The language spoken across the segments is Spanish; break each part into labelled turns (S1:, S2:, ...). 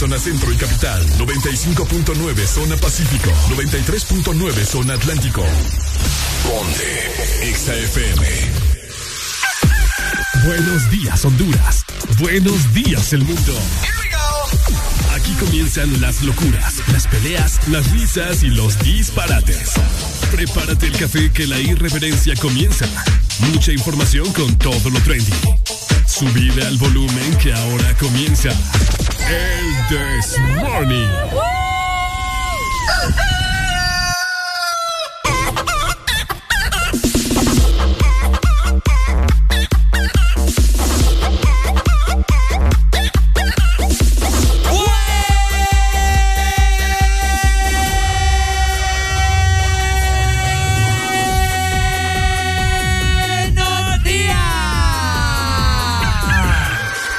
S1: Zona Centro y Capital, 95.9 Zona Pacífico, 93.9 Zona Atlántico. Ponte XAFM. Buenos días Honduras. Buenos días el mundo. Aquí comienzan las locuras, las peleas, las risas y los disparates. Prepárate el café que la irreverencia comienza. Mucha información con todo lo trendy. Subida al volumen que ahora comienza. This Morning.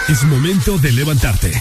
S1: Es momento de levantarte.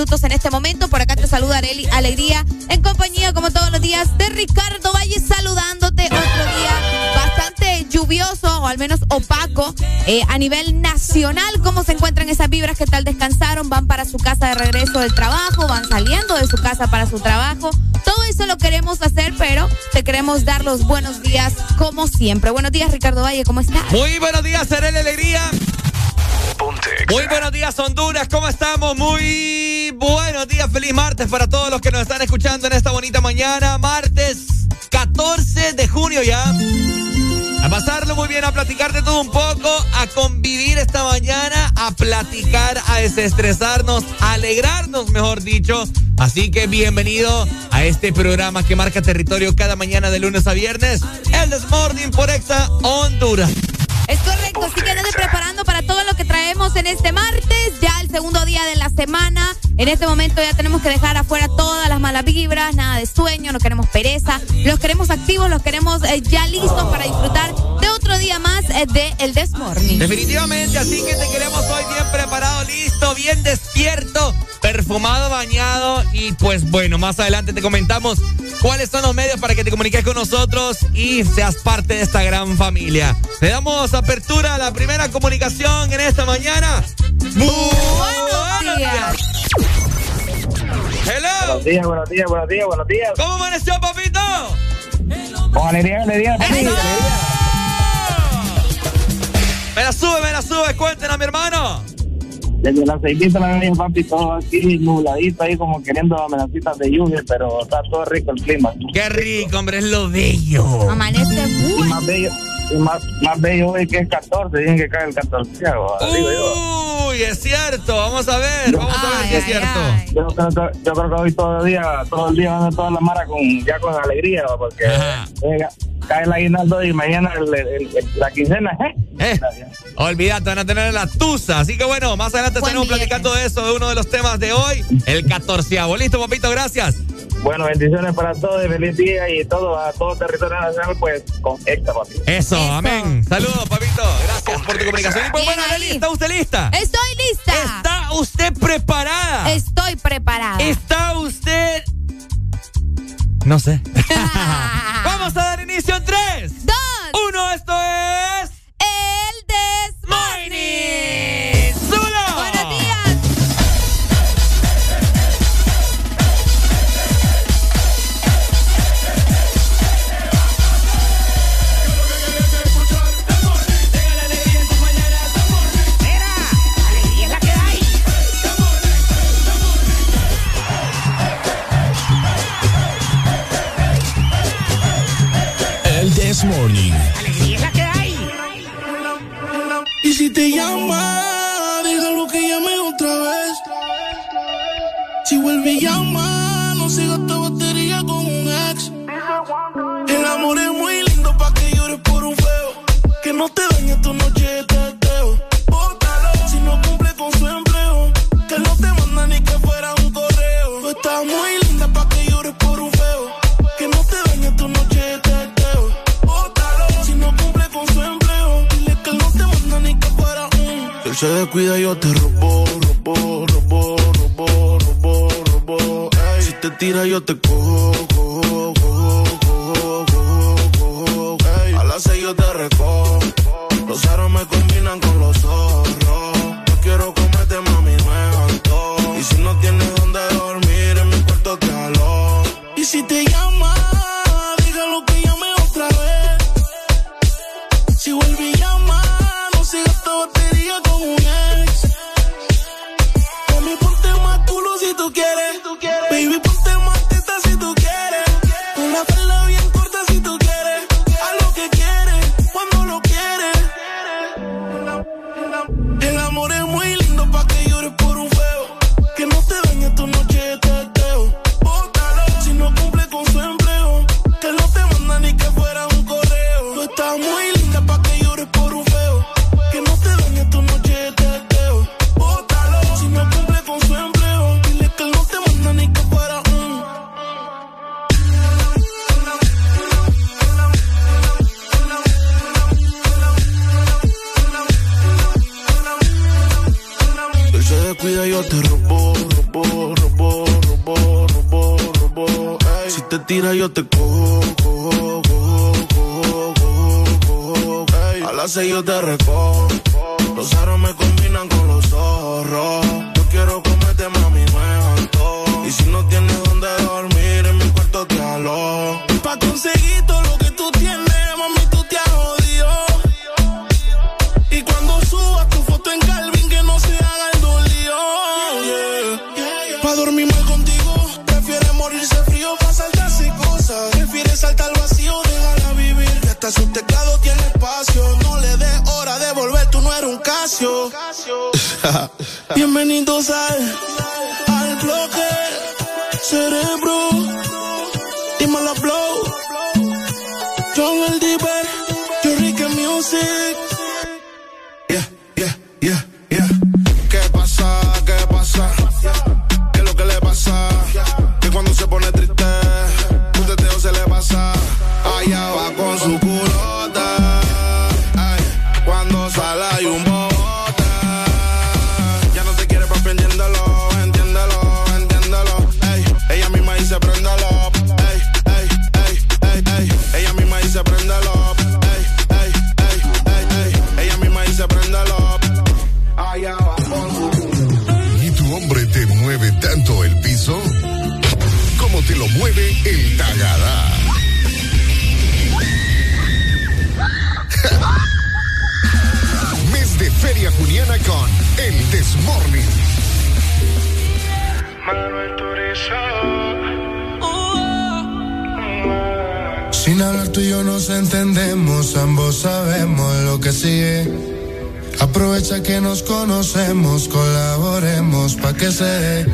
S2: Minutos en este momento. Por acá te saluda Areli Alegría en compañía, como todos los días, de Ricardo Valle saludándote. Otro día bastante lluvioso o al menos opaco eh, a nivel nacional. ¿Cómo se encuentran esas vibras? ¿Qué tal descansaron? ¿Van para su casa de regreso del trabajo? ¿Van saliendo de su casa para su trabajo? Todo eso lo queremos hacer, pero te queremos dar los buenos días como siempre. Buenos días, Ricardo Valle, ¿cómo estás?
S3: Muy buenos días, Seré Alegría. Muy buenos días, Honduras. ¿Cómo estamos? Muy buenos días. Feliz martes para todos los que nos están escuchando en esta bonita mañana. Martes 14 de junio ya. A pasarlo muy bien, a platicar de todo un poco, a convivir esta mañana, a platicar, a desestresarnos, a alegrarnos, mejor dicho. Así que bienvenido a este programa que marca territorio cada mañana de lunes a viernes. El Desmorning por Exa Honduras.
S2: Es correcto, así que preparando para todo lo que traemos en este martes, ya el segundo día de la semana. En este momento ya tenemos que dejar afuera todas las malas vibras, nada de sueño, no queremos pereza, los queremos activos, los queremos eh, ya listos para disfrutar de otro día más eh, de El This Morning.
S3: Definitivamente, así que te queremos hoy bien preparado, listo, bien despierto, perfumado, bañado y pues bueno, más adelante te comentamos cuáles son los medios para que te comuniques con nosotros y seas parte de esta gran familia. Le damos apertura a la primera comunicación en esta mañana. Buenos
S2: días.
S3: Hello.
S4: Buenos días, buenos días, buenos días, buenos días.
S3: ¿Cómo amaneció, papito?
S4: Con alegría, alegría, alegría.
S3: Me la sube, me la sube, cuenten a mi hermano.
S5: Desde las seis de la mañana, papi, todo aquí nubladito ahí como queriendo amenazitas de lluvia, pero está todo rico el clima.
S3: Qué rico, hombre, es lo bello.
S2: Amanece
S5: Y
S2: muy.
S5: más bello, y más, más bello hoy que es 14, dicen que cae el 14, digo yo.
S3: Uy, es cierto. Vamos a ver, vamos a ver si es cierto.
S2: ay.
S5: Yo creo, que, yo creo que hoy todo el día, todo el día anda toda la mara con, ya con alegría, ¿va? porque
S3: Ajá.
S5: eh, cae el aguinaldo y mañana el- el- el- la quincena, ¿eh?
S3: Eh, olvídate, van a tener la tusa. Así que bueno, más adelante
S2: Buen
S3: estaremos platicando de eso, de uno de los temas de hoy, el catorceavo. Listo, papito, gracias.
S5: Bueno, bendiciones para todos y feliz día y todo a todo territorio nacional, pues con esta, papi.
S3: Eso,
S2: Eso.
S3: amén. Saludos, papito. Gracias por tu comunicación. Y pues
S2: Bien
S3: bueno. Nelly, ¿está usted lista?
S2: Estoy lista.
S3: ¿Está usted preparada?
S2: Estoy preparada.
S3: ¿Está usted...? No sé. Vamos a dar inicio en tres.
S2: Dos.
S3: Uno, esto es...
S6: Y si te llama, déjalo que llame otra vez. Si vuelve y llama, no se gasta batería con un ex. El amor es muy lindo pa' que llores por un feo. Que no te se descuida, yo te robo, robo, robo, robo, robo, robo. Ey, si te tira, yo te cojo, yo te cojo, cojo, cojo, cojo, cojo, cojo. Ey, a las seis yo te recojo. Los aros me combinan con los zorros. Yo quiero comerte, mami, es alto. Y si no tienes donde dormir, en mi cuarto te alo. Pa' conseguir todo lo que tú tienes, mami, tú te has jodido. Y cuando subas tu foto en Calvin, que no se haga el dolido. Yeah. Dormir mal contigo, prefieres morirse frío saltarse cosas. Prefieres saltar al vacío, déjala vivir. Que hasta su teclado tiene espacio. No le des hora de volver, tú no eres un Casio. Bienvenidos al, al bloque cerebro. Dímelo, blow. John el Diver, yo Ricky Music.
S7: El Desmorning.
S8: Sin hablar tú y yo nos entendemos, ambos sabemos lo que sigue. Aprovecha que nos conocemos, colaboremos pa' que se dé.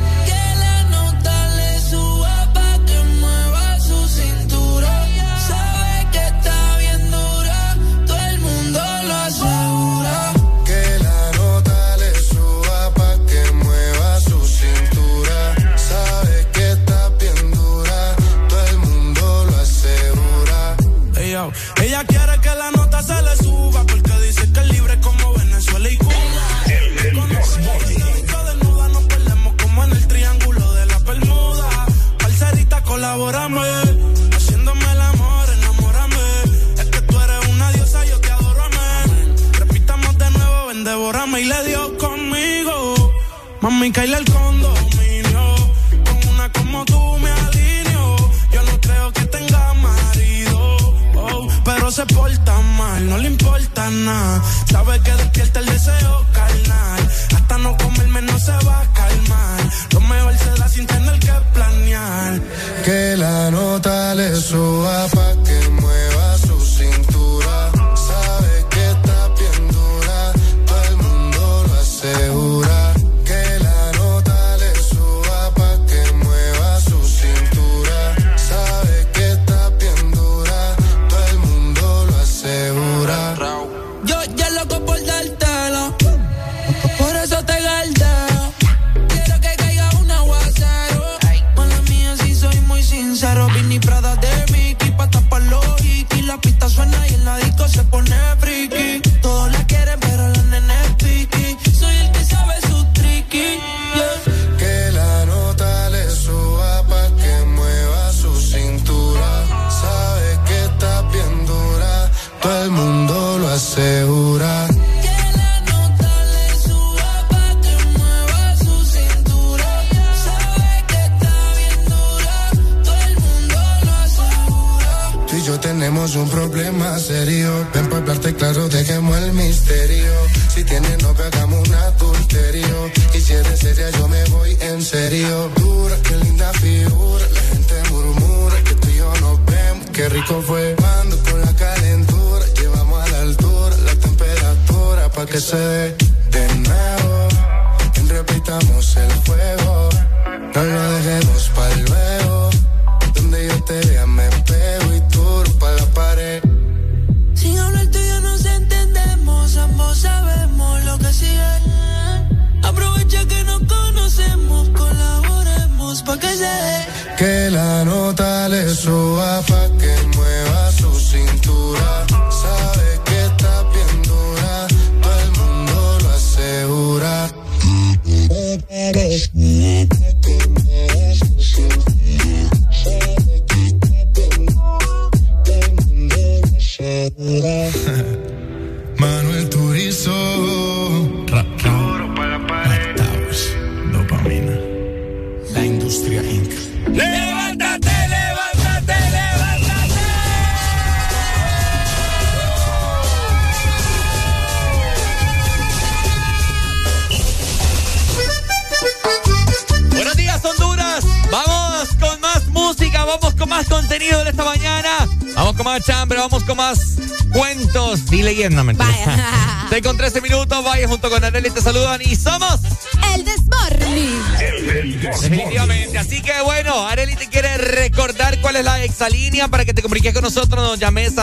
S8: Mami, caíle el condominio. Con una como tú me alineo. Yo no creo que tenga marido, oh, pero se porta mal, no le importa nada. Sabe que despierta el deseo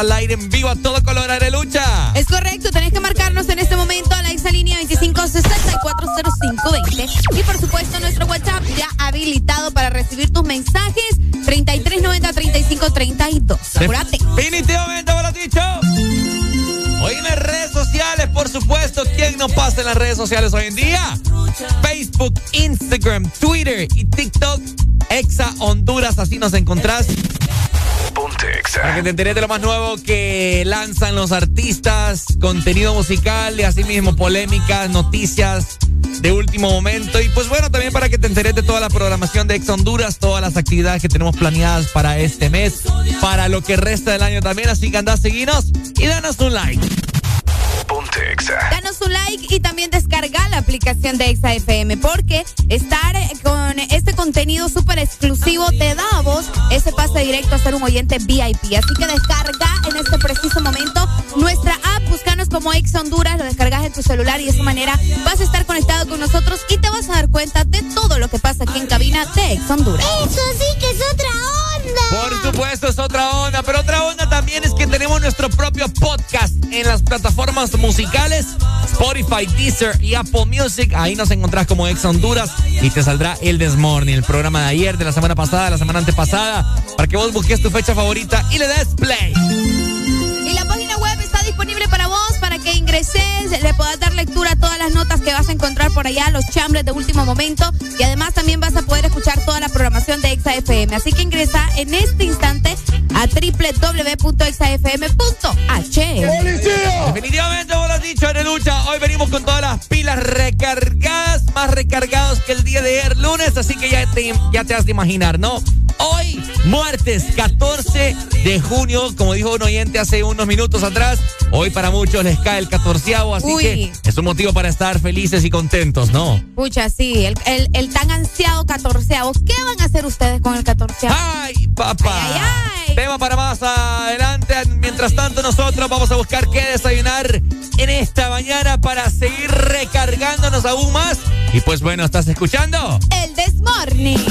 S3: al aire en vivo a todo color, Arelucha.
S2: Es correcto, tenés que marcarnos en este momento a la exalínea 25640520 y por supuesto nuestro WhatsApp ya habilitado para recibir tus mensajes 3390-3532. Apúrate.
S3: Definitivamente, me lo has dicho. Hoy en las redes sociales, por supuesto, ¿quién no pasa en las redes sociales hoy en día? Facebook, Instagram, Twitter y TikTok. Exa Honduras, así nos encontrás. Para que te enteres de lo más nuevo que lanzan los artistas, contenido musical y asimismo polémicas, noticias de último momento. Y pues bueno, también para que te enteres de toda la programación de Ex Honduras, todas las actividades que tenemos planeadas para este mes, para lo que resta del año también. Así que anda a seguirnos y danos un like.
S9: Danos un like y también descarga la aplicación de Exa FM porque estar con este contenido súper exclusivo te da a vos ese pase directo a ser un oyente VIP. Así que descarga en este preciso momento nuestra app, búscanos como Ex Honduras, lo descargas en tu celular y de esa manera vas a estar conectado con nosotros y te vas a dar cuenta de todo lo que pasa aquí en cabina de Ex Honduras.
S10: Eso sí que es otra onda.
S3: Por supuesto es otra onda, pero otra onda también es que tenemos nuestro propio podcast en las plataformas musicales Spotify, Deezer y Apple Music. Ahí nos encontrás como Ex Honduras y te saldrá el Desmorning, el programa de ayer, de la semana pasada, de la semana antepasada, para que vos busques tu fecha favorita y le des play.
S9: Y la página web está disponible para vos, para que ingreses, le puedas dar lectura a todas las notas que vas a encontrar por allá, los chambres de último momento. Y además también vas a poder escuchar toda la programación de ExaFM. Así que ingresa en este instante a www.exafm.h.
S3: Definitivamente vos lo has dicho, lucha. Hoy venimos con todas las pilas recargadas, más recargados que el día de ayer lunes, así que ya te, ya te has de imaginar, ¿no? Hoy, martes 14 de junio, como dijo un oyente hace unos minutos atrás, hoy para muchos les cae el catorceavo, así que es un motivo para estar felices y contentos, ¿no?
S9: Pucha, sí, el, el, tan ansiado catorceavo. ¿Qué van a hacer ustedes con el catorceavo?
S3: ¡Ay, papá!
S9: Ay, ay,
S3: Tema para más adelante. Mientras tanto, nosotros vamos a buscar qué desayunar en esta mañana para seguir recargándonos aún más. Y pues bueno, ¿estás escuchando?
S9: El Desmorning.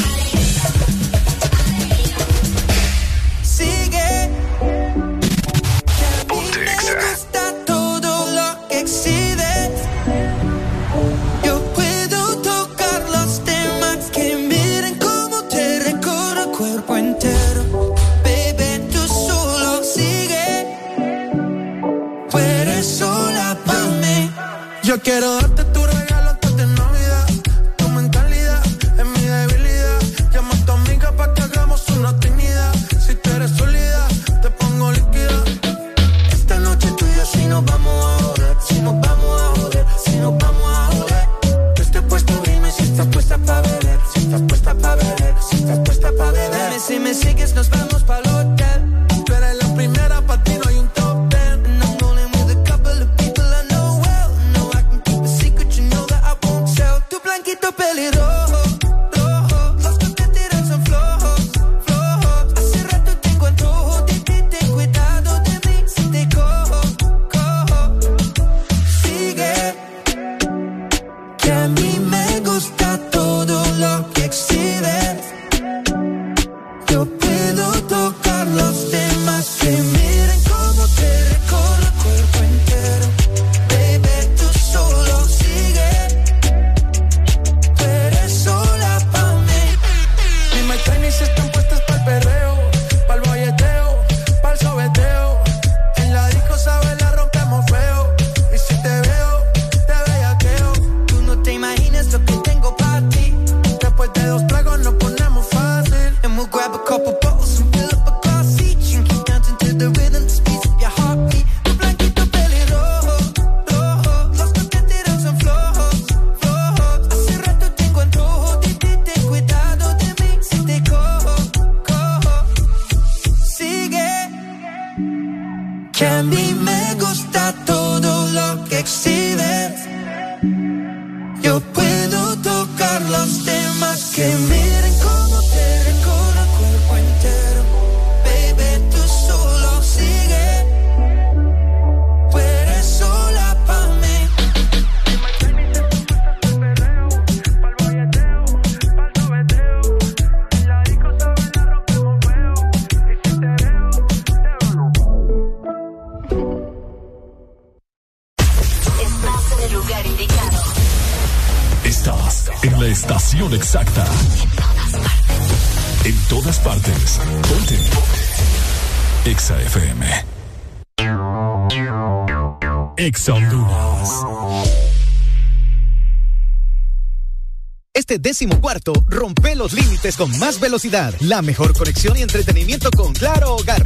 S11: Décimo cuarto rompe los límites con más velocidad, la mejor conexión y entretenimiento con Claro Hogar.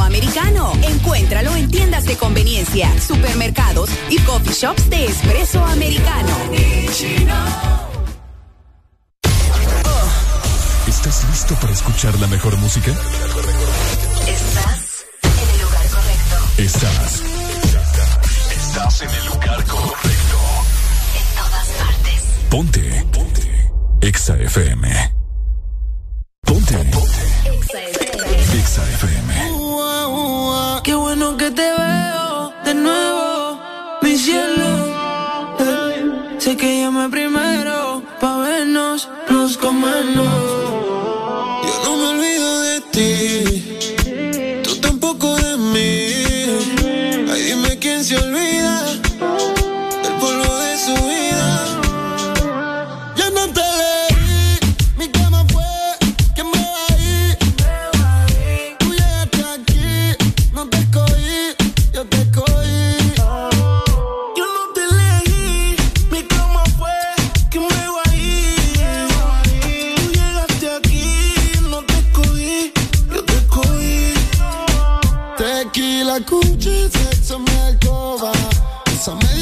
S12: americano. Encuéntralo en tiendas de conveniencia, supermercados y coffee shops de espresso americano.
S7: ¿Estás listo para escuchar la mejor música?
S13: Estás en el lugar correcto.
S7: Estás. Estás en el lugar correcto.
S13: En todas partes.
S7: Ponte. Ponte. Exa FM. Ponte. Ponte. Exa FM.
S14: Exa FM. Qué bueno que te veo de nuevo, mi cielo. Sé que llamé primero pa' vernos, nos comemos. Yo no me olvido de ti, tú tampoco de mí. Ay, dime quién se olvida.
S3: So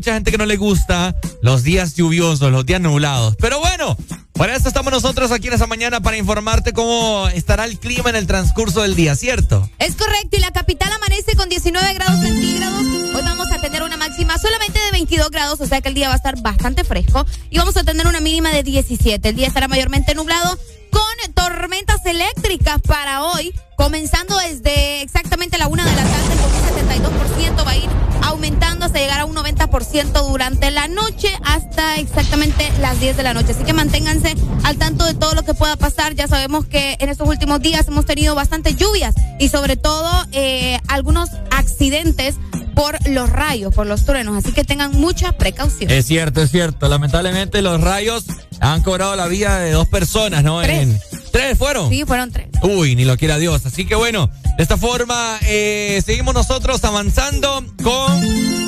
S3: mucha gente que no le gusta los días lluviosos, los días nublados. Pero bueno, para eso estamos nosotros aquí en esta mañana para informarte cómo estará el clima en el transcurso del día, ¿cierto?
S2: Es correcto, y la capital amanece con 19 grados centígrados. Hoy vamos a tener una máxima solamente de 22 grados, o sea que el día va a estar bastante fresco. Y vamos a tener una mínima de 17. El día estará mayormente nublado con tormentas eléctricas para hoy, comenzando desde 30% durante la noche hasta exactamente las 10 de la noche. Así que manténganse al tanto de todo lo que pueda pasar. Ya sabemos que en estos últimos días hemos tenido bastantes lluvias y sobre todo eh, algunos accidentes por los rayos, por los truenos. Así que tengan mucha precaución.
S3: Es cierto, es cierto. Lamentablemente los rayos han cobrado la vida de dos personas, ¿no?
S2: Tres.
S3: ¿Tres fueron?
S2: Sí, fueron tres.
S3: Uy, ni lo quiera Dios. Así que bueno, de esta forma eh, seguimos nosotros avanzando con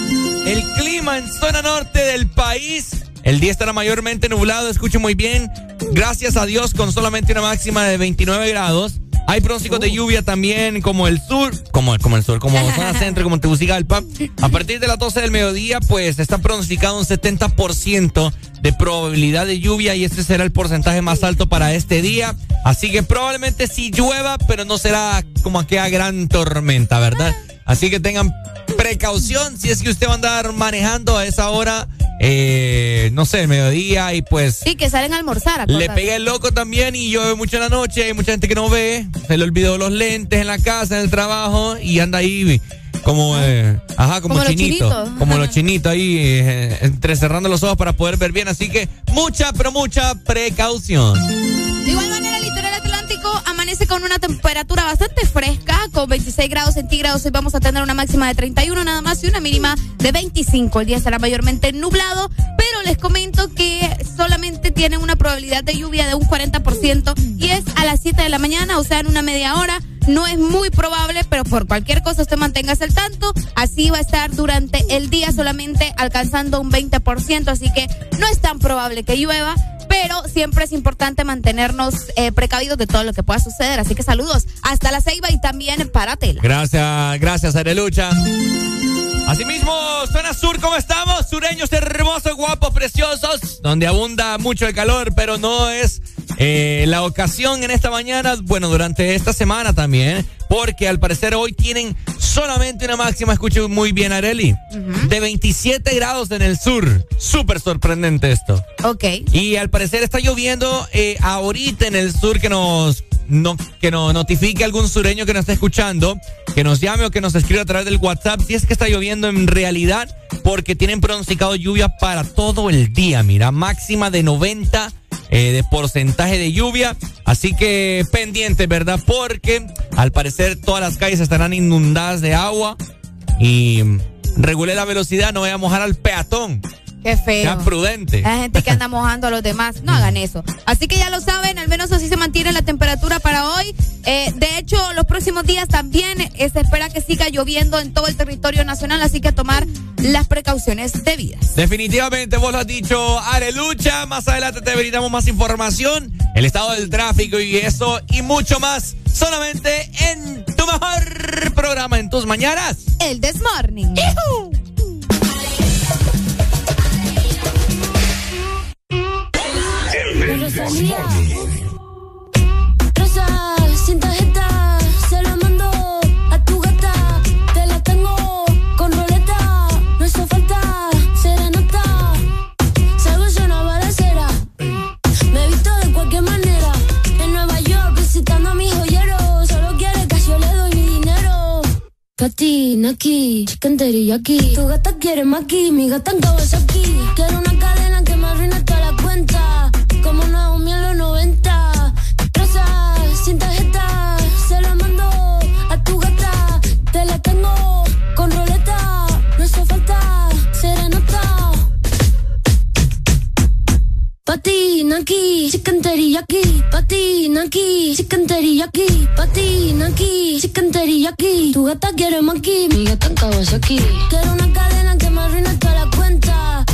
S3: el clima en zona norte del país. El día estará mayormente nublado, escuchen muy bien. Gracias a Dios con solamente una máxima de 29 grados. Hay pronósticos de lluvia también como el sur, como, como el sur, como zona centro, como Tegucigalpa. A partir de las 12 del mediodía, pues está pronosticado un 70% de probabilidad de lluvia y este será el porcentaje más alto para este día. Así que probablemente sí llueva, pero no será como aquella gran tormenta, ¿verdad? Así que tengan precaución si es que usted va a andar manejando a esa hora eh, no sé, mediodía y pues...
S2: Sí, que salen a almorzar.
S3: le pega el loco también y llueve mucho en la noche, hay mucha gente que no ve, se le olvidó los lentes en la casa, en el trabajo y anda ahí como, eh, ajá, como, chinito, como los chinitos ahí, eh, entrecerrando los ojos para poder ver bien, así que mucha, pero mucha precaución.
S2: Con una temperatura bastante fresca, con 26 grados centígrados. Hoy vamos a tener una máxima de 31 nada más y una mínima de 25. El día será mayormente nublado, pero les comento que solamente tienen una probabilidad de lluvia de un 40% y es a las 7 de la mañana, o sea, en una media hora. No es muy probable, pero por cualquier cosa usted manténgase al tanto. Así va a estar durante el día solamente alcanzando un 20%, así que no es tan probable que llueva, pero siempre es importante mantenernos eh, precavidos de todo lo que pueda suceder. Así que saludos hasta la Ceiba y también para Tela.
S3: Gracias, gracias, Arelucha. Asimismo, zona sur, ¿cómo estamos? Sureños hermosos, guapos, preciosos, donde abunda mucho el calor, pero no es eh, la ocasión en esta mañana, bueno, durante esta semana también, porque al parecer hoy tienen solamente una máxima, escuche muy bien, Areli, de 27 grados en el sur. Súper sorprendente esto.
S2: Ok.
S3: Y al parecer está lloviendo eh, ahorita en el sur que nos no, que nos notifique algún sureño que nos esté escuchando, que nos llame o que nos escriba a través del WhatsApp si es que está lloviendo en realidad, porque tienen pronosticado lluvia para todo el día, mira, máxima de 90 eh, de porcentaje de lluvia, así que pendiente, ¿verdad? Porque al parecer todas las calles estarán inundadas de agua y regule la velocidad, no voy a mojar al peatón.
S2: Qué feo.
S3: Sean prudentes.
S2: La gente que anda mojando a los demás, no hagan eso. Así que ya lo saben, al menos así se mantiene la temperatura para hoy. Eh, de hecho, los próximos días también eh, se espera que siga lloviendo en todo el territorio nacional, así que a tomar las precauciones debidas.
S3: Definitivamente, vos lo has dicho, Arelucha. Más adelante te brindamos más información, el estado del tráfico y eso y mucho más, solamente en tu mejor programa en tus mañanas.
S2: El This Morning.
S15: Rosa, sin tarjeta, se la mando a tu gata. Te la tengo con roleta, no hizo falta serenata. Salgo yo una balacera, me he visto de cualquier manera. En Nueva York visitando a mis joyeros, solo quiere que yo le doy mi dinero. Patina aquí, chicken aquí. Tu gata quiere maqui, mi gata en Kawasaki. Quiero una cadena que me arruine toda la cuenta. Como Naomi en los 90. Rosa, sin tarjeta, se la mando a tu gata. Te la tengo con roleta, no hizo falta serenata. Patina aquí, chicken aquí. Patina aquí, chicken aquí. Patina aquí, chicken aquí. Tu gata quiere maqui, mi gata en Kawasaki. Quiero una cadena que me arruine toda la cuenta.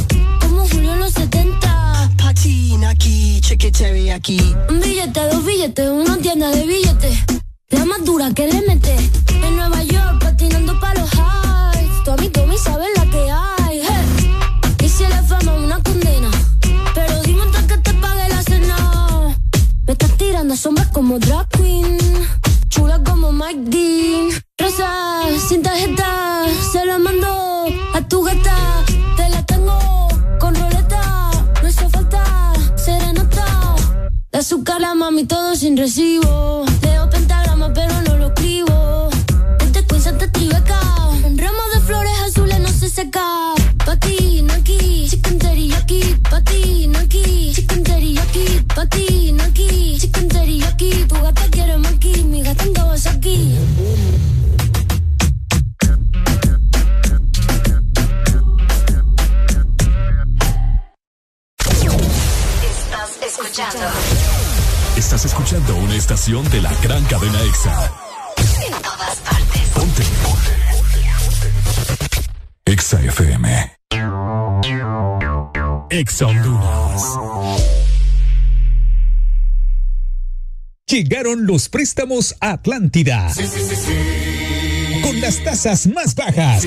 S15: 70.
S16: Patina aquí, chicken aquí.
S15: Un billete, dos billetes, una tienda de billetes. La más dura que le mete. En Nueva York, patinando pa' los highs. Tu amigo me sabe la que hay. hey. Y si la fama una condena. Pero dime antes que te pague la cena. Me estás tirando sombras como drag queen. Chula como Mike Dean. Rosa, sin tarjeta, se la mando a tu gata. De azúcar la mami todo sin recibo. Leo pentagrama pero no lo escribo. Este Queens te tribeca. Un ramo de flores azules no se seca. Patina aquí, chicken aquí. Patina aquí, chicken aquí. Patina aquí, chicken aquí. Tu gata quiere maqui, mi gata Kawasaki.
S17: Estás escuchando.
S18: Estás escuchando una estación de la gran cadena EXA.
S17: En todas partes.
S18: Ponte. Ponte. EXA FM. EXA Honduras.
S19: Llegaron los préstamos a Atlántida. Con las tasas más bajas.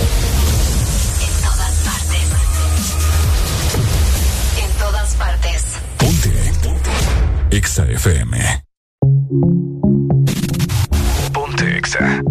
S18: EXA FM. Ponte EXA.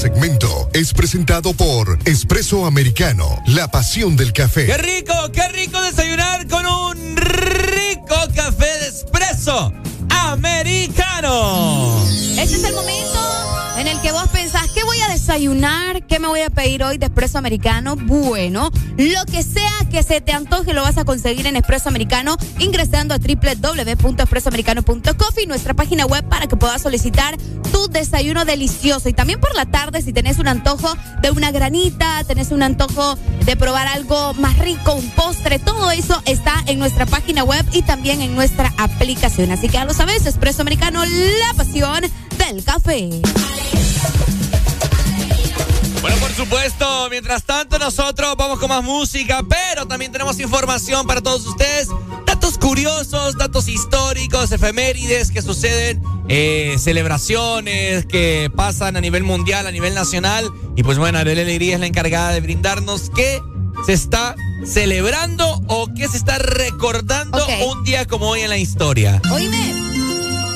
S20: Segmento es presentado por Espresso Americano, la pasión del café.
S3: ¡Qué rico, qué rico desayunar con un rico café de espresso americano!
S2: Este es el momento ¿Qué me voy a pedir hoy de espresso americano? Bueno, lo que sea que se te antoje lo vas a conseguir en Espresso Americano ingresando a www.espressoamericano.coffee, nuestra página web para que puedas solicitar tu desayuno delicioso. Y también por la tarde, si tenés un antojo de una granita, tenés un antojo de probar algo más rico, un postre, todo eso está en nuestra página web y también en nuestra aplicación. Así que ya lo sabes, Espresso Americano, la pasión del café.
S3: Bueno, por supuesto, mientras tanto nosotros vamos con más música, pero también tenemos información para todos ustedes, datos curiosos, datos históricos, efemérides que suceden, eh, celebraciones que pasan a nivel mundial, a nivel nacional, y pues bueno, Arely Alegría es la encargada de brindarnos qué se está celebrando o qué se está recordando un día como hoy en la historia.
S2: Oíme,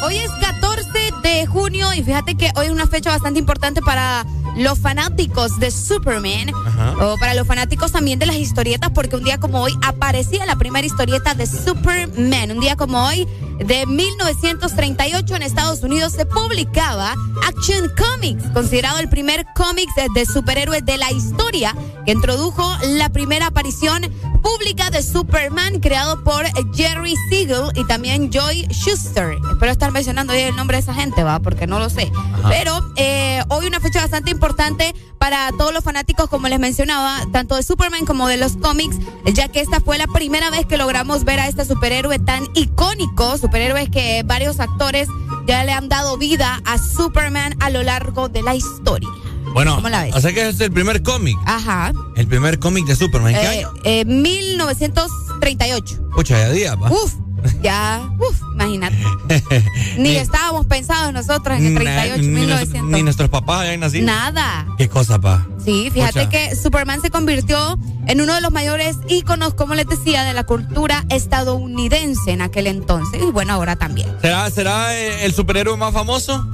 S2: hoy es 14 de junio y fíjate que hoy es una fecha bastante importante para los fanáticos de Superman
S3: Ajá.
S2: o para los fanáticos también de las historietas porque un día como hoy aparecía la primera historieta de Superman. Un día como hoy de 1938 en Estados Unidos se publicaba Action Comics, considerado el primer cómic de, de superhéroes de la historia que introdujo la primera aparición pública de Superman creado por Jerry Siegel y también Joy Schuster. Espero estar mencionando bien el nombre de esa gente, va, porque no lo sé.
S18: Ajá.
S2: Pero eh, hoy una fecha bastante importante para todos los fanáticos, como les mencionaba, tanto de Superman como de los cómics, ya que esta fue la primera vez que logramos ver a este superhéroe tan icónico, superhéroes que varios actores ya le han dado vida a Superman a lo largo de la historia.
S3: Bueno,
S2: ¿Cómo la ves?
S3: o sea que es el primer cómic,
S2: Ajá.
S3: el primer cómic de Superman. ¿En qué
S2: Eh,
S3: año?
S2: eh, 1938.
S3: Pucha, ya día, va.
S2: Uf, ya, uf, imagínate. Ni estábamos pensados nosotros en el 38,
S3: Ni, ni
S2: 1900.
S3: ni nuestros papás habían nacido.
S2: Nada.
S3: ¿Qué cosa, pa?
S2: Sí, fíjate
S3: Pucha.
S2: que Superman se convirtió en uno de los mayores íconos, como les decía, de la cultura estadounidense en aquel entonces. Y bueno, ahora también.
S3: ¿Será, será eh, el superhéroe más famoso?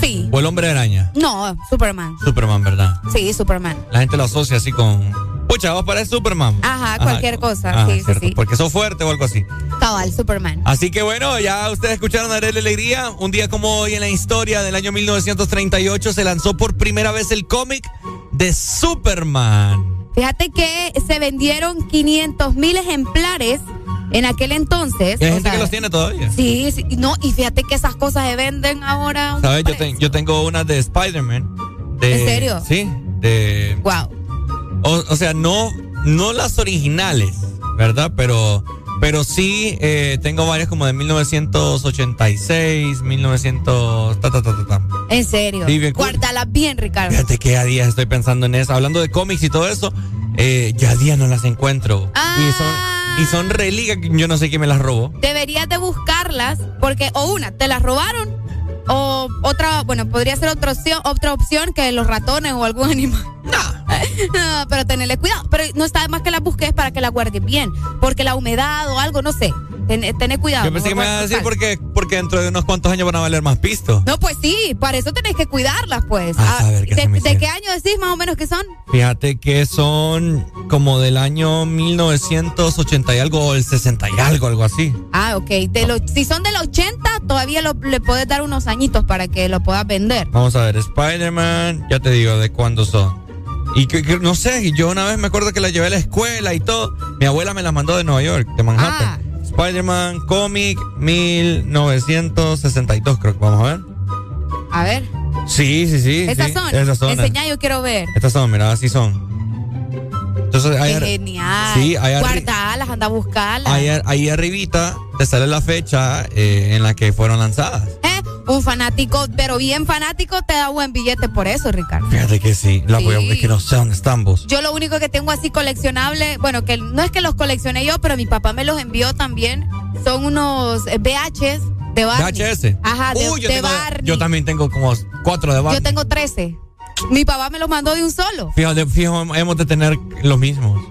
S2: Sí.
S3: ¿O el hombre araña?
S2: No, Superman.
S3: Superman, ¿verdad?
S2: Sí, Superman.
S3: La gente lo asocia así con. Pucha, vos pareces Superman.
S2: Ajá, cualquier cosa.
S3: Ah,
S2: sí, sí,
S3: cierto,
S2: sí.
S3: Porque sos fuerte o algo así.
S2: Cabal, Superman.
S3: Así que bueno, ya ustedes escucharon a Arely Alegría. Un día como hoy en la historia del año 1938 se lanzó por primera vez el cómic de Superman.
S2: Fíjate que se vendieron 500 mil ejemplares en aquel entonces.
S3: Y hay gente
S2: sea,
S3: que los tiene todavía.
S2: Sí, sí, no, y fíjate que esas cosas se venden ahora.
S3: ¿Sabes? Yo, yo tengo una de Spider-Man. de-
S2: ¿En serio?
S3: Sí, de...
S2: Wow.
S3: O, o sea, no, no las originales, ¿verdad? Pero, pero sí eh, tengo varias como de 1986, 1900... Ta, ta, ta, ta, ta.
S2: En serio.
S3: Sí, bien cool.
S2: Guárdala bien, Ricardo.
S3: Fíjate que a días estoy pensando en eso. Hablando de cómics y todo eso, eh, ya a días no las encuentro. Y son, y son reliquias que yo no sé quién me las robó.
S2: Deberías de buscarlas porque o una, te las robaron o otra, bueno, podría ser otra opción, otra opción que los ratones o algún animal. No. pero tenerle cuidado. Pero no está más que las busques para que las guardes bien. Porque la humedad o algo, no sé. Ten, cuidado.
S3: Yo pensé que me iba a decir porque, porque dentro de unos cuantos años van a valer más pisto.
S2: No, pues sí, para eso tenés que cuidarlas, pues.
S3: Ah,
S2: ¿De, qué año decís más o menos que son?
S3: Fíjate que son como del año 1980 y algo, o el 60 y algo, algo así.
S2: Ah, ok. De si son del 80, todavía le puedes dar unos añitos para que lo puedas vender.
S3: Vamos a ver, Spider-Man, ya te digo de cuándo son. Y que, no sé, yo una vez me acuerdo que la llevé a la escuela y todo. Mi abuela me la mandó de Nueva York, de Manhattan. Ah. Spider-Man Comic 1962, creo que vamos a ver.
S2: A ver.
S3: Sí, sí, sí.
S2: Esas son. Esas son. Enseñá, yo quiero ver.
S3: Estas son, mira, así son.
S2: Entonces, genial. Sí, Guardalas, anda a buscarlas.
S3: Ahí, ahí arribita te sale la fecha eh, en la que fueron lanzadas.
S2: ¿Eh? Un fanático, pero bien fanático, te da buen billete por eso, Ricardo.
S3: Fíjate que sí. La voy a, es que no están vos.
S2: Yo lo único que tengo así coleccionable, bueno, que no es que los coleccioné yo, pero mi papá me los envió también. Son unos VHs de Barney.
S3: VHS.
S2: Ajá, de,
S3: yo
S2: Barney.
S3: Yo también tengo como cuatro de Barney.
S2: Yo tengo trece. Mi papá me los mandó de un solo.
S3: Fíjate, fijo, hemos de tener los mismos.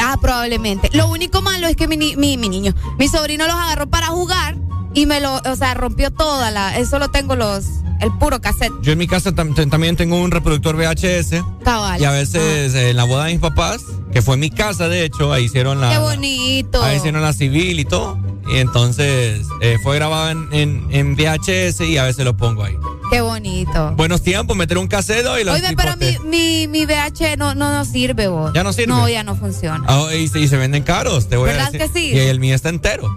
S2: Ah, probablemente. Lo único malo es que mi, mi, mi niño, mi sobrino los agarró para jugar y me lo, o sea, rompió toda la. Solo tengo los. El puro cassette.
S3: Yo en mi casa también tengo un reproductor VHS.
S2: Cabal.
S3: Y a veces en la boda de mis papás, que fue en mi casa, de hecho, ahí hicieron la.
S2: Qué bonito.
S3: ahí hicieron la civil y todo. Y entonces eh, fue grabado en, en, VHS y a veces lo pongo ahí.
S2: Qué bonito.
S3: Buenos tiempos, meter un cassette y lo
S2: Oye, pero mi, mi, mi, VH no, no, no sirve, vos.
S3: ¿Ya no sirve?
S2: No, ya no funciona.
S3: Oh, y, se, venden caros, te voy a decir.
S2: que sí?
S3: Y el mío está entero.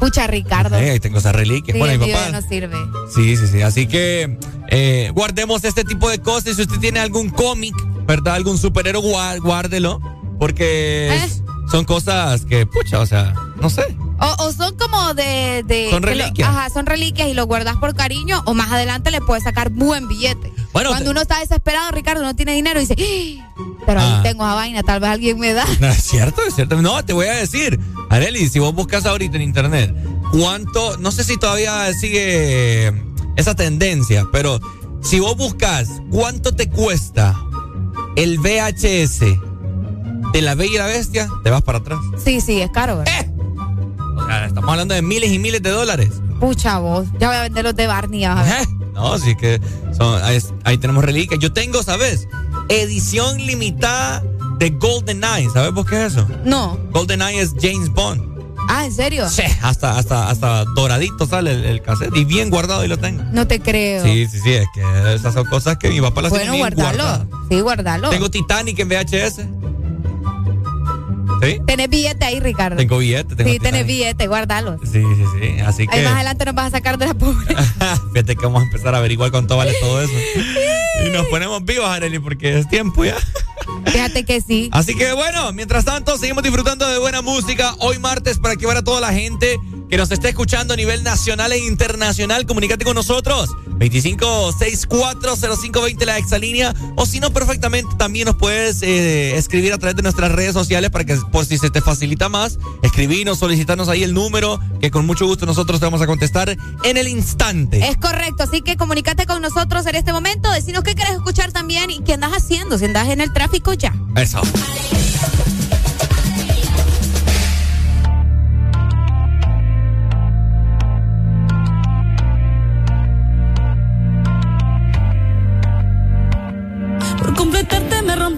S2: Pucha, Ricardo.
S3: ahí tengo esa reliquia. bueno, mi papá.
S2: no sirve.
S3: Sí, sí, sí. Así que eh, guardemos este tipo de cosas. Si usted tiene algún cómic, ¿verdad? Algún superhéroe, guárdelo. Porque ¿Eh? son cosas que, pucha, o sea, no sé.
S2: O, son como de...
S3: son reliquias.
S2: ajá, son reliquias y lo guardas por cariño o más adelante le puedes sacar buen billete. Bueno, Cuando uno está desesperado, Ricardo, no tiene dinero y dice, ¡Ah! pero ahí ah. tengo esa vaina, tal vez alguien me da.
S3: No, es cierto, es cierto. No, te voy a decir, Areli, si vos buscas ahorita en internet, cuánto, no sé si todavía sigue esa tendencia, pero si vos buscas cuánto te cuesta el VHS de la Bella y la Bestia, te vas para atrás.
S2: Sí, sí, es caro, ¿verdad?
S3: ¡Eh! Estamos hablando de miles y miles de dólares.
S2: Pucha vos, ya voy a vender los de Barney. A ver.
S3: No, sí que son, ahí, tenemos reliquias. Yo tengo, ¿sabes? Edición limitada de Golden Eye. ¿Sabes vos qué es eso?
S2: No.
S3: Golden Eye es James Bond.
S2: Ah, ¿en serio?
S3: Sí, hasta, hasta, hasta doradito sale el, cassette y bien guardado y lo tengo.
S2: No te creo.
S3: Sí, sí, sí, es que esas son cosas que mi papá las
S2: bueno,
S3: tiene
S2: bien guardalo. Sí, guardalo.
S3: Tengo Titanic en VHS. ¿Sí?
S2: Tenés billete ahí, Ricardo.
S3: Tengo billete. Tengo
S2: sí, tenés billete, guárdalo.
S3: Sí, sí, sí. Así que.
S2: Ahí más adelante nos vas a sacar de la pobre.
S3: Fíjate que vamos a empezar a averiguar cuánto vale todo eso. y nos ponemos vivos, Arely, porque es tiempo ya.
S2: Fíjate que sí.
S3: Así que bueno, mientras tanto, seguimos disfrutando de buena música. Hoy martes, para que vaya toda la gente que nos esté escuchando a nivel nacional e internacional, comunícate con nosotros. 25640520 la exalínea. O si no, perfectamente también nos puedes eh, escribir a través de nuestras redes sociales para que, por si se te facilita más, escribirnos, solicitarnos ahí el número, que con mucho gusto nosotros te vamos a contestar en el instante.
S2: Es correcto, así que comunícate con nosotros en este momento. Decinos qué quieres escuchar también y qué andas haciendo, si andas en el tráfico ya.
S3: Eso.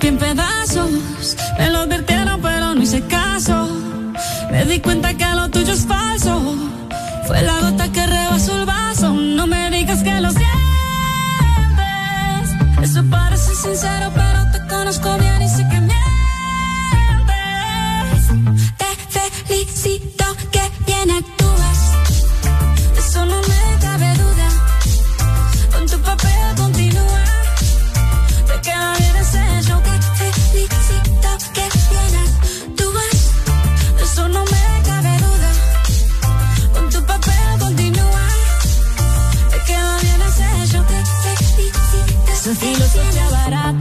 S18: En pedazos. Me lo advirtieron, pero no hice caso. Me di cuenta que lo tuyo es falso. Fue la gota que rebasó el vaso. No me digas que lo sientes. Eso parece sincero, pero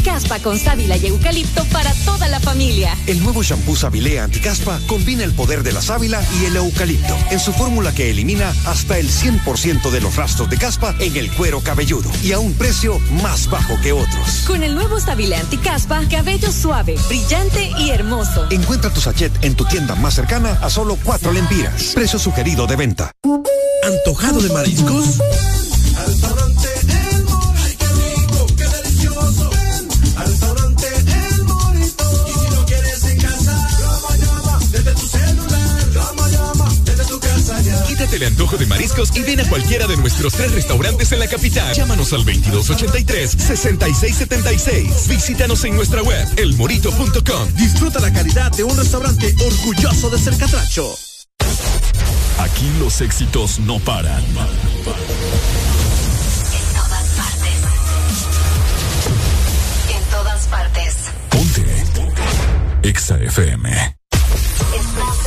S21: Anticaspa con sábila y eucalipto para toda la familia.
S22: El nuevo shampoo Sabilé Anticaspa combina el poder de la sábila y el eucalipto en su fórmula que elimina hasta el 100% de los rastros de caspa en el cuero cabelludo y a un precio más bajo que otros.
S21: Con el nuevo Sabilé Anticaspa, cabello suave, brillante y hermoso.
S22: Encuentra tu sachet en tu tienda más cercana a solo cuatro lempiras. Precio sugerido de venta.
S6: ¿Antojado de mariscos?
S23: El
S7: antojo de mariscos y ven a cualquiera de nuestros tres restaurantes en la capital. Llámanos al 2283-6676. Visítanos en nuestra web, elmorito.com.
S6: Disfruta la calidad de un restaurante orgulloso de ser catracho.
S7: Aquí los éxitos no paran.
S24: En todas partes. En todas partes.
S7: Ponte. EXA FM.
S24: Estás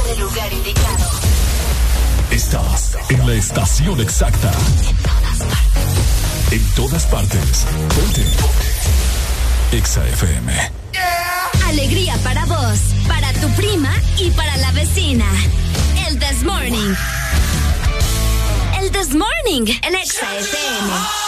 S24: en el lugar indicado.
S7: Estás en la estación exacta. En todas partes. Ponte. EXA FM.
S25: Alegría para vos, para tu prima y para la vecina. El This Morning. El This Morning, el Exa FM.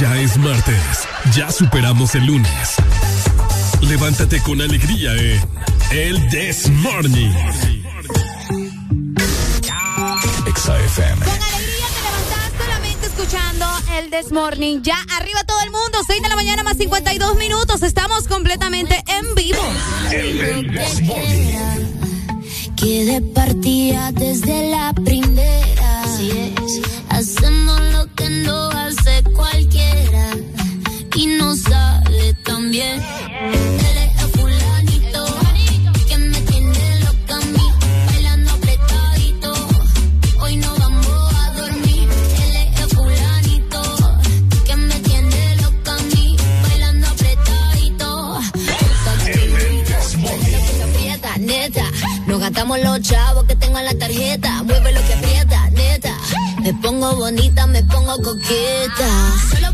S1: Ya es martes. Ya superamos el lunes. Levántate con alegría en El This Morning.
S2: Con alegría te levantás solamente escuchando el This Morning. Ya arriba todo el mundo, 6 de la mañana más 52 minutos. Estamos completamente en vivo.
S25: El This Morning. Que de partida desde la primera. Coqueta. Solo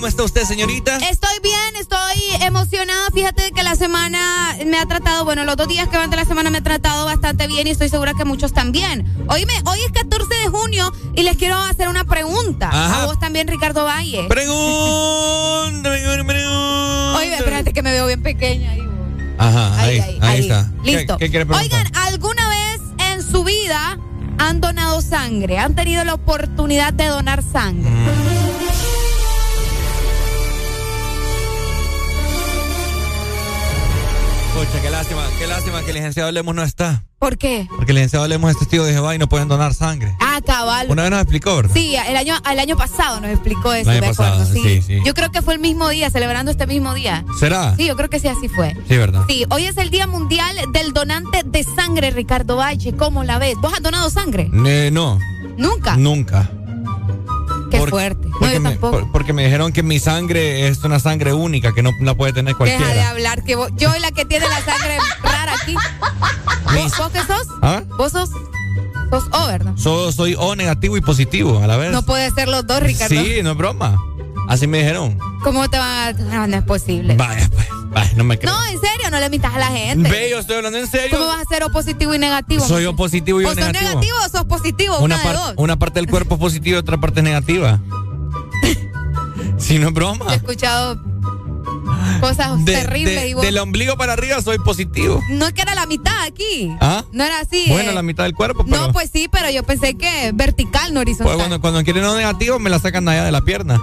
S3: ¿cómo está usted, señorita?
S2: Estoy bien, estoy emocionada. Fíjate que la semana me ha tratado, bueno, los dos días que van de la semana me ha tratado bastante bien y estoy segura que muchos también. Oíme, hoy es 14 de junio y les quiero hacer una pregunta.
S3: Ajá.
S2: A vos también, Ricardo Valle.
S3: Pregunta, pregunta.
S2: Oye, espérate que me veo bien pequeña. ahí.
S3: Ajá, ahí, ahí,
S2: ahí.
S3: está.
S2: Listo.
S3: ¿Qué, qué?
S2: Oigan, ¿alguna vez en su vida han donado sangre? ¿Han tenido la oportunidad de donar sangre?
S3: Pucha, qué lástima, qué lástima que el licenciado Lemos no está.
S2: ¿Por qué?
S3: Porque el licenciado Lemos es testigo de Jehová y no pueden donar sangre.
S2: Ah, cabal.
S3: Una vez nos explicó, ¿verdad?
S2: Sí, el año, el año pasado nos explicó eso,
S3: El año
S2: me acuerdo.
S3: pasado,
S2: sí.
S3: sí, sí.
S2: Yo creo que fue el mismo día, celebrando este mismo día.
S3: ¿Será?
S2: Sí, yo creo que sí, así fue.
S3: Sí, ¿verdad?
S2: Sí, hoy es el Día Mundial del Donante de Sangre, Ricardo Valle. ¿Cómo la ves? ¿Vos has donado sangre?
S3: Eh, no,
S2: Nunca.
S3: nunca.
S2: Qué
S3: Por-
S2: fuerte. No,
S3: Porque
S2: yo
S3: me,
S2: tampoco.
S3: por- porque me dijeron que mi sangre es una sangre única, que no la puede tener
S2: Deja de
S3: cualquiera.
S2: hablar, que vos- yo soy la que tiene la sangre rara aquí. ¿Vos, vos qué sos?
S3: ¿Ah?
S2: ¿Vos sos? Sos O, ¿verdad?
S3: So- soy O negativo y positivo a la vez.
S2: No puede ser los dos, Ricardo.
S3: Sí, no es broma. Así me dijeron.
S2: ¿Cómo te van a.? No, no es posible.
S3: Vaya, pues. Vaya, no me creo.
S2: No, en serio, no le mitas a la gente.
S3: Ve, yo estoy hablando en serio.
S2: ¿Cómo vas a ser o positivo y negativo?
S3: Soy o positivo y
S2: o
S3: negativo.
S2: sos negativo o sos positivo?
S3: Una,
S2: una, de dos.
S3: una parte del cuerpo es positiva y otra parte es negativa. si no es broma.
S2: He escuchado cosas
S3: De-
S2: terribles
S3: de-
S2: y vos.
S3: Del ombligo para arriba soy positivo.
S2: No es que era la mitad aquí.
S3: ¿Ah?
S2: No era así.
S3: Bueno,
S2: eh.
S3: la mitad del cuerpo, pero.
S2: No, pues sí, pero yo pensé que vertical, no horizontal.
S3: Pues cuando, cuando quieren no negativo, me la sacan allá de la pierna.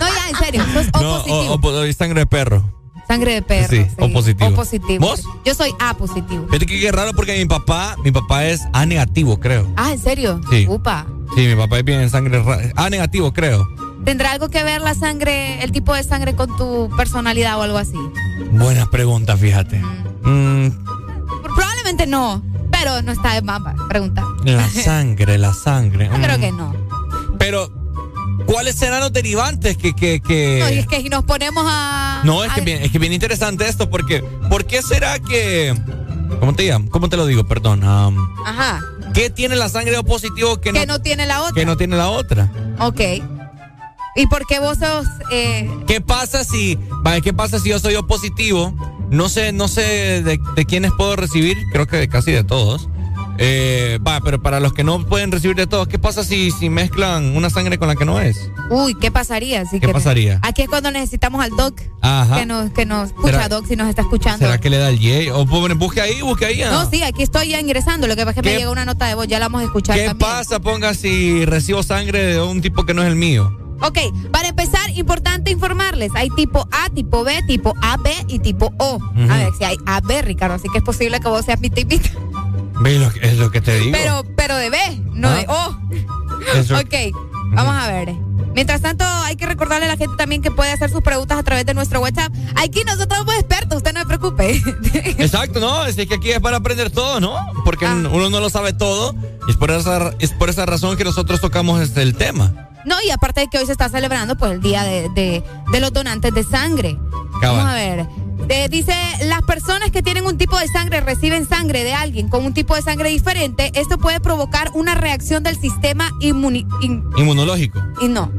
S2: No, ya, en serio. Sos O
S3: no,
S2: positivo.
S3: o, o- o sangre de perro.
S2: Sangre de perro.
S3: Sí, O positivo.
S2: O positivo.
S3: ¿Vos?
S2: Yo soy A positivo.
S3: Fíjate que qué raro porque mi papá, mi papá es A negativo, creo.
S2: Ah, ¿en serio?
S3: Sí.
S2: Upa.
S3: Sí, mi papá es bien sangre A negativo, creo.
S2: ¿Tendrá algo que ver la sangre, el tipo de sangre con tu personalidad o algo así?
S3: Buena pregunta, fíjate. Mm,
S2: Probablemente no, pero no está de más va, preguntar.
S3: la sangre, la sangre.
S2: Yo creo
S3: Mm.
S2: que no.
S3: Pero, ¿cuáles serán los derivantes que... que, que...
S2: No, y es que si nos ponemos a...
S3: No, es que bien, es que bien interesante esto, porque ¿por qué será que ¿Cómo te llamo? ¿Cómo te lo digo? Perdón.
S2: Ajá.
S3: ¿Qué tiene la sangre O positivo que no,
S2: Que no tiene la otra.
S3: que no tiene la otra?
S2: Ok. ¿Y por qué vos sos... eh,
S3: ¿Qué pasa si, vale, qué pasa si yo soy O positivo? No sé, no sé de, de quiénes puedo recibir, creo que de casi de todos. Eh, va, pero para los que no pueden recibir de todos, ¿qué pasa si, si mezclan una sangre con la que no es?
S2: Uy, ¿qué pasaría? Si
S3: ¿Qué
S2: que-
S3: pasaría?
S2: Aquí es cuando necesitamos al doc.
S3: Ajá.
S2: Que nos, que nos escucha,
S3: ¿Será-
S2: doc, si nos está escuchando.
S3: ¿Será que le da el Y? O pues, busque ahí, busque ahí. ah.
S2: No, sí, aquí estoy ya ingresando. Lo que pasa es que me
S3: ¿Qué-
S2: llega una nota de voz, ya la vamos a escuchar
S3: ¿Qué
S2: también.
S3: pasa, ponga, si recibo sangre de un tipo que no es el mío?
S2: Ok, para empezar, importante informarles. Hay tipo A, tipo B, tipo AB y tipo O. A ver, si hay AB, Ricardo, así que es posible que vos seas mitad y mitad.
S3: Ve lo que- es lo que te digo.
S2: Pero, pero de B, no
S3: Ah.
S2: de O.
S3: Eso-
S2: Ok, vamos a ver. Mientras tanto, hay que recordarle a la gente también que puede hacer sus preguntas a través de nuestro WhatsApp. Aquí nosotros somos expertos, usted no se preocupe.
S3: Exacto, no, es que aquí es para aprender todo, ¿no? Porque
S2: Ah.
S3: uno no lo sabe todo y es por esa, es por esa razón que nosotros tocamos este, el tema.
S2: No, y aparte de que hoy se está celebrando pues el día de, de- de los donantes de sangre.
S3: Cabal.
S2: Vamos a ver. Eh, dice, las personas que tienen un tipo de sangre reciben sangre de alguien con un tipo de sangre diferente. Esto puede provocar una reacción del sistema inmuni- in-
S3: Inmunológico,
S2: y no,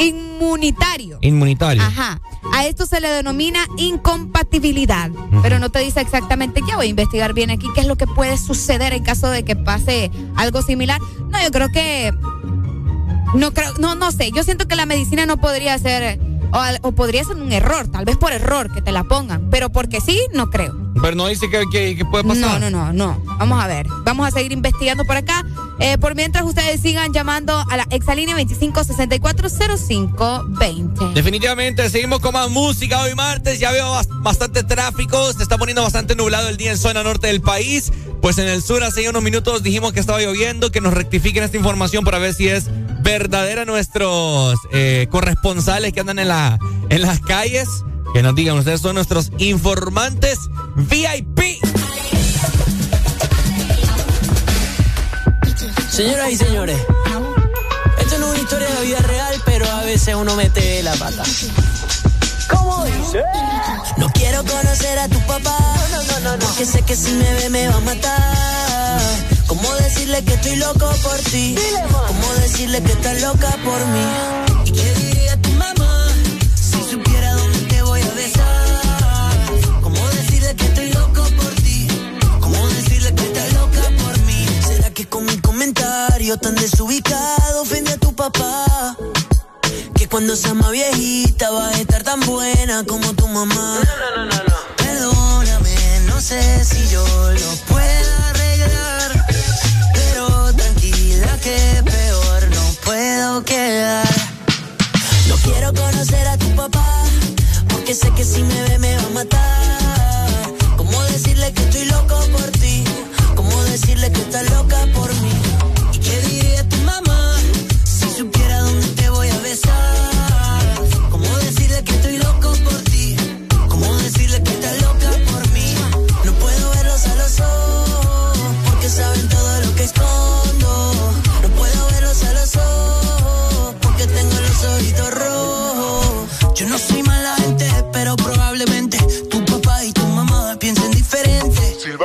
S2: inmunitario.
S3: inmunitario.
S2: Ajá. A esto se le denomina incompatibilidad. Pero no te dice exactamente qué. Voy a investigar bien aquí qué es lo que puede suceder en caso de que pase algo similar. No, yo creo que. No creo, no, no sé. Yo siento que la medicina no podría ser. O, o podría ser un error, tal vez por error que te la pongan. Pero porque sí, no creo.
S3: Pero no dice que, que- que puede pasar.
S2: No, no, no, no. Vamos a ver. Vamos a seguir investigando por acá. Eh, por mientras ustedes sigan llamando a la exalínea 25640520.
S3: Definitivamente, seguimos con más música hoy martes. Ya veo bas- bastante tráfico. Se está poniendo bastante nublado el día en zona norte del país. Pues en el sur hace unos minutos dijimos que estaba lloviendo. Que nos rectifiquen esta información para ver si es verdadera nuestros eh, corresponsales que andan en, la, en las calles. Que nos digan, ustedes son nuestros informantes VIP.
S26: Señoras y señores, esto no es una historia de la vida real, pero a veces uno mete la pata. No quiero conocer a tu papá, no, no, no, no, porque sé que si me ve me va a matar. ¿Cómo decirle que estoy loco por ti? ¿Cómo decirle que estás loca por mí? ¿Y qué diría tu mamá si supiera dónde te voy a besar? ¿Cómo decirle que estoy loco por ti? ¿Cómo decirle que estás loca por mí? ¿Será que con mi comentario tan desubicado ofendí a tu papá? Cuando seas más viejita vas a estar tan buena como tu mamá. No, no, no, no, Perdóname, no sé si yo lo puedo arreglar. Pero tranquila que peor no puedo quedar. No quiero conocer a tu papá, porque sé que si me ve me va a matar. ¿Cómo decirle que estoy loco por ti? ¿Cómo decirle que estás loca por mí? ¿Y qué diría tu mamá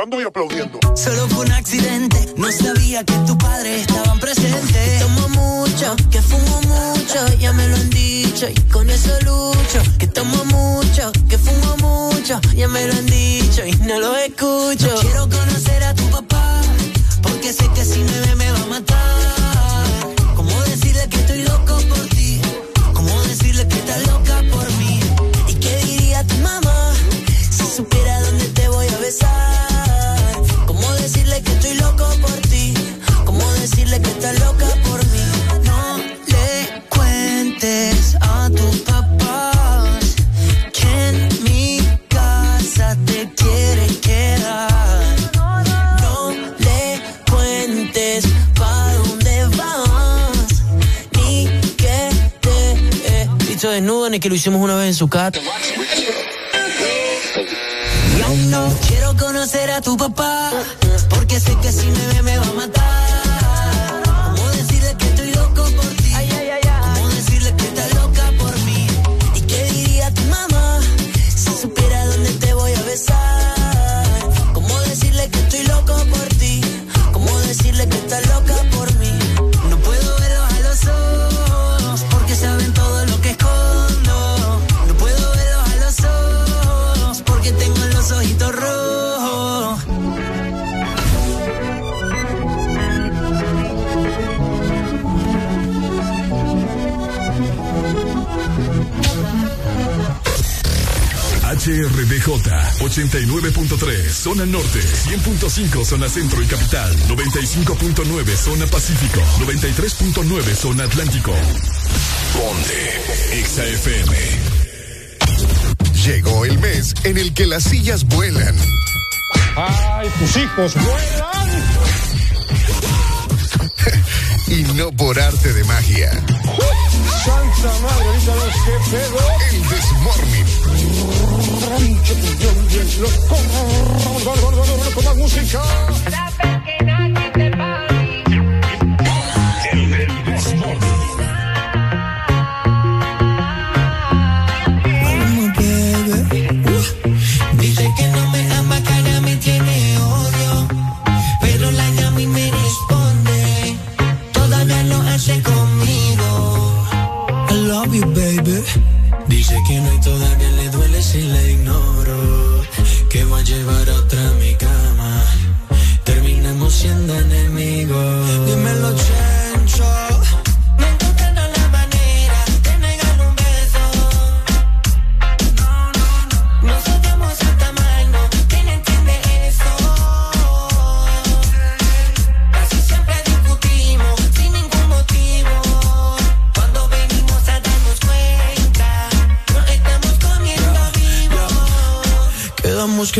S26: y aplaudiendo. Solo fue un accidente, no sabía que tu padre estaban presentes. Tomo mucho, que fumo mucho, ya me lo han dicho y con eso lucho. Que tomo mucho, que fumo mucho, ya me lo han dicho y no lo escucho. Quiero conocer a tu papá, porque sé que si me ve me va a matar. ¿Cómo decirle que estoy loco por ti? ¿Cómo decirle que estás loca por mí? ¿Y qué diría tu mamá si supiera dónde te voy a besar? Estás loca por mí? No le cuentes a tus papás que en mi casa te quiere quedar. No le cuentes pa' dónde vas, ni que te he visto desnudo, ni que lo hicimos una vez en su casa. Y aún no quiero conocer a tu papá, porque sé que si me ve me va a matar. Loca
S7: HRDJ 89.3 Zona Norte 100.5 Zona Centro y Capital 95.9 Zona Pacífico 93.9 Zona Atlántico Ponte XAFM
S20: Llegó el mes en el que las sillas vuelan.
S27: ¡Ay, tus hijos vuelan!
S20: y no por arte de magia.
S27: ¡Santa madre, ahorita los que!
S20: El Desmorning.
S27: Vamos, vamos, vamos, con más música.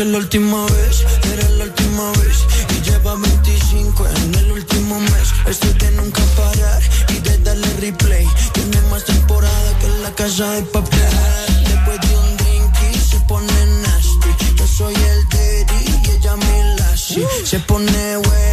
S26: Que la última vez era la última vez y lleva 25 en el último mes. Estoy de nunca parar y de darle replay. Tiene más temporada que la casa de papel. Después de un drink y se pone nasty. Yo soy el daddy y ella mi lassie. Se pone wary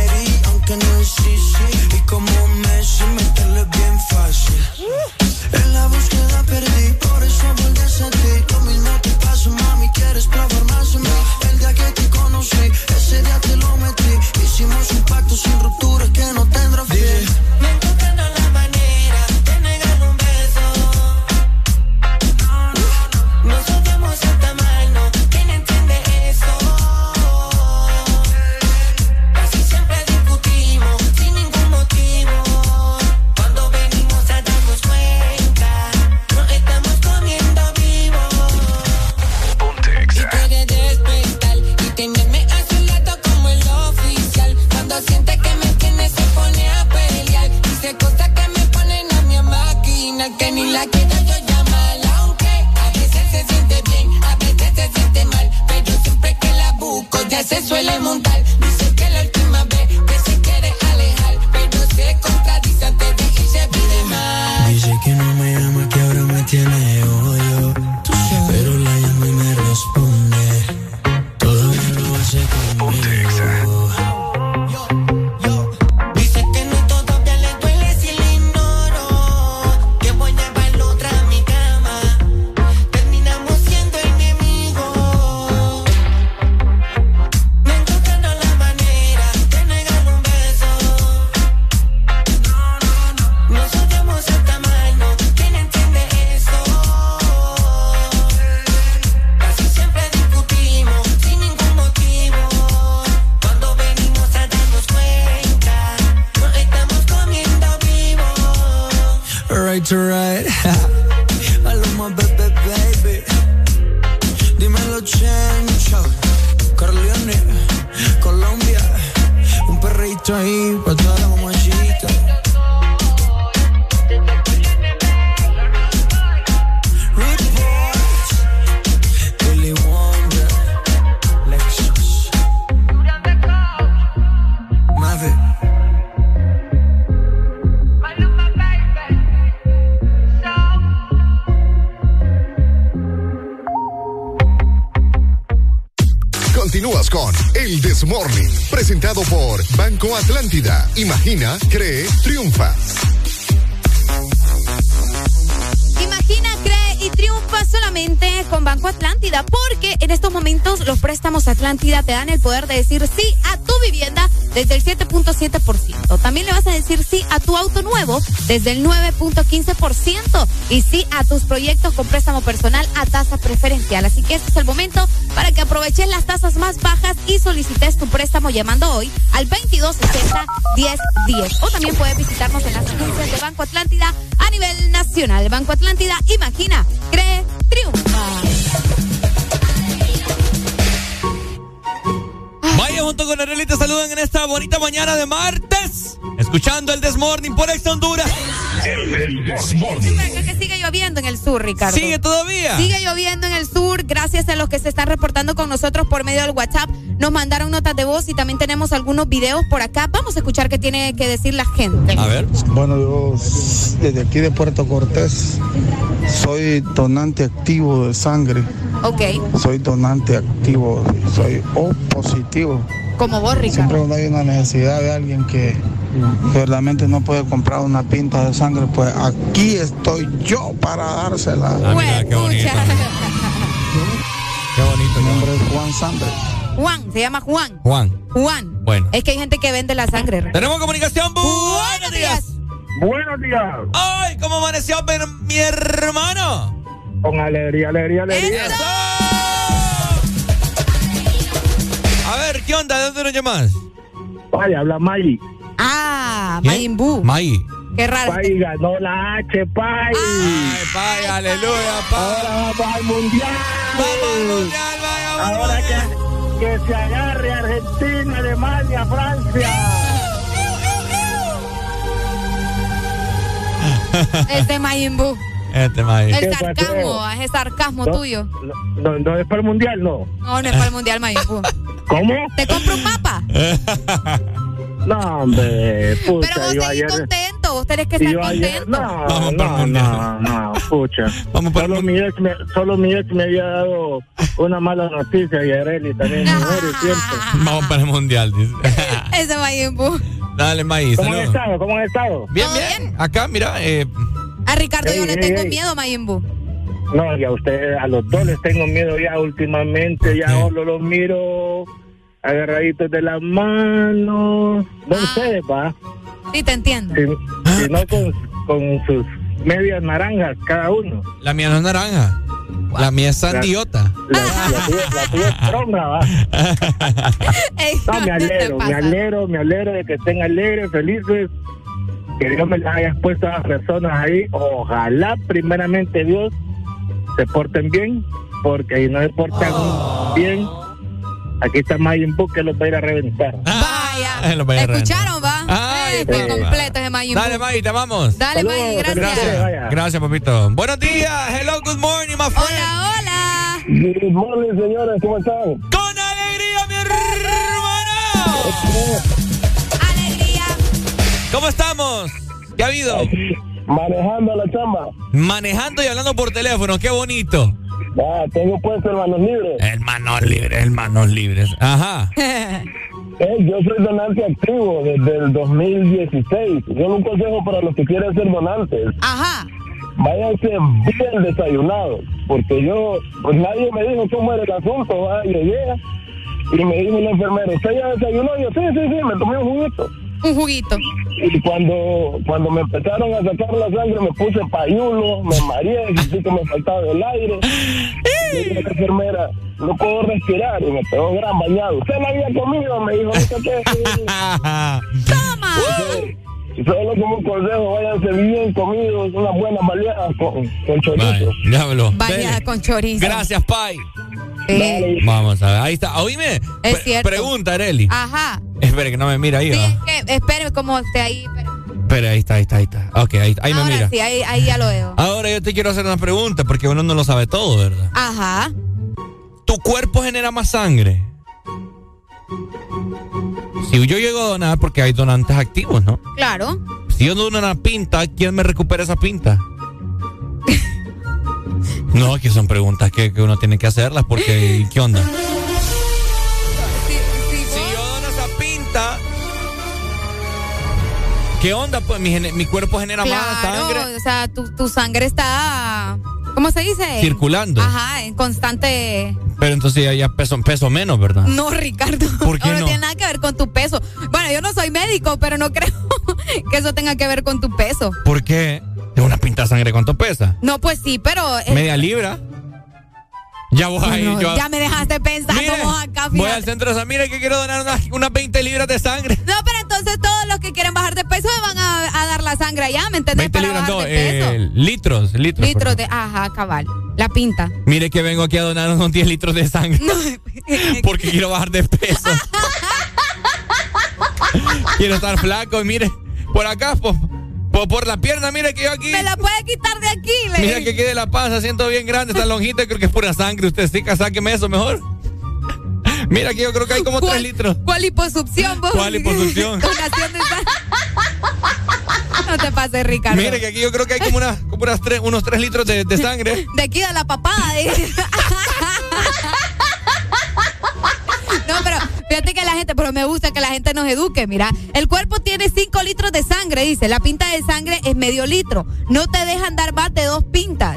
S20: Banco Atlántida. Imagina, cree, triunfa.
S2: Imagina, cree y triunfa solamente con Banco Atlántida, porque en estos momentos los préstamos Atlántida te dan el poder de decir sí a tu vivienda desde el 7.7%. También le vas a decir sí a tu auto nuevo desde el 9.15% y sí a tus proyectos con préstamo personal a tasa preferencial. Así que este es el momento aproveches las tasas más bajas y solicites tu préstamo llamando hoy al 2260 1010. O también puedes visitarnos en las agencias de Banco Atlántida a nivel nacional. Banco Atlántida, imagina, cree, triunfa.
S3: Vaya junto con Arely te saludan en esta bonita mañana de martes. Escuchando el Desmorning por Ex Honduras.
S2: El sigue lloviendo en el sur, Ricardo.
S3: ¿Sigue todavía?
S2: Sigue lloviendo en el sur, gracias a los que se están reportando con nosotros por medio del WhatsApp. Nos mandaron notas de voz y también tenemos algunos videos por acá. Vamos a escuchar qué tiene que decir la gente.
S3: A ver.
S28: Bueno, yo desde aquí de Puerto Cortés soy donante activo de sangre.
S2: Ok.
S28: Soy donante activo, soy O positivo.
S2: Como vos, Ricardo.
S28: Siempre cuando hay una necesidad de alguien que verdaderamente no puede comprar una pinta de sangre, pues aquí estoy yo para dársela.
S3: Ah, mira, qué bonito. Qué bonito.
S28: Mi nombre es Juan Sandre.
S2: Juan, se llama Juan.
S3: Juan.
S2: Juan.
S3: Bueno.
S2: Es que hay gente que vende la sangre.
S3: Tenemos comunicación. Buenos días.
S28: Buenos días.
S3: Ay, ¿cómo amaneció mi, mi hermano?
S28: Con alegría, alegría, alegría.
S3: A ver, ¿qué onda? ¿De dónde nos llamas?
S28: Vaya, habla May.
S2: Ah.
S3: May.
S2: Qué raro.
S28: Pai ganó la H, Pai.
S3: Ay, Pai, aleluya, Pai.
S28: Ahora vamos al mundial.
S3: Vamos al mundial, vaya, vamos
S28: Ahora que, que se agarre Argentina, Alemania, Francia.
S2: Este Majin Buu.
S3: Este May.
S2: El sarcasmo, ese sarcasmo
S28: No.
S2: tuyo.
S28: No, no es para el mundial, no.
S2: No, no es para el mundial, Majin Buu.
S28: ¿Cómo?
S2: Te compro un mapa.
S28: No, hombre, pucha,
S2: Pero vos
S28: yo
S2: tenés
S28: ayer.
S2: contento, vos tenés que estar
S28: yo ayer,
S2: contento.
S28: no,
S3: Vamos
S28: no, no, no, pucha.
S3: Vamos para el
S28: Solo mi, ex me, solo mi ex me había dado una mala noticia y Areli también me muere siempre.
S3: Vamos para el mundial, dice.
S2: Ese Majin Buu.
S3: Dale, May,
S28: ¿Cómo han estado? ¿Cómo han estado?
S3: Bien,
S2: ¿Todo
S3: bien,
S2: bien?
S3: Acá, mira, eh,
S2: A Ricardo yo
S28: Ey,
S2: le
S28: ey,
S2: tengo
S28: ey.
S2: miedo, Majin Buu.
S28: No, y a ustedes, a los dos les tengo miedo ya últimamente, ya
S3: qué?
S28: solo los miro agarraditos de las manos. No
S2: Ah.
S28: ustedes, va.
S2: Sí, te entiendo.
S28: Si- Sino con, con sus medias naranjas cada uno.
S3: la mía no es naranja. La mía es sandiota.
S28: La, la tuya, la tuya es tronga, va.
S2: Ey,
S28: No, me
S2: ¿qué te
S28: alegro, me alegro, me alegro de que estén alegres, felices. Que Dios me las haya puesto a las personas ahí. Ojalá, primeramente, Dios se porten bien, porque si no se portan bien, aquí está Mayin Book que los va a ir a reventar.
S2: Vaya.
S3: Lo voy a
S2: ¿Escucharon, va?
S3: Ay,
S2: Este
S28: papá.
S2: completo ese Majin Buu.
S3: Dale, May, te vamos.
S2: Dale,
S28: felicidades,
S2: gracias.
S28: vaya.
S3: Gracias, papito. Buenos días. Hello, good morning, my friend.
S2: Hola, hola.
S28: Good morning, señores, ¿cómo están?
S3: Con alegría, mi hermano.
S2: Alegría.
S3: ¿Cómo estamos? ¿Qué ha habido?
S28: Manejando la chamba.
S3: Manejando y hablando por teléfono. Qué bonito.
S28: Ah, tengo puesto hermanos libres.
S3: Hermanos libres, hermanos libres. Ajá.
S28: Eh, yo soy donante activo desde el 2016. Yo un consejo para los que quieren ser donantes.
S2: Ajá.
S28: Váyanse bien desayunados, porque yo, pues nadie me dijo cómo era el asunto, ¿va? llegué y me dijo una enfermera, ¿usted ya desayunó? Y yo, sí, sí, sí, me tomé un juguito.
S2: Un juguito.
S28: Y cuando, cuando me empezaron a sacar la sangre me puse payulo, me mareé, sentí que me faltaba el aire. Y le dije a la enfermera, no puedo respirar, y me pegó un gran bañado. ¿Usted la había comido? Me dijo, no qué.
S2: Toma.
S4: solo como un consejo, váyanse bien comidos, una buena baleada con, con chorizo.
S3: Diablo.
S2: Vaya con chorizo.
S3: Gracias, Pai.
S2: Sí.
S3: Vamos a ver, ahí está. Oíme.
S2: Es
S3: pre-
S2: cierto.
S3: Pregunta, Areli.
S2: Ajá.
S3: Espere que no me mira ahí.
S2: Sí, es que, espere como esté ahí. pero-
S3: Espere, ahí está, ahí está, ahí está. Ok, ahí, ahí me
S2: Ahora
S3: mira.
S2: sí, ahí, ahí ya lo veo.
S3: Ahora yo te quiero hacer una pregunta porque uno no lo sabe todo, ¿verdad?
S2: Ajá.
S3: ¿Tu cuerpo genera más sangre? Si yo llego a donar, porque hay donantes activos, ¿no?
S2: Claro.
S3: Si yo dono una pinta, ¿quién me recupera esa pinta? No, que son preguntas que, que uno tiene que hacerlas porque ¿qué onda? Si yo dono esa pinta, ¿qué onda? Pues mi, mi cuerpo genera más
S2: Claro,
S3: sangre
S2: o sea, tu, tu sangre está, ¿cómo se dice?
S3: circulando.
S2: Ajá, en constante...
S3: Pero entonces ya, ya peso, peso menos, ¿verdad?
S2: No, Ricardo.
S3: ¿Por qué no?
S2: tiene nada que ver con tu peso. Bueno, yo no soy médico, pero no creo que eso tenga que ver con tu peso.
S3: ¿Por qué? ¿De una pinta de sangre cuánto pesa?
S2: No, pues sí, pero... eh,
S3: Media libra. Ya voy ahí,
S2: no,
S3: yo.
S2: ya me dejaste pensando
S3: Mire,
S2: vos acá,
S3: Voy al centro de mire que quiero donar unas, unas 20 libras de sangre.
S2: No, pero entonces todos los que quieren bajar de peso me van a, a dar la sangre allá, ¿me entendés?
S3: 20
S2: Para
S3: libras,
S2: bajar
S3: no,
S2: de peso.
S3: eh, litros, litros.
S2: Litros de... Ajá, cabal. La pinta.
S3: Mire que vengo aquí a donar unos 10 litros de sangre. porque quiero bajar de peso. quiero estar flaco y mire, por acá, por, por, por la pierna, mire que yo aquí.
S2: Me la puede quitar de aquí, le
S3: Mira que quede la panza, siento bien grande, esta lonjita, creo que es pura sangre. Usted sí, sáqueme eso mejor. Mira que yo creo que hay como 3 litros.
S2: ¿Cuál liposucción, vos?
S3: ¿Cuál liposucción?
S2: No te pases, Ricardo.
S3: Mire que aquí yo creo que hay como, unas, como unas tres, unos 3 litros de, de sangre.
S2: De aquí de la papada. ¿eh? No, pero fíjate que la gente, pero me gusta que la gente nos eduque. Mira, el cuerpo tiene 5 litros de sangre, dice. La pinta de sangre es medio litro. No te dejan dar más de dos pintas.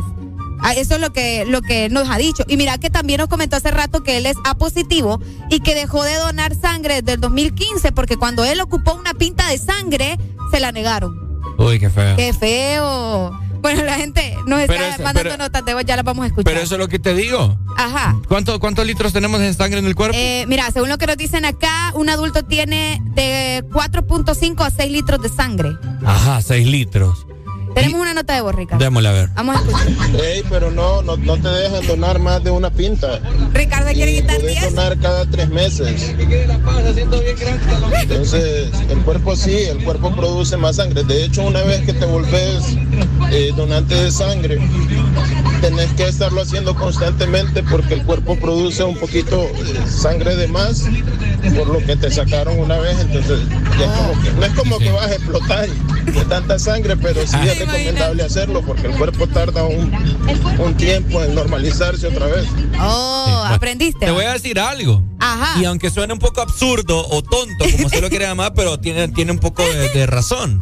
S2: Ah, Eso es lo que, lo que nos ha dicho. Y mira que también nos comentó hace rato que él es A positivo y que dejó de donar sangre desde el 2015 porque cuando él ocupó una pinta de sangre, se la negaron.
S3: Uy, qué feo.
S2: Qué feo. Bueno, la gente nos está
S3: Pero eso-
S2: mandando
S3: pero-
S2: notas de voz, ya las vamos a escuchar.
S3: Pero eso es lo que te digo.
S2: Ajá.
S3: ¿Cuánto, ¿Cuántos litros tenemos de sangre en el cuerpo?
S2: Eh, mira, según lo que nos dicen acá, un adulto tiene de 4.5 a 6 litros de sangre.
S3: Ajá, 6 litros.
S2: Tenemos una nota de voz, Ricardo.
S3: Démosle a ver.
S2: Vamos a escuchar.
S29: Ey, pero no, no, no te dejan donar más de una pinta.
S2: Ricardo quiere quitar
S29: Puedes
S2: 10.
S29: donar cada tres meses. Entonces, el cuerpo sí, el cuerpo produce más sangre. De hecho, una vez que te volvés eh, donante de sangre, tenés que estarlo haciendo constantemente porque el cuerpo produce un poquito de sangre de más por lo que te sacaron una vez. Entonces, ya es como que- no es como que vas a explotar de tanta sangre, pero sí es recomendable hacerlo porque el cuerpo tarda un, un tiempo en normalizarse otra vez.
S2: Oh, aprendiste.
S3: Te voy a decir algo.
S2: Ajá.
S3: Y aunque suene un poco absurdo o tonto, como se lo quiera llamar, pero tiene, tiene un poco de, de razón.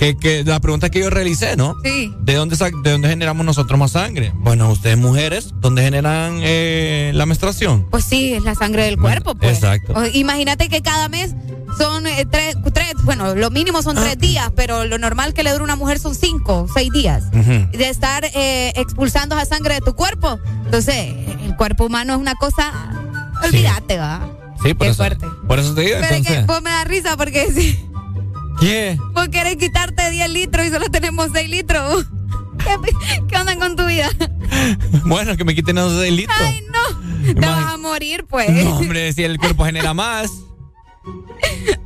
S3: Que, que la pregunta que yo realicé, ¿no?
S2: Sí.
S3: ¿De dónde, ¿De dónde generamos nosotros más sangre? Bueno, ustedes mujeres, ¿dónde generan eh, la menstruación?
S2: Pues sí, es la sangre del cuerpo, pues.
S3: Exacto.
S2: O- imagínate que cada mes son eh, tres, tres, bueno, lo mínimo son
S3: Ah.
S2: tres días, pero lo normal que le dura una mujer son cinco, seis días. De estar eh, expulsando esa sangre de tu cuerpo. Entonces, el cuerpo humano es una cosa, olvídate, va.
S3: Sí, por
S2: Qué
S3: eso,
S2: fuerte.
S3: por eso te digo,
S2: Pero es que
S3: entonces.
S2: vos me da risa porque si
S3: ¿Qué?
S2: vos querés quitarte 10 litros y solo tenemos 6 litros. ¿Qué, qué onda con tu vida?
S3: Bueno, que me quiten esos 6 litros.
S2: Ay, no. Te vas a morir, pues.
S3: No, hombre, si el cuerpo genera más.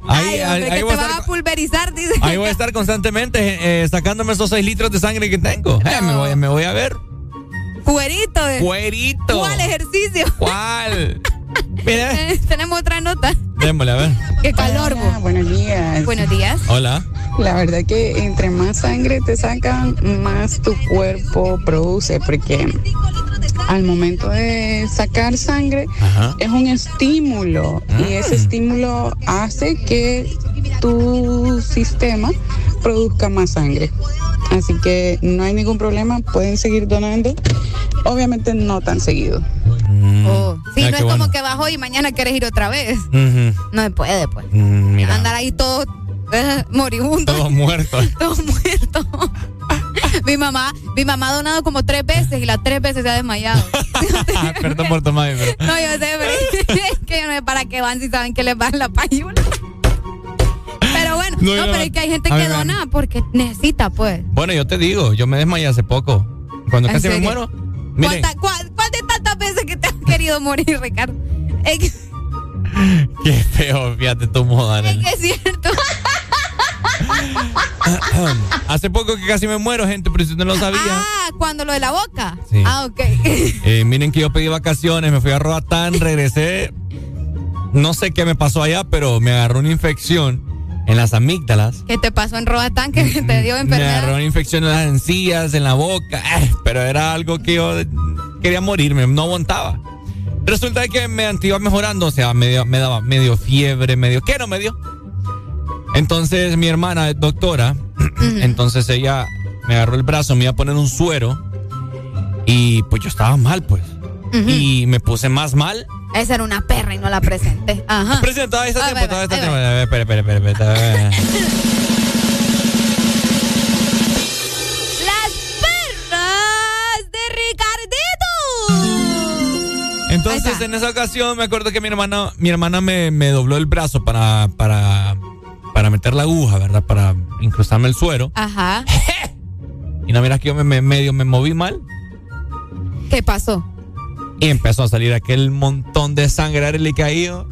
S3: Ahí,
S2: Ay, hombre,
S3: ahí- ahí
S2: te vas
S3: estar,
S2: a pulverizar, dice.
S3: ahí voy a estar constantemente eh, sacándome esos 6 litros de sangre que tengo. Eh, me, voy, me voy a ver.
S2: Cuerito. de-
S3: Cuerito.
S2: ¿Cuál ejercicio?
S3: ¿Cuál? Mira.
S2: Eh, Tenemos otra nota.
S3: Démosle, a ver.
S2: Qué calor.
S30: Buenos días.
S2: Buenos días.
S3: Hola.
S30: La verdad que entre más sangre te sacan, más tu cuerpo produce, porque al momento de sacar sangre
S3: Ajá.
S30: es un estímulo y ese estímulo hace que tu sistema produzca más sangre. Así que no hay ningún problema, pueden seguir donando, obviamente no tan seguido.
S2: Oh, sí,
S3: Ah,
S2: no es como
S3: bueno.
S2: que bajo y mañana quieres ir otra vez. No se puede, pues.
S3: Mm, mira.
S2: Andar ahí todo eh, moribundo.
S3: Todos muertos.
S2: Todo muerto. mi mamá, mi mamá ha donado como tres veces y las tres veces se ha desmayado.
S3: Ah, Perdón por tomar, pero.
S2: No, yo sé, pero es que yo no sé para qué van si saben que les va la payula. Pero bueno, No, pero es que hay gente que dona porque necesita, pues.
S3: Bueno, yo te digo, yo me desmayé hace poco. Cuando casi me muero.
S2: ¿Cuál, de tantas veces que te has querido morir, Ricardo?
S3: Qué feo, fíjate tu moda.
S2: Es que es cierto.
S3: Hace poco que casi me muero, gente, pero si no lo sabía.
S2: Ah, cuando lo de la boca.
S3: Sí.
S2: Ah, ok.
S3: Eh, miren que yo pedí vacaciones, me fui a Roatán, regresé. No sé qué me pasó allá, pero me agarró una infección en las amígdalas.
S2: ¿Qué te pasó en Roatán que te dio enfermedad?
S3: Me agarró una infección en las encías, en la boca, eh, pero era algo que yo quería morirme, no aguantaba. Resulta que me iba mejorando, o sea, me daba medio fiebre, medio... ¿Qué no me dio? Entonces mi hermana es doctora, entonces ella me agarró el brazo, me iba a poner un suero y pues yo estaba mal, pues. Y me puse más mal.
S2: Esa era una perra y no la presenté. Ajá.
S3: Presenta, esta tiempo, toda esta tiempo. Espera, espera, espera, espera.
S2: Las perras de Ricardito.
S3: Entonces en esa ocasión me acuerdo que mi hermana, mi hermana me, me dobló el brazo para, para para meter la aguja, ¿verdad? Para incrustarme el suero.
S2: Ajá.
S3: y no miras que yo me, medio me moví mal.
S2: ¿Qué pasó?
S3: Y empezó a salir aquel montón de sangre le caído.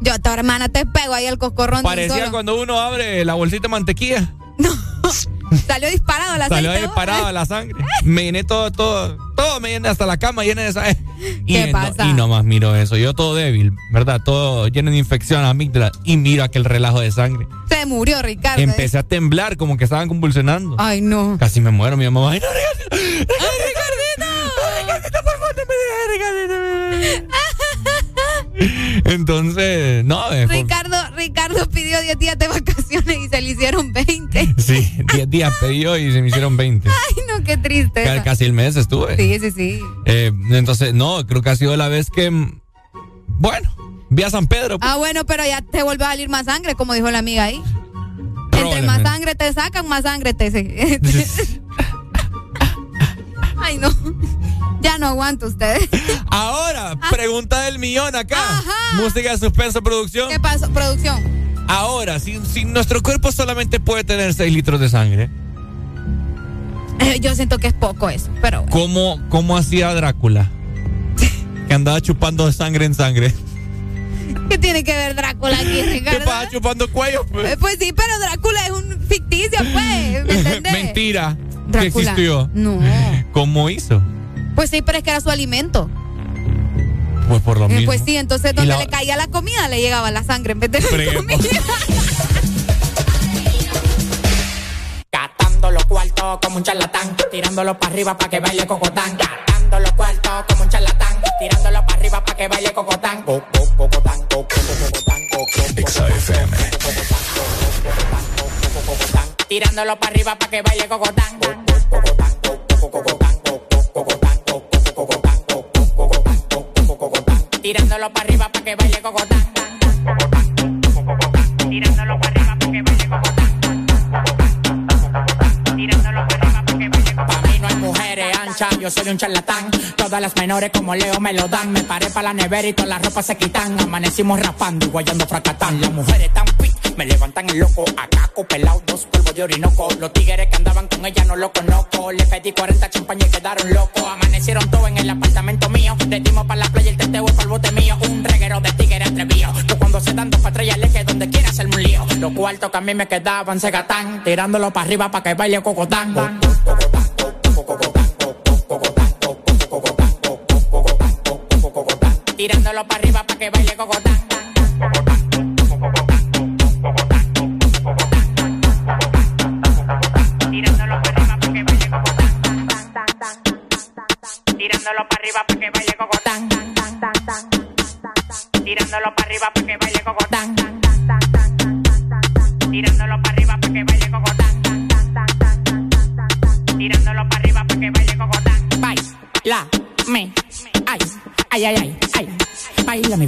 S2: Yo a tu hermana te pego ahí el coscorrón.
S3: Parecía cuando uno abre la bolsita de mantequilla.
S2: No. Salió disparado la
S3: sangre. Salió disparado la sangre. Me llené todo, todo, todo me llené hasta la cama llena de sangre. Y
S2: ¿Qué pasa?
S3: y nomás miro eso. Yo todo débil, ¿verdad? Todo lleno de infección amígdala. Y miro aquel relajo de sangre.
S2: Se murió, Ricardo.
S3: Empecé a temblar, como que estaban convulsionando.
S2: Ay, no.
S3: Casi me muero, mi mamá. Ay, no,
S2: Ricardito. Ay, Ricardito.
S3: Ay, Ricardito, por favor, no me dejes, Ricardito. Entonces, no.
S2: Ricardo, Ricardo pidió 10 días de vacaciones y se le hicieron 20.
S3: Sí, 10 días pidió y se me hicieron 20.
S2: Ay, no, qué triste.
S3: Casi el mes estuve.
S2: Sí, sí, sí.
S3: Eh, entonces, no, creo que ha sido la vez que. Bueno, vi a San Pedro.
S2: Ah, bueno, pero ya te vuelve a salir más sangre, como dijo la amiga ahí. Entre más sangre te sacan, más sangre te. Ay, no. Ya no aguanto ustedes.
S3: Ahora, pregunta del millón acá. Música de suspenso, producción.
S2: ¿Qué pasó, producción?
S3: Ahora, si, si nuestro cuerpo solamente puede tener 6 litros de sangre.
S2: Eh, yo siento que es poco eso, pero.
S3: ¿Cómo, cómo hacía Drácula? que andaba chupando de sangre en sangre.
S2: ¿Qué tiene que ver Drácula aquí, Ricardo?
S3: ¿Qué pasa chupando cuello? Pues?
S2: Eh, pues sí, pero Drácula es un ficticio, pues. ¿me
S3: Mentira. ¿Qué existió?
S2: No.
S3: ¿Cómo hizo?
S2: Pues sí, pero es que era su alimento.
S3: Pues por lo mismo.
S2: Pues sí, entonces donde le caía la comida le llegaba la sangre en vez de la comida.
S31: Catando los cuartos como un charlatán, tirándolo para arriba para que baile cocotán. Catando los cuartos como un charlatán, tirándolo para arriba para que baile cocotán. Cocotán, cocotán,
S20: XFM.
S31: Tirándolo para arriba para que baile cocotán. Tirándolo para arriba para que baile cocotán. Tirándolo para arriba para que baile cocotán. Tirándolo para arriba para que baile cocotán. Para mí no hay mujeres anchas, yo soy un charlatán. Todas las menores como Leo me lo dan. Me paré para la nevera y todas las ropas se quitan. Amanecimos rapando y guayando fracatán. Las mujeres tan fit, me levantan el loco. Acá pelado, dos polvos de orinoco. Los tigres que andaban con ella no lo conozco. Le pedí 40 champañas y quedaron locos. Amanecieron todos en el apartamento mío. Le dimos para la playa el teteo para el bote mío. Un reguero de tigres atrevido. Que cuando se dan dos patrullas le que donde quiera hacerme un lío. Los cuartos que a mí me quedaban se gatán. Tirándolo para arriba para que baile cocotán. Tirándolo para arriba para que baile cocotán. Tirándolo para arriba para que baile cocotán. Tirándolo para arriba para que baile cocotán. Tirándolo para arriba para que baile cocotán. Tirándolo para arriba para que baile cocotán. Tirándolo para arriba para que baile. Baila, me, ay, ay, ay, ay. Baila mi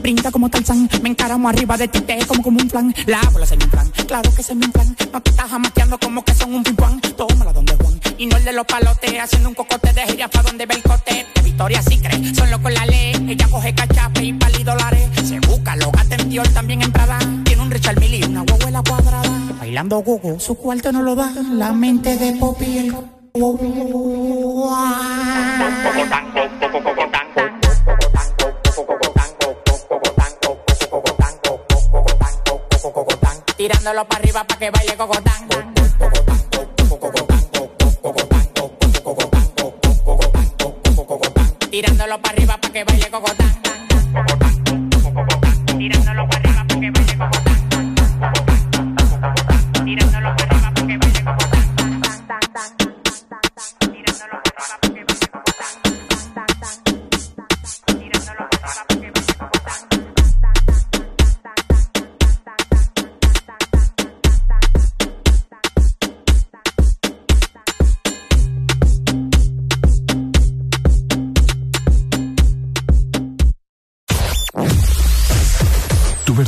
S31: brinda como Tarzán Me encaramo arriba de ti, te como como un flan La bola se me inflan, claro que se me inflan No te estás jamaqueando como que son un pimpán Tómala donde Juan Y no el de los palotes, haciendo un cocote de gira pa' donde ve el cote. De Victoria sí cree, son locos la ley. Ella coge cachape y pali dólares. Se busca, lo gata en Dior, también en Prada. Tiene un Richard Mille y una huevuela cuadrada. Bailando gogo, su cuarto no lo da. La mente de Poppy el Tirándolo para arriba para que baile cocotán. Tirándolo para arriba para que baile cocotán. Tirándolo para arriba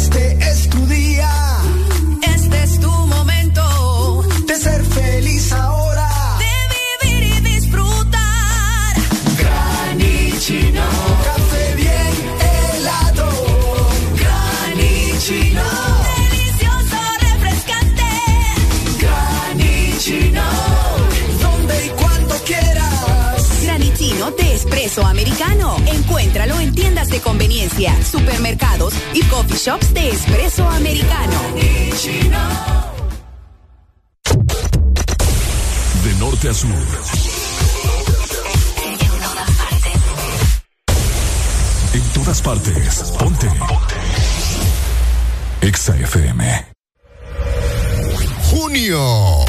S32: Este
S21: espresso americano. Encuéntralo en tiendas de conveniencia, supermercados y coffee shops de espresso americano.
S7: De norte a sur. En todas partes. Ponte. Exa FM.
S20: Junio.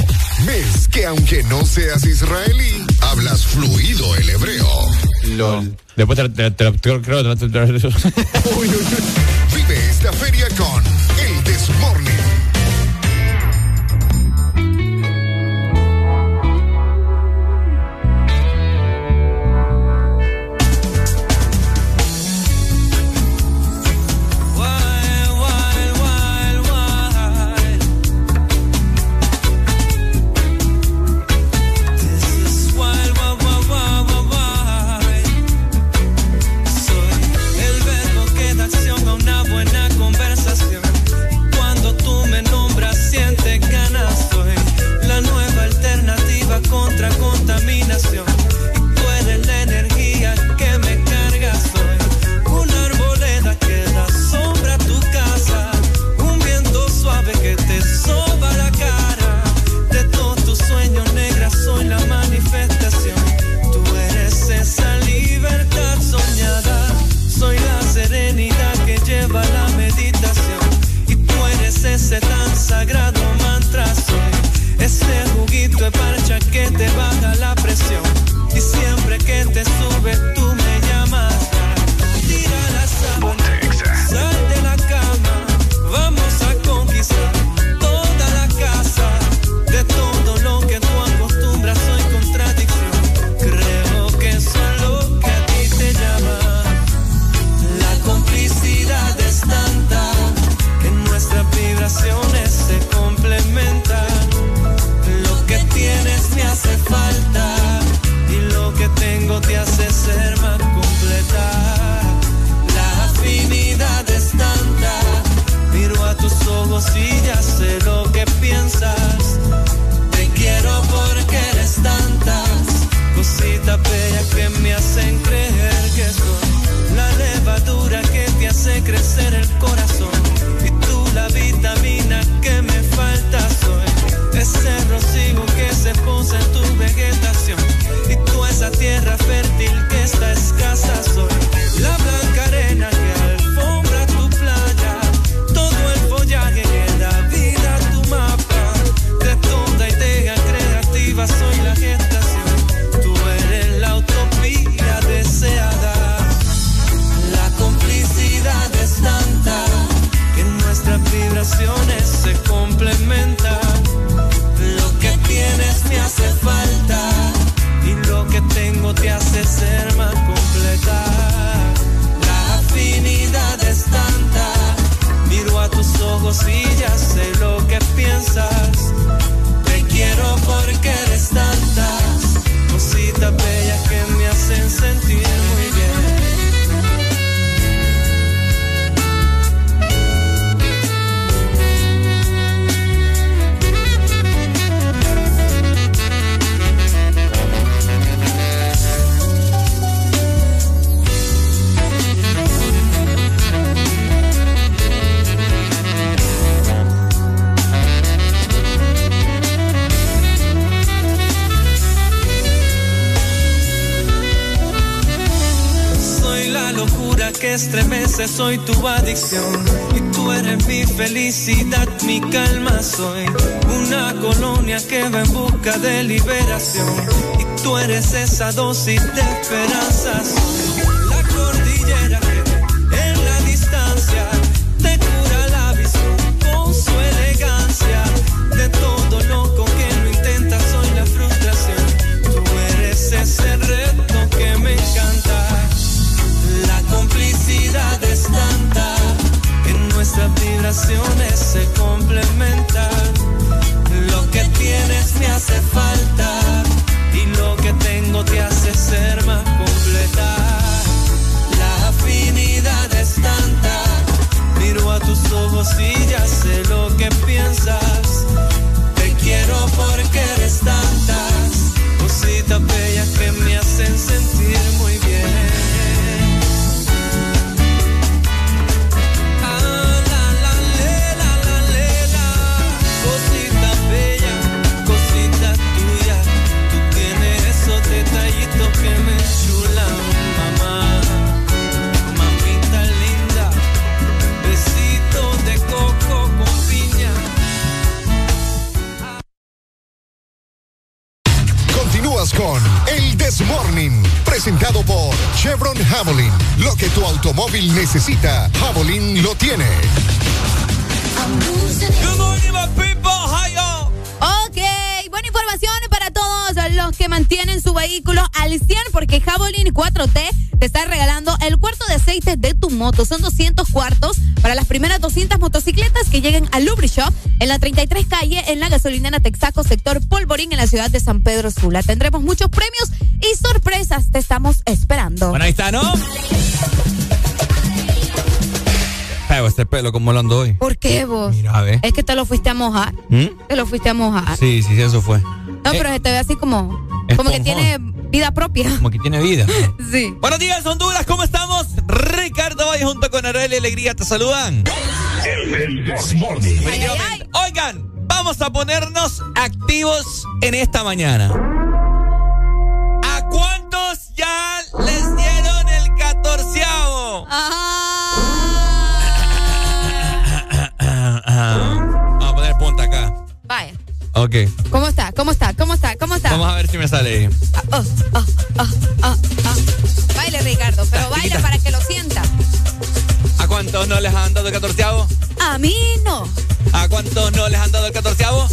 S20: Mes que aunque no seas israelí, hablas fluido el hebreo.
S3: LOL. Después te, te, te, creo que
S20: Vive esta feria con El Desmorning.
S2: Ciudad de San Pedro Sula. Tendremos muchos premios y sorpresas. Te estamos esperando.
S3: Bueno, ahí está, ¿no? Feo este pelo, como lo ando hoy.
S2: ¿Por qué vos?
S3: Mira, a ver.
S2: Es que te lo fuiste a mojar.
S3: ¿Mm?
S2: Te lo fuiste a mojar.
S3: Sí, sí, sí, eso fue.
S2: No, pero se te ve así como, como que tiene vida propia.
S3: Como que tiene vida.
S2: Sí.
S3: Buenos días, Honduras, ¿cómo estamos? Ricardo Valle junto con Arely Alegría te saludan. Definitivamente. Oigan, vamos a ponernos activos en esta mañana. ¿A cuántos ya les dieron el catorceavo? Vamos a poner punta acá.
S2: Vaya.
S3: Ok.
S2: ¿Cómo está? ¿Cómo está? ¿Cómo está? ¿Cómo está?
S3: Vamos a ver si me sale ahí.
S2: Oh, oh, oh, oh, oh. Baile, Ricardo, pero baile para que lo sienta.
S3: ¿A cuántos no les han dado el catorceavo?
S2: A mí no.
S3: ¿A cuántos no les han dado el catorceavo?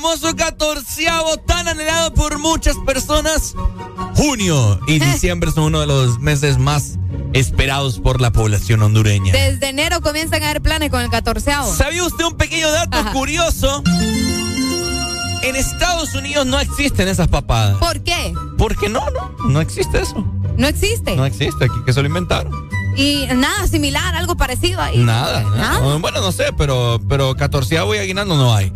S3: Famoso catorceavo tan anhelado por muchas personas. Junio y diciembre son uno de los meses más esperados por la población hondureña.
S2: Desde enero comienzan a haber planes con el catorceavo.
S3: ¿Sabía usted un pequeño dato curioso? En Estados Unidos no existen esas papadas.
S2: ¿Por qué?
S3: Porque no, no, no existe eso.
S2: No existe.
S3: No existe, aquí que se lo inventaron.
S2: Y nada similar, algo parecido ahí.
S3: Nada, nada. Bueno, no sé, pero, pero catorceavo y aguinaldo no hay.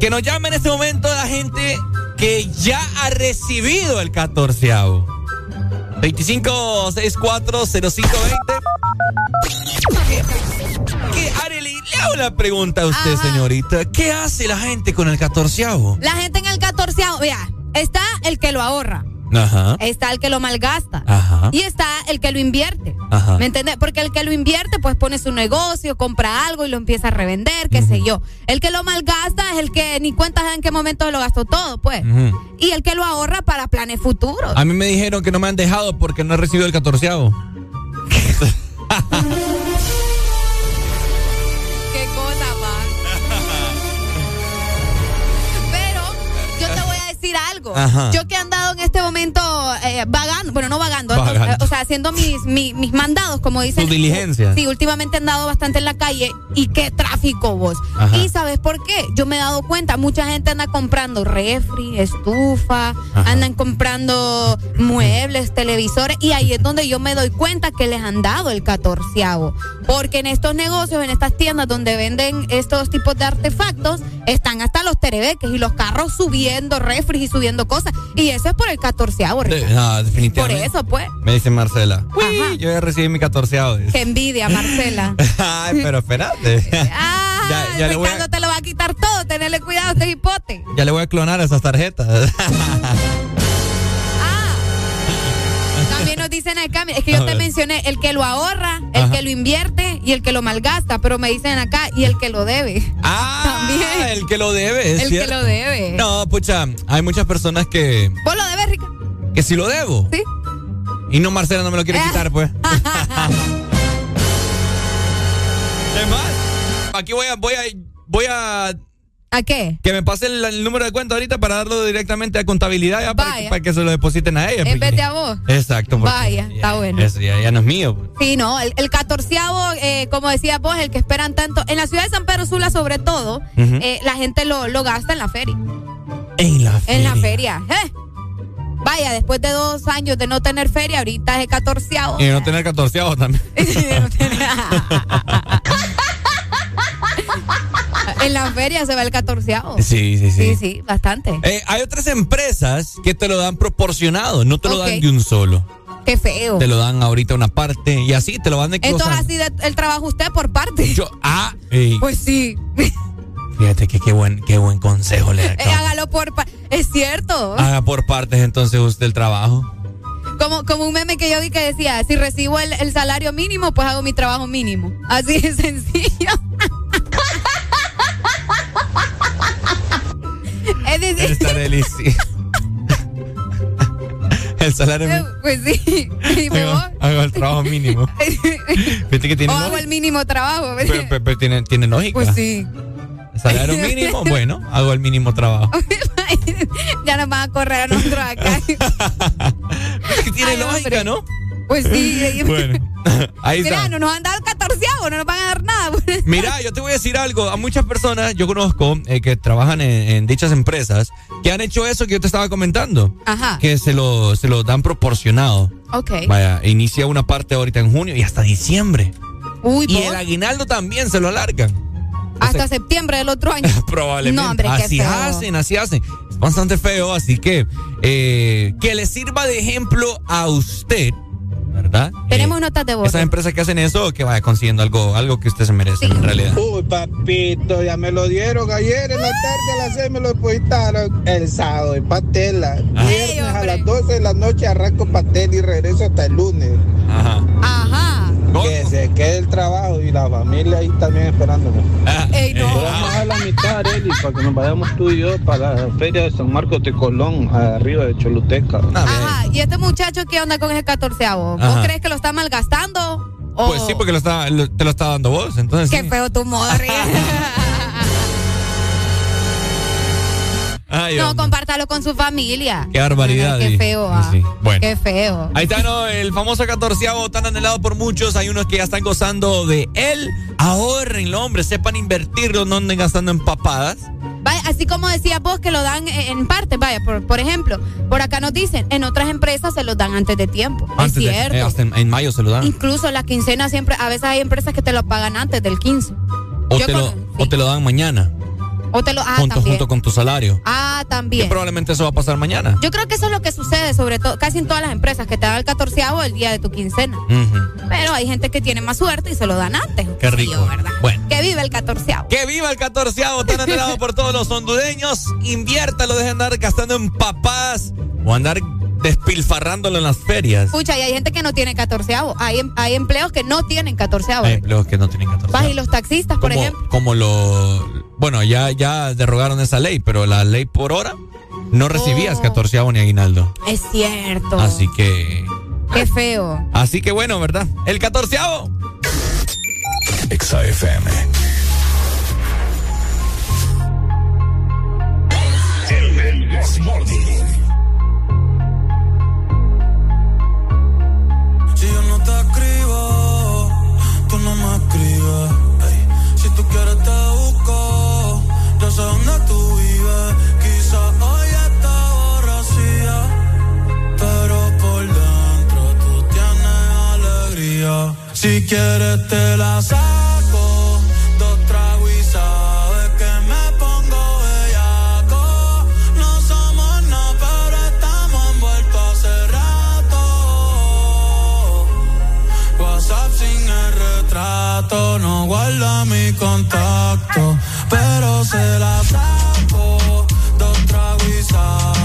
S3: Que nos llame en este momento la gente que ya ha recibido el catorceavo. 25640520. ¿Qué, qué, Arely, le hago la pregunta a usted,
S2: Ajá.
S3: señorita. ¿Qué hace la gente con el catorceavo?
S2: La gente en el catorceavo, vea, está el que lo ahorra.
S3: Ajá.
S2: Está el que lo malgasta.
S3: Ajá.
S2: Y está el que lo invierte.
S3: Ajá.
S2: ¿Me entiendes? Porque el que lo invierte, pues pone su negocio, compra algo y lo empieza a revender, qué sé yo. El que lo malgasta es el que ni cuenta en qué momento lo gastó todo, pues. Y el que lo ahorra para planes futuros.
S3: A mí me dijeron que no me han dejado porque no he recibido el catorceavo.
S2: Qué cosa más. Pero yo te voy a decir algo.
S3: Ajá.
S2: Yo que he andado en este momento eh, vagando, bueno, no vagando, sea, haciendo mis, mis, mandados, como dicen.
S3: Tu diligencia.
S2: Sí, últimamente he andado bastante en la calle y qué tráfico vos. Y ¿sabes por qué? Yo me he dado cuenta, mucha gente anda comprando refri, estufa, andan comprando muebles, televisores y ahí es donde yo me doy cuenta que les han dado el catorceavo. Porque en estos negocios, en estas tiendas donde venden estos tipos de artefactos, están hasta los terebeques y los carros subiendo refri y subiendo cosas. Y eso es por el catorceavo.
S3: no, definitivamente.
S2: Por eso, pues.
S3: Me dice Marcela. Uy, yo ya recibí mi catorceavo.
S2: Qué envidia, Marcela.
S3: Ay, pero espérate.
S2: Ah, ya, Ricardo te lo va a quitar todo. Tenerle cuidado, este hipote.
S3: Ya le voy a clonar esas tarjetas.
S2: También nos dicen acá, es que yo te mencioné el que lo ahorra, el que lo invierte y el que lo malgasta, pero me dicen acá y el que lo debe.
S3: Ah, también. El que lo debe, es
S2: El que lo debe.
S3: No, pucha, hay muchas personas que.
S2: ¿Vos lo debes, Rica?
S3: Que si lo debo.
S2: Sí.
S3: Y no Marcela no me lo quiere quitar, pues. más? Aquí voy a, voy a, voy a
S2: ¿A qué?
S3: Que me pase el, número de cuenta ahorita para darlo directamente a contabilidad ya para, que se lo depositen a ella.
S2: En vez de a vos.
S3: Exacto.
S2: Vaya, está bueno.
S3: Eso ya, no es mío. Pues.
S2: Sí, no, el, catorceavo, eh, como decía vos, el que esperan tanto. En la ciudad de San Pedro Sula, sobre todo, eh, la gente lo, lo, gasta en la feria.
S3: En la feria.
S2: En la feria. ¿eh? Vaya, después de dos años de no tener feria, ahorita es el catorceavo.
S3: Y de no tener catorceavo también.
S2: en la feria se va el catorceavo.
S3: Sí, sí, sí.
S2: Sí, sí, bastante.
S3: Eh, hay otras empresas que te lo dan proporcionado, no te lo dan de un solo.
S2: Qué feo.
S3: Te lo dan ahorita una parte y así te lo van de
S2: Entonces así el trabajo usted por parte.
S3: Yo, ah,
S2: pues sí.
S3: Fíjate que qué buen, qué buen consejo le da.
S2: Eh, hágalo por Es cierto.
S3: Haga por partes entonces usted el trabajo.
S2: Como, como un meme que yo vi que decía, si recibo el, el salario mínimo, pues hago mi trabajo mínimo. Así de sencillo. es decir,
S3: Está delicioso. El salario mínimo.
S2: Pues sí.
S3: hago, el trabajo mínimo.
S2: ¿Viste que tiene o hago el mínimo trabajo.
S3: Pero, tiene, tiene lógica.
S2: Pues sí.
S3: Salario mínimo, bueno, hago el mínimo trabajo.
S2: ya nos van a correr a nosotros acá.
S3: es que tiene lógica, ¿no?
S2: Pues sí.
S3: bueno, ahí
S2: Mira, no nos han dado el catorceavo, no nos van a dar nada.
S3: Mira, yo te voy a decir algo. A muchas personas, yo conozco, eh, que trabajan en, dichas empresas, que han hecho eso que yo te estaba comentando.
S2: Ajá.
S3: Que se lo, se lo dan proporcionado.
S2: Ok.
S3: Vaya, inicia una parte ahorita en junio y hasta diciembre.
S2: Uy,
S3: y el aguinaldo también se lo alargan.
S2: Hasta septiembre del otro año.
S3: Probablemente.
S2: No, hombre,
S3: así hacen, así hacen. Es bastante feo, así que eh, que le sirva de ejemplo a usted. ¿verdad?
S2: Tenemos eh, notas de voz.
S3: Esas empresas que hacen eso, que vaya consiguiendo algo, algo que usted se merece en realidad.
S33: Uy, papito, ya me lo dieron ayer en la tarde a las 6 me lo depositaron el sábado en patela. Viernes a las 12 de la noche arranco patel y regreso hasta el lunes.
S3: Ajá.
S2: Ajá.
S33: Que se quede el trabajo y la familia ahí también esperándome.
S2: Ah, Ey, no.
S33: Vamos a la mitad, Eli, para que nos vayamos tú y yo para la feria de San Marcos de Colón, arriba de Choluteca.
S2: Ah, Ajá, ¿y este muchacho qué onda con ese catorceavo? ¿Vos crees que lo está malgastando?
S3: Pues sí, porque lo está, te lo está dando vos, entonces.
S2: Qué feo tu morri. no, compártalo con su familia.
S3: Qué barbaridad.
S2: qué feo. Ah. Bueno. Qué feo.
S3: Ahí está, ¿no? El famoso catorceavo tan anhelado por muchos. Hay unos que ya están gozando de él. Ahorrenlo, hombre. Sepan invertirlo, no anden gastando en papadas.
S2: Vaya, así como decía vos que lo dan en parte, vaya, por, por ejemplo, por acá nos dicen, en otras empresas se lo dan antes de tiempo. es cierto.
S3: Eh, hasta en, mayo se lo dan.
S2: Incluso la quincena siempre, a veces hay empresas que te lo pagan antes del 15.
S3: O, te, lo, o te lo dan mañana.
S2: O te lo, ah,
S3: junto,
S2: también.
S3: junto con tu salario.
S2: Ah, también.
S3: Y probablemente eso va a pasar mañana.
S2: Yo creo que eso es lo que sucede, sobre todo, casi en todas las empresas, que te dan el catorceavo el día de tu quincena. Pero hay gente que tiene más suerte y se lo dan antes.
S3: Qué rico.
S2: ¿verdad?
S3: Bueno.
S2: Que viva el catorceavo.
S3: Que viva el catorceavo, tan anhelado por todos los hondureños. Inviértalo, dejen de andar gastando en papás o andar despilfarrándolo en las ferias.
S2: Escucha, y hay gente que no tiene catorceavo. Hay, em, hay empleos que no tienen catorceavo.
S3: Hay empleos que no tienen catorceavo.
S2: y los taxistas, por ejemplo.
S3: Como lo... Bueno, ya, ya derrogaron esa ley, pero la ley por hora no recibías oh. catorceavo ni aguinaldo.
S2: Es cierto.
S3: Así que...
S2: Qué feo.
S3: Así que bueno, ¿verdad? El catorceavo.
S7: XAFM.
S34: Si quieres te la saco, dos tragos y sabes que me pongo bellaco. No somos nada, pero estamos envueltos hace rato. WhatsApp sin el retrato, no guarda mi contacto, pero se la saco, dos tragos sabes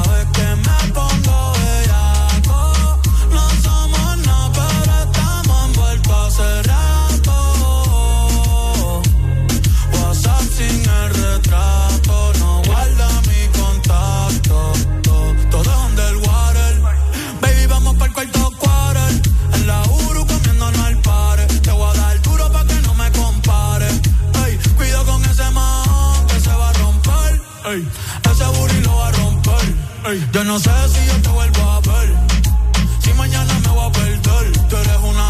S34: yo no sé si yo te vuelvo a ver. Si mañana me voy a perder. Tú eres una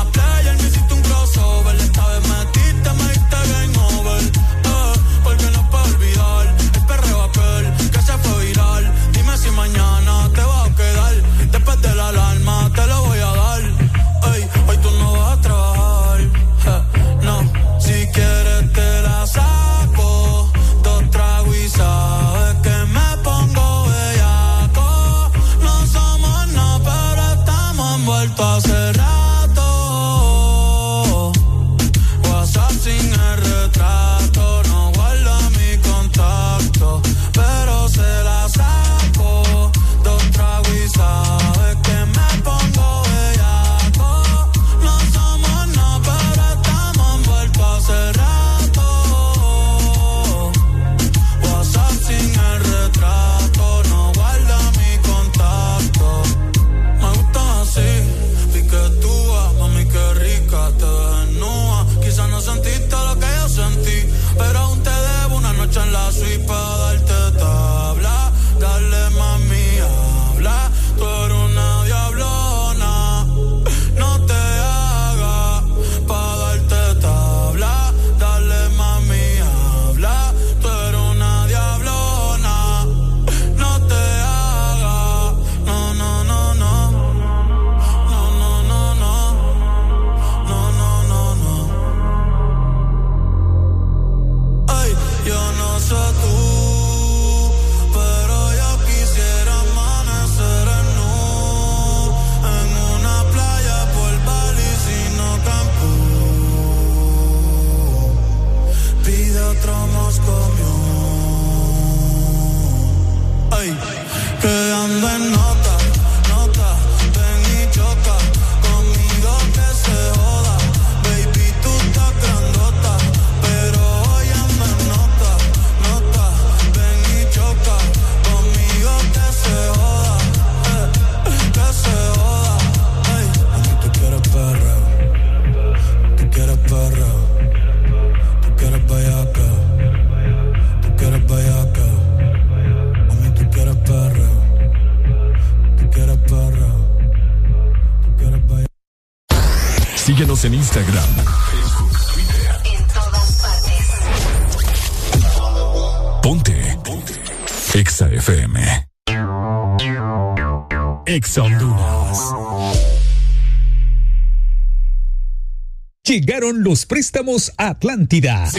S7: Síguenos en Instagram, Facebook, Twitter.
S17: En todas partes.
S7: Ponte. Ponte. Exa FM. Exa Honduras.
S19: Llegaron los préstamos Atlántida.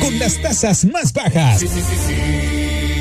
S19: Con las tasas más bajas.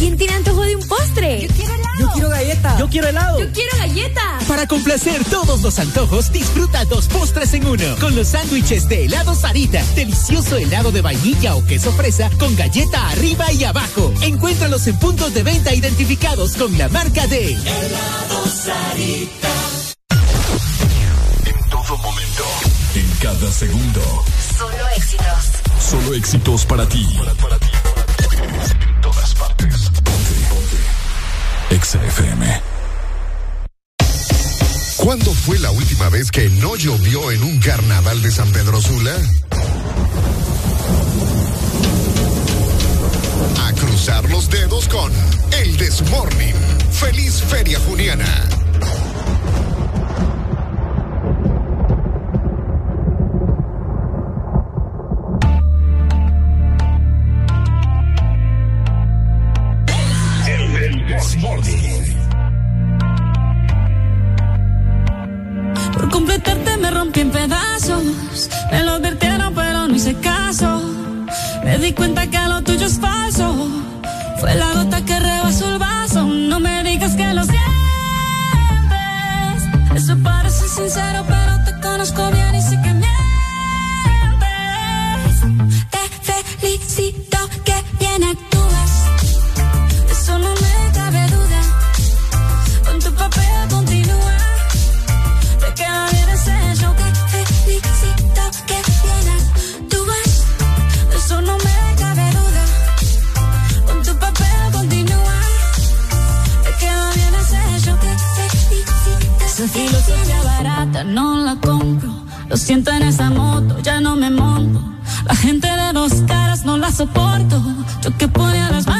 S2: ¿Quién tiene antojo de un postre? Yo quiero helado.
S11: Yo quiero galleta. Yo quiero helado.
S2: Yo quiero galleta.
S11: Para complacer todos los antojos, disfruta dos postres en uno. Con los sándwiches de helado Sarita. Delicioso helado de vainilla o queso fresa con galleta arriba y abajo. Encuéntralos en puntos de venta identificados con la marca de
S32: Helado Sarita.
S7: En todo momento. En cada segundo.
S17: Solo éxitos.
S7: Solo éxitos para ti. Para, ti. Exa FM.
S20: ¿Cuándo fue la última vez que no llovió en un carnaval de San Pedro Sula? A cruzar los
S18: dedos con El Desmorning. Feliz Feria Juniana. di cuenta que al otro Lo siento en esa moto, ya no me monto. La gente de dos caras no la soporto. Yo que ponía las manos.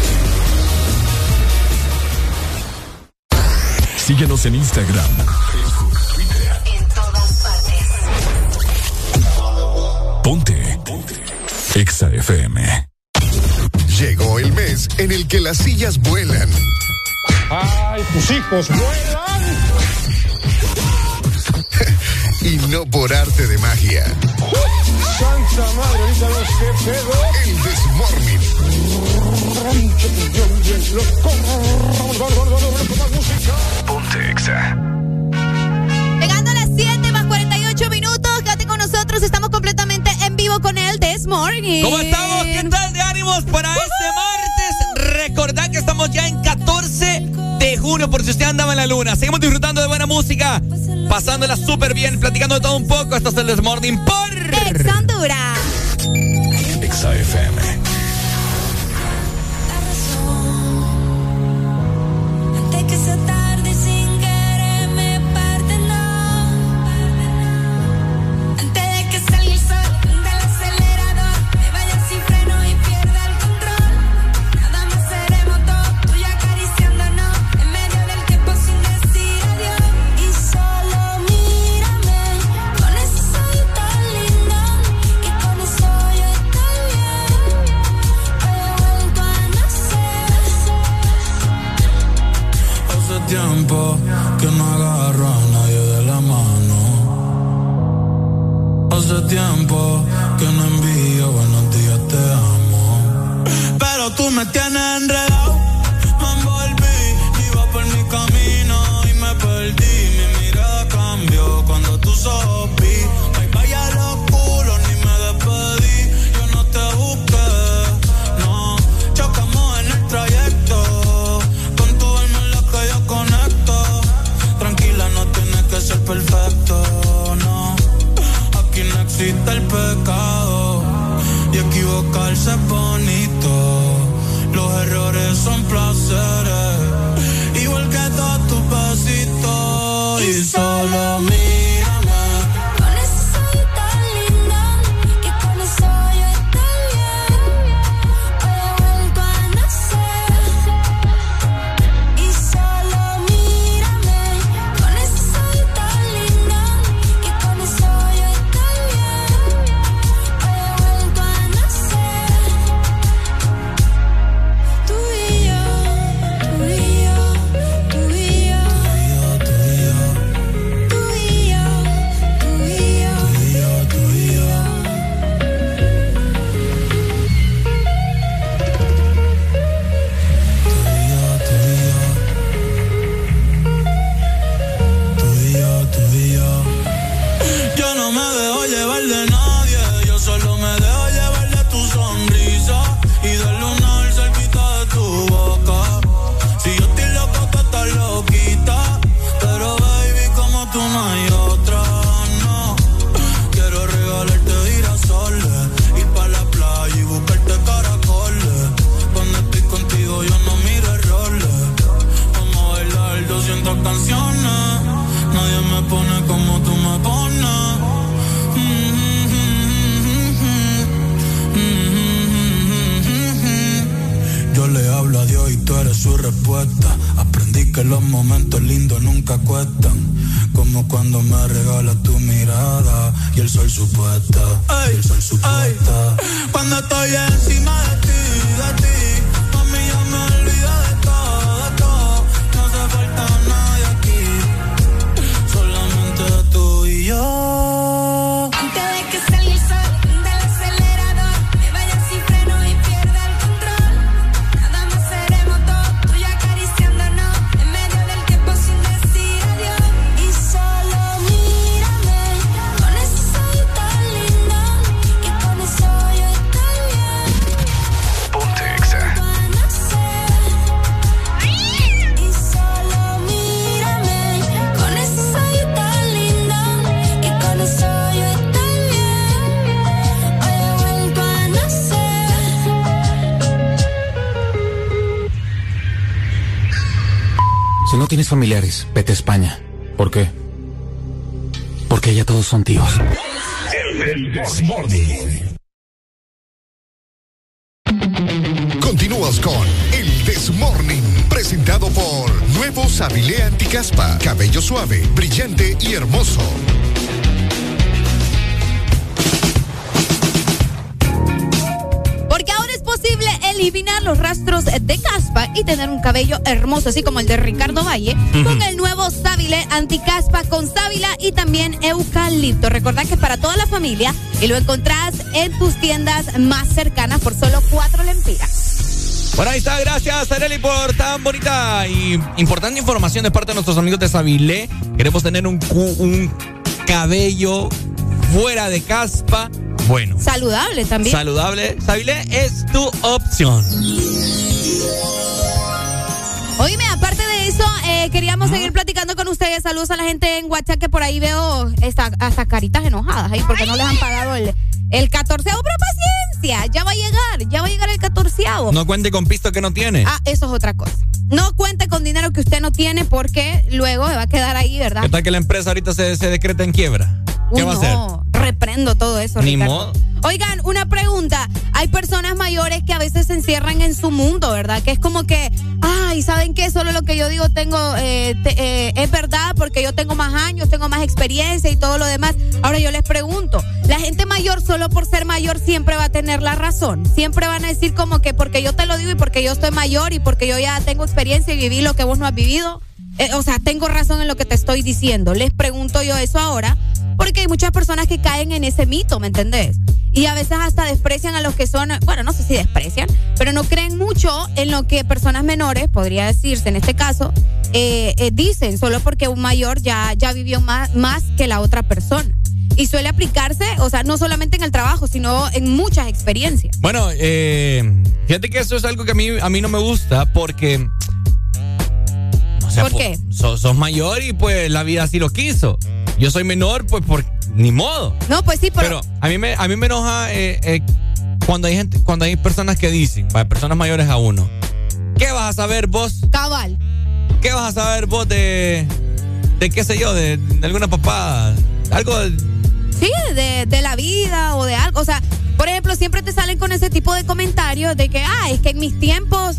S7: Síguenos en Instagram, Facebook, Twitter. En todas partes. Ponte. Ponte. Exa FM.
S18: Llegó el mes en el que las sillas vuelan.
S27: ¡Ay, tus hijos vuelan!
S18: y no por arte de magia.
S27: ¡Santa madre, ahorita los que pedo!
S18: El Desmorning
S7: Exa.
S2: Llegando a las 7 más 48 minutos, quédate con nosotros, estamos completamente en vivo con el This Morning.
S3: ¿Cómo estamos? ¿Qué tal, Diario? ánimos para este martes. Recordad que estamos ya en 14 de junio, por si usted andaba en la luna. Seguimos disfrutando de buena música, pasándola súper bien, platicando de todo un poco. Esto es el Desmorning por
S2: Ex Honduras.
S34: que tienes
S35: familiares, vete a España. ¿Por qué? Porque ya todos son tíos.
S20: El. Continúas con El Desmorning, presentado por Nuevo Sabilé Anticaspa. Cabello suave, brillante y hermoso.
S2: Eliminar los rastros de caspa y tener un cabello hermoso, así como el de Ricardo Valle, con el nuevo Sábile Anticaspa con sábila y también eucalipto. Recordad que es para toda la familia y lo encontrás en tus tiendas más cercanas por solo cuatro lempiras.
S3: Bueno, ahí está, gracias Areli por tan bonita y importante información de parte de nuestros amigos de Sabilé. Queremos tener un, un cabello fuera de caspa, Bueno.
S2: Saludable también.
S3: Saludable. Sabile es tu opción.
S2: Oíme, aparte de eso, eh, queríamos seguir platicando con ustedes. Saludos a la gente en WhatsApp que por ahí veo esta- hasta caritas enojadas ahí porque no les han pagado el, el 14 Pero paciencia, ya va a llegar, ya va a llegar el 14
S3: No cuente con pisto que no tiene.
S2: Ah, eso es otra cosa. No cuente con dinero que usted no tiene porque luego se va a quedar ahí, ¿verdad?
S3: ¿Qué tal que la empresa ahorita se, se decreta en quiebra? ¿Qué
S2: Uy,
S3: va a hacer?
S2: no, reprendo todo eso,
S3: Ni
S2: Ricardo.
S3: modo.
S2: Oigan, una pregunta. Hay personas mayores que a veces se encierran en su mundo, ¿verdad? Que es como que, ay, ¿saben qué? Solo lo que yo digo tengo, eh, te- eh, es verdad porque yo tengo más años, tengo más experiencia y todo lo demás. Ahora yo les pregunto, ¿la gente mayor solo por ser mayor siempre va a tener la razón? Siempre van a decir como que porque yo te lo digo y porque yo estoy mayor y porque yo ya tengo experiencia y viví lo que vos no has vivido. Eh, o sea, tengo razón en lo que te estoy diciendo. Les pregunto yo eso ahora porque hay muchas personas que caen en ese mito, ¿me entendés? Y a veces hasta desprecian a los que son, bueno, no sé si desprecian, pero no creen mucho en lo que personas menores, podría decirse en este caso, eh, eh, dicen, solo porque un mayor ya, ya vivió más, más que la otra persona. Y suele aplicarse, o sea, no solamente en el trabajo, sino en muchas experiencias.
S3: Bueno, eh, fíjate que eso es algo que a mí, a mí no me gusta porque. o sea,
S2: ¿Por qué?
S3: Sos, sos mayor y pues la vida así lo quiso. Yo soy menor, pues por ni modo.
S2: No, pues sí,
S3: pero, a mí me, a mí me enoja eh, eh, cuando hay gente, cuando hay personas que dicen, personas mayores a uno. ¿Qué vas a saber vos?
S2: Cabal.
S3: ¿Qué vas a saber vos de, de qué sé yo, de, de alguna papada? Algo
S2: Sí, de, de la vida o de algo. O sea, por ejemplo, siempre te salen con ese tipo de comentarios de que, ah, es que en mis tiempos,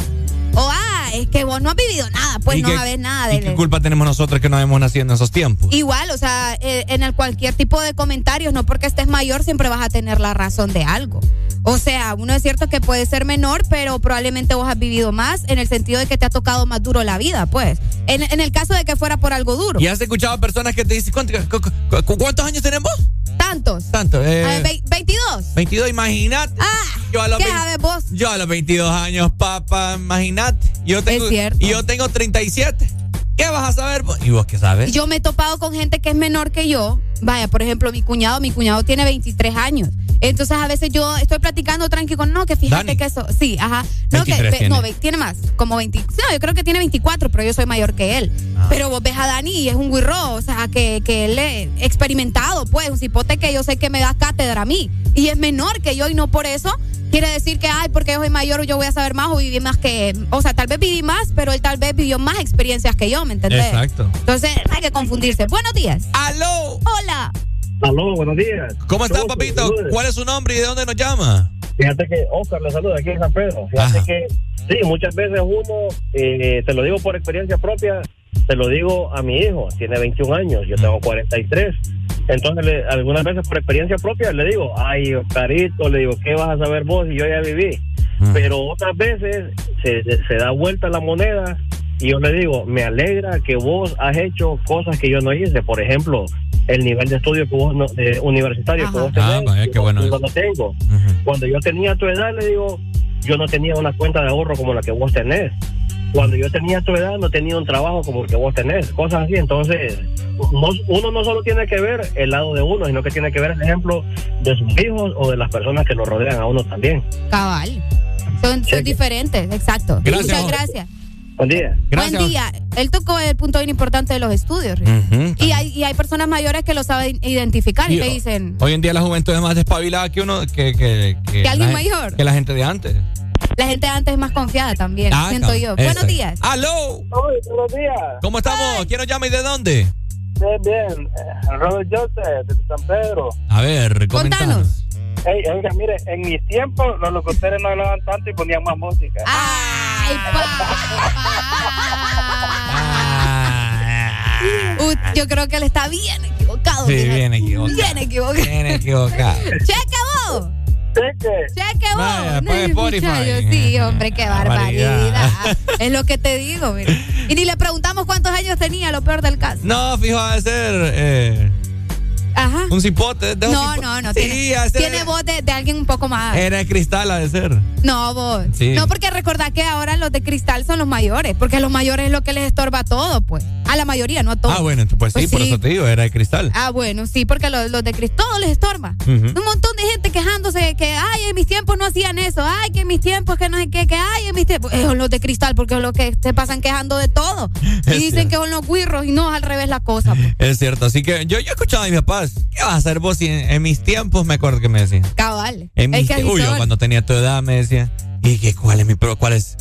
S2: o ah, es que vos no has vivido nada, pues
S3: ¿Y
S2: no
S3: qué-
S2: sabes nada
S3: ¿Y
S2: de
S3: qué culpa tenemos nosotros que no hemos nacido en esos tiempos?
S2: Igual, o sea, eh, en el cualquier tipo de comentarios, no porque estés mayor siempre vas a tener la razón de algo. O sea, uno es cierto que puede ser menor, pero probablemente vos has vivido más en el sentido de que te ha tocado más duro la vida, pues. En, en el caso de que fuera por algo duro.
S3: ¿Y has escuchado a personas que te dicen, ¿cuánto- cu- cu- cu- ¿cuántos años tenemos?
S2: Tantos.
S3: Tanto, eh,
S2: A ver, vei- 22.
S3: 22, imagínate.
S2: Ah,
S3: yo a los
S2: ¿qué
S3: vein-
S2: sabes vos?
S3: Yo a los 22 años, papá, imagínate. Yo tengo,
S2: Es cierto.
S3: Y yo tengo 37. ¿Qué vas a saber vos? ¿Y vos qué sabes?
S2: Yo me he topado con gente que es menor que yo. Vaya, por ejemplo, mi cuñado, mi cuñado tiene 23 años. Entonces a veces yo estoy platicando tranqui con, no, que fíjate
S3: Dani.
S2: que eso, sí, ajá. No, que,
S3: 23
S2: ve-
S3: tiene.
S2: no, ve- tiene más, como 20, no, yo creo que tiene 24, pero yo soy mayor que él.
S3: Ah.
S2: Pero vos ves a Dani y es un guirro, o sea, que, que él es experimentado, pues, un cipote que yo sé que me da cátedra a mí. Y es menor que yo y no por eso quiere decir que, ay, porque yo soy mayor yo voy a saber más o viví más que, o sea, tal vez viví más, pero él tal vez vivió más experiencias que yo, ¿me entendés?
S3: Exacto.
S2: Entonces, no hay que confundirse. Buenos días.
S3: ¡Aló!
S2: Hola.
S4: Aló, buenos días.
S3: ¿Cómo está,
S4: Saludos,
S3: papito?
S4: saludos.
S3: ¿Cuál es su nombre y de dónde nos llama?
S4: Fíjate que Oscar le saluda aquí en San Pedro. Fíjate
S3: Ajá.
S4: que sí, muchas veces uno, eh, te lo digo por experiencia propia, te lo digo a mi hijo, tiene 21 años, yo tengo 43. Entonces, le- algunas veces por experiencia propia le digo, ay, Oscarito, le digo, ¿qué vas a saber vos si yo ya viví? Pero otras veces se, se da vuelta la moneda y yo le digo, me alegra que vos has hecho cosas que yo no hice. Por ejemplo, el nivel de estudio que vos no, de universitario que vos tenés,
S3: Ah, vaya, qué
S4: yo-
S3: bueno
S4: no tengo. Cuando yo tenía tu edad, le digo, yo no tenía una cuenta de ahorro como la que vos tenés. Cuando yo tenía tu edad, no tenía un trabajo como el que vos tenés. Cosas así. Entonces, no- uno no solo tiene que ver el lado de uno, sino que tiene que ver el ejemplo de sus hijos o de las personas que lo rodean a uno también.
S2: Cabal. Son, son diferentes, exacto.
S4: Gracias.
S2: Muchas gracias.
S4: Buen día.
S2: Buen día. Él tocó el punto bien importante de los estudios. Y hay, y hay personas mayores que lo saben identificar y,
S3: Y-
S2: te dicen,
S3: Hoy en día la juventud es más despabilada que uno, que, que,
S2: ¿Que alguien mayor?
S3: Que la gente de antes.
S2: la gente de antes es más confiada también,
S3: Ah,
S2: siento yo. Buenos días.
S3: ¡Aló!
S4: buenos días.
S3: ¿Cómo estamos? ¿Quién nos llama y de dónde?
S4: Bien, bien. Eh, Robert Joseph, de San Pedro.
S3: A ver, comentanos.
S4: Ey, oiga, mire, en mis tiempos los locutores no hablaban tanto y ponían más música.
S2: ¡Ay, Uh, yo creo que él está bien equivocado.
S3: Sí, bien equivocado.
S2: Bien equivocado.
S3: Bien equivocado.
S2: Cheque vos. Cheque vos.
S3: Vaya,
S2: No,
S3: pues, Spotify.
S2: Sí, hombre, qué barbaridad. es lo que te digo, mira. Y ni le preguntamos cuántos años tenía, lo peor del caso.
S3: No, fijo, ha de ser. Eh,
S2: Ajá.
S3: Un cipote.
S2: No,
S3: cipo-
S2: no, no.
S3: Sí,
S2: tiene tiene
S3: era,
S2: voz de, de alguien un poco más.
S3: era de cristal, ha de ser.
S2: No, vos.
S3: Sí.
S2: No, porque recordad que ahora los de cristal son los mayores. Porque a los mayores es lo que les estorba todo, pues. A la mayoría, no a todos.
S3: Ah, bueno, pues, sí,
S2: Pues
S3: por eso te digo, era de cristal.
S2: Ah, bueno, sí, porque los, los de cristal todo les estorba. Un montón de gente quejándose que, ay, en mis tiempos no hacían eso, ay, que en mis tiempos que no sé qué, que ay, en mis tiempos. Eh, son los de cristal, porque son los que se pasan quejando de todo. Y dicen
S3: cierto.
S2: que son los guirros y no es al revés la cosa. pues.
S3: Es cierto, así que yo, yo he escuchado a mis ¿qué vas a hacer vos? si en, en mis tiempos me acuerdo que me decían.
S2: Cabal.
S3: En
S2: Es
S3: mis
S2: que así
S3: tie- Uy, yo
S2: son.
S3: cuando tenía tu edad me decía, ¿y qué, cuál es mi pro, cuál es?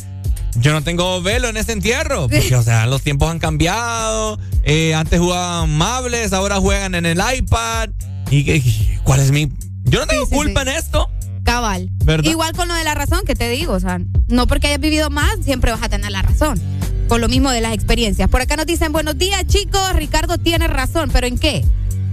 S3: Yo no tengo velo en ese entierro, porque, o sea, los tiempos han cambiado, eh, antes jugaban mables, ahora juegan en el iPad, ¿y qué, cuál es mi...? Yo no tengo
S2: sí,
S3: culpa en esto.
S2: Cabal.
S3: ¿Verdad?
S2: Igual con lo de la razón que te digo, o sea, no porque hayas vivido más, siempre vas a tener la razón. Con lo mismo de las experiencias. Por acá nos dicen, buenos días chicos, Ricardo tiene razón, pero ¿en qué?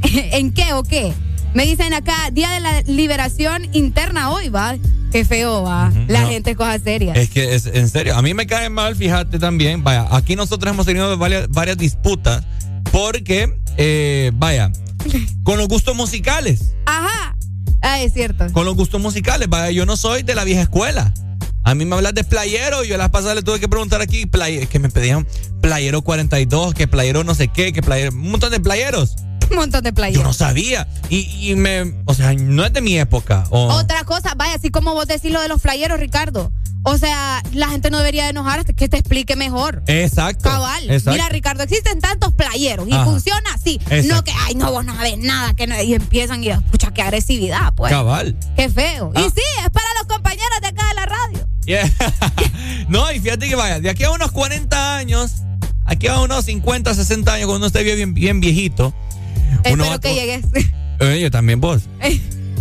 S2: ¿En qué o qué? Me dicen acá, Día de la Liberación Interna hoy, va. Qué feo, va. La
S3: no.
S2: gente es cosas serias.
S3: Es que, es, en serio, a mí me cae mal, fíjate también, vaya, aquí nosotros hemos tenido varias, varias disputas porque, eh, vaya, con los gustos musicales.
S2: Ajá. Ah, es cierto.
S3: con los gustos musicales. Vaya, yo no soy de la vieja escuela. A mí me hablas de playero, yo las pasadas le tuve que preguntar aquí, play- que me pedían playero 42, que playero no sé qué, que playero, un montón de playeros.
S2: Un montón de playas.
S3: Yo no sabía. Y, y me, o sea, no es de mi época. o-
S2: Otra cosa, vaya, así como vos decís lo de los flayeros, Ricardo. O sea, la gente no debería de enojarse, que te explique mejor.
S3: Exacto.
S2: Cabal.
S3: exacto.
S2: Mira, Ricardo, existen tantos playeros y
S3: Ajá.
S2: funciona así.
S3: Exacto.
S2: No que, ay, no, vos no sabés nada, que no, y empiezan y, escucha, qué agresividad, pues.
S3: Cabal.
S2: Qué feo.
S3: Ah.
S2: Y sí, es para los compañeros de acá de la radio.
S3: Yeah. no, y fíjate que vaya, de aquí a unos 40 años, aquí a unos 50, 60 años, cuando uno esté bien, bien viejito. Uno
S2: Espero que llegues.
S3: Eh, yo también vos.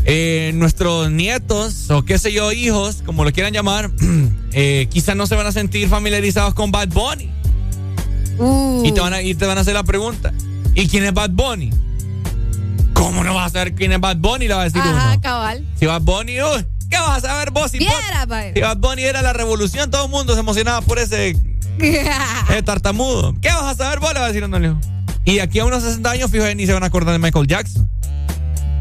S3: Eh, nuestros nietos o qué sé yo, hijos, como lo quieran llamar, eh, quizás no se van a sentir familiarizados con Bad Bunny.
S2: Uh.
S3: Y, te van a, y te van a hacer la pregunta, ¿y quién es Bad Bunny? ¿Cómo no vas a saber quién es Bad Bunny? Le va a decir
S2: Ajá,
S3: uno.
S2: cabal.
S3: Si Bad Bunny, uy, ¿qué vas a saber vos? Si,
S2: Viera,
S3: Bad- si Bad Bunny era la revolución, todo el mundo se emocionaba por ese tartamudo. ¿Qué vas a saber vos? Le va a decir uno. le dijo. Y aquí a unos 60 años, fíjate, ni se van a acordar de Michael Jackson.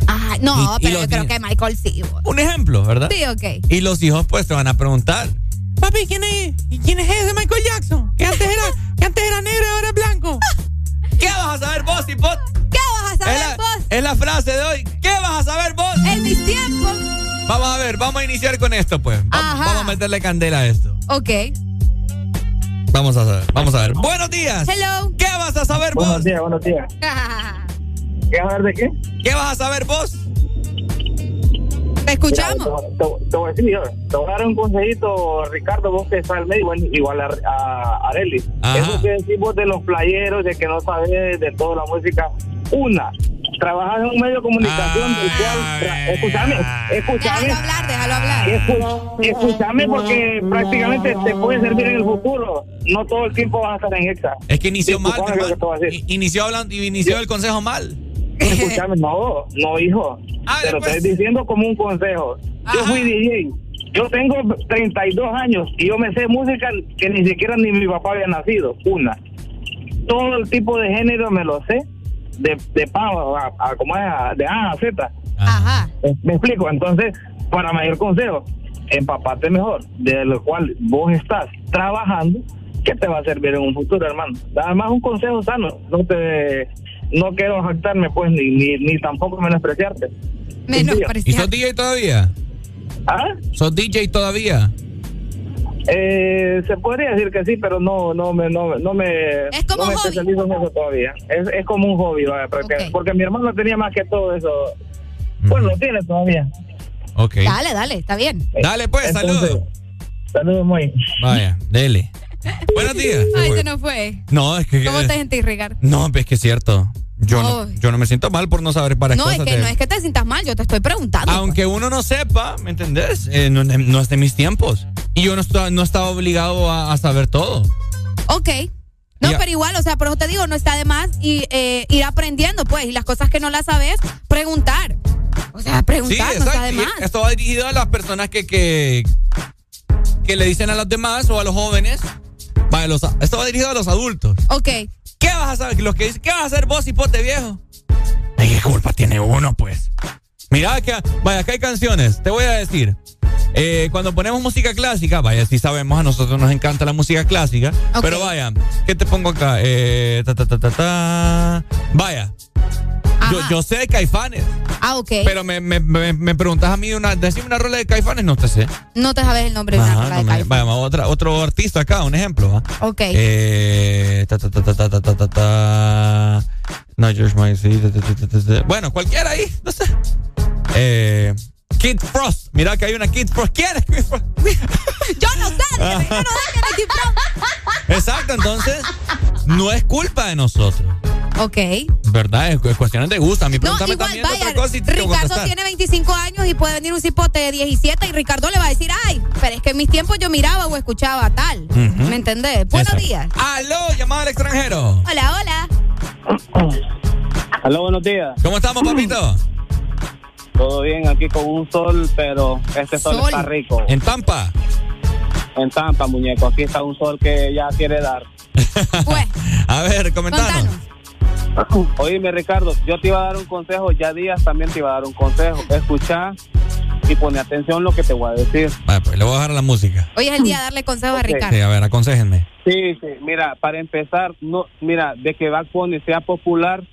S2: Ajá, no,
S3: Y-
S2: pero yo creo
S3: niños.
S2: que Michael sí. vos.
S3: Un ejemplo, ¿verdad?
S2: Sí, ok.
S3: Y los hijos pues te van a preguntar, papi, ¿quién es? ¿Y quién es ese Michael Jackson? Que antes era, que antes era negro y ahora es blanco. ¿Qué vas a saber vos, hipot?
S2: ¿Qué vas a
S3: Es
S2: saber
S3: la,
S2: vos?
S3: es la frase de hoy. ¿Qué vas a saber vos?
S2: En mis tiempos.
S3: Vamos a ver, vamos a iniciar con esto, pues. Va-
S2: Ajá.
S3: Vamos a meterle candela a esto.
S2: Ok.
S3: Vamos a ver, vamos a ver. Buenos días.
S2: Hello.
S3: ¿Qué vas a saber vos?
S4: Buenos días, buenos días. ¿Qué hablar de qué?
S3: ¿Qué vas a saber vos?
S2: Te escuchamos.
S4: Te, te- te voy a decir, te voy a dar un consejito, Ricardo, vos que estás al medio, igual, igual a, a Areli.
S3: Ajá.
S4: Eso que decís vos de los playeros, de que no sabes de toda la música. Una, trabajas en un medio de comunicación del cual... tra- Escúchame, escúchame.
S2: Déjalo hablar, déjalo hablar.
S4: Escu- Escúchame porque prácticamente te puede servir en el futuro. No todo el tiempo vas a estar en EXA.
S3: Es que inició mal. Inició hablando, inició el consejo mal.
S4: Escúchame, no, no, hijo.
S3: Ah,
S4: Te lo
S3: después.
S4: estoy diciendo como un consejo. Yo fui DJ. Yo tengo 32 años y yo me sé música que ni siquiera ni mi papá había nacido. Una. Todo el tipo de género me lo sé. De, de pa a, a- como es, a- de A a Z.
S2: Ajá.
S4: Eh, Me explico. Entonces, para mayor consejo, empapate mejor, de lo cual vos estás trabajando, que te va a servir en un futuro, hermano. Nada más un consejo sano. No te, no quiero jactarme, pues, ni, ni, ni tampoco menospreciarte.
S2: Menos
S3: ¿Y sos DJ todavía?
S4: ¿Ah?
S3: ¿Sos DJ todavía?
S4: Eh, se podría decir que sí, pero no, no me, no, no me,
S2: Es como
S4: no me
S2: hobby.
S4: especializo en eso todavía. Es, es como un hobby, vaya, porque, porque mi hermano tenía más que todo eso. Bueno, lo tiene todavía.
S3: Ok.
S2: Dale, dale, está bien.
S3: Dale pues, saludos.
S4: Saludos, muy.
S3: Vaya, dele. Buenos días.
S2: Ay, se nos fue.
S3: No, es que.
S2: ¿Cómo te sentís, Ricardo?
S3: No, es que es cierto. Yo no, yo no me siento mal por no saber para
S2: No,
S3: cosas
S2: es que
S3: de-
S2: no es que te sientas mal, yo te estoy preguntando.
S3: Aunque uno no sepa, ¿me entendés? Eh, no, no es de mis tiempos. Y yo no estaba, no estaba obligado a, a saber todo.
S2: Ok. No,
S3: Ya.
S2: pero igual, o sea, por eso te digo, no está de más y, eh, ir aprendiendo, pues, y las cosas que no las sabes, preguntar. O sea, preguntar no está de más.
S3: Esto va dirigido a las personas que, que, que le dicen a los demás o a los jóvenes. Vaya, los- esto va dirigido a los adultos.
S2: Ok.
S3: ¿Qué vas a saber? Los que dicen, ¿qué vas a hacer vos, hipote viejo? ¿Y qué culpa tiene uno, pues? Mira que, vaya, acá hay canciones. Te voy a decir. Eh, cuando ponemos música clásica, vaya, si sabemos, a nosotros nos encanta la música clásica. Pero vaya, ¿qué te pongo acá? Eh, ta, ta, ta, ta, ta. Vaya. Yo, yo sé de caifanes.
S2: Ah, ok.
S3: Pero me, me, me, me preguntas a mí una, decime una rola de caifanes, no te sé.
S2: No te sabes el nombre de una rola
S3: no
S2: de Caifanes.
S3: vaya, otra, otro artista acá, un ejemplo. ¿va?
S2: Ok.
S3: Eh, ta, ta, ta, ta, ta, ta, ta, ta. No, George Michael, sí. Bueno, cualquiera ahí, no sé. Eh, Kid Frost. Mira que hay una Kid Frost. ¿Quién es Kid Frost?
S2: Yo no sé, yo no sé es Kid Frost.
S3: Exacto, entonces no es culpa de nosotros.
S2: Ok.
S3: ¿Verdad? Es, es cuestión de gusto. A mí
S2: No,
S3: pregúntame
S2: igual,
S3: también
S2: vaya,
S3: otra cosa y te
S2: Ricardo tiene 25 años y puede venir un cipote de 17 y Ricardo le va a decir, ay, pero es que en mis tiempos yo miraba o escuchaba tal. ¿Me entendés? Buenos
S3: Exacto.
S2: días.
S3: Aló, llamada al extranjero.
S2: Hola, hola.
S36: Aló, buenos días.
S3: ¿Cómo estamos, papito?
S36: Todo bien, aquí con un sol, pero este sol,
S2: Sol.
S36: está rico.
S3: ¿En Tampa?
S36: En Tampa, muñeco. Aquí está un sol que ya quiere dar.
S3: A ver, comentanos.
S36: Oíme, Ricardo, yo te iba a dar un consejo. Ya Díaz también te iba a dar un consejo. Escucha y pone atención lo que te voy a decir.
S3: Vale, pues le voy a bajar la música.
S2: Hoy es el día de darle consejos a Ricardo.
S3: Sí, a ver, aconsejenme.
S36: Sí, sí. Mira, para empezar, no, mira, de que Bad Bunny sea popular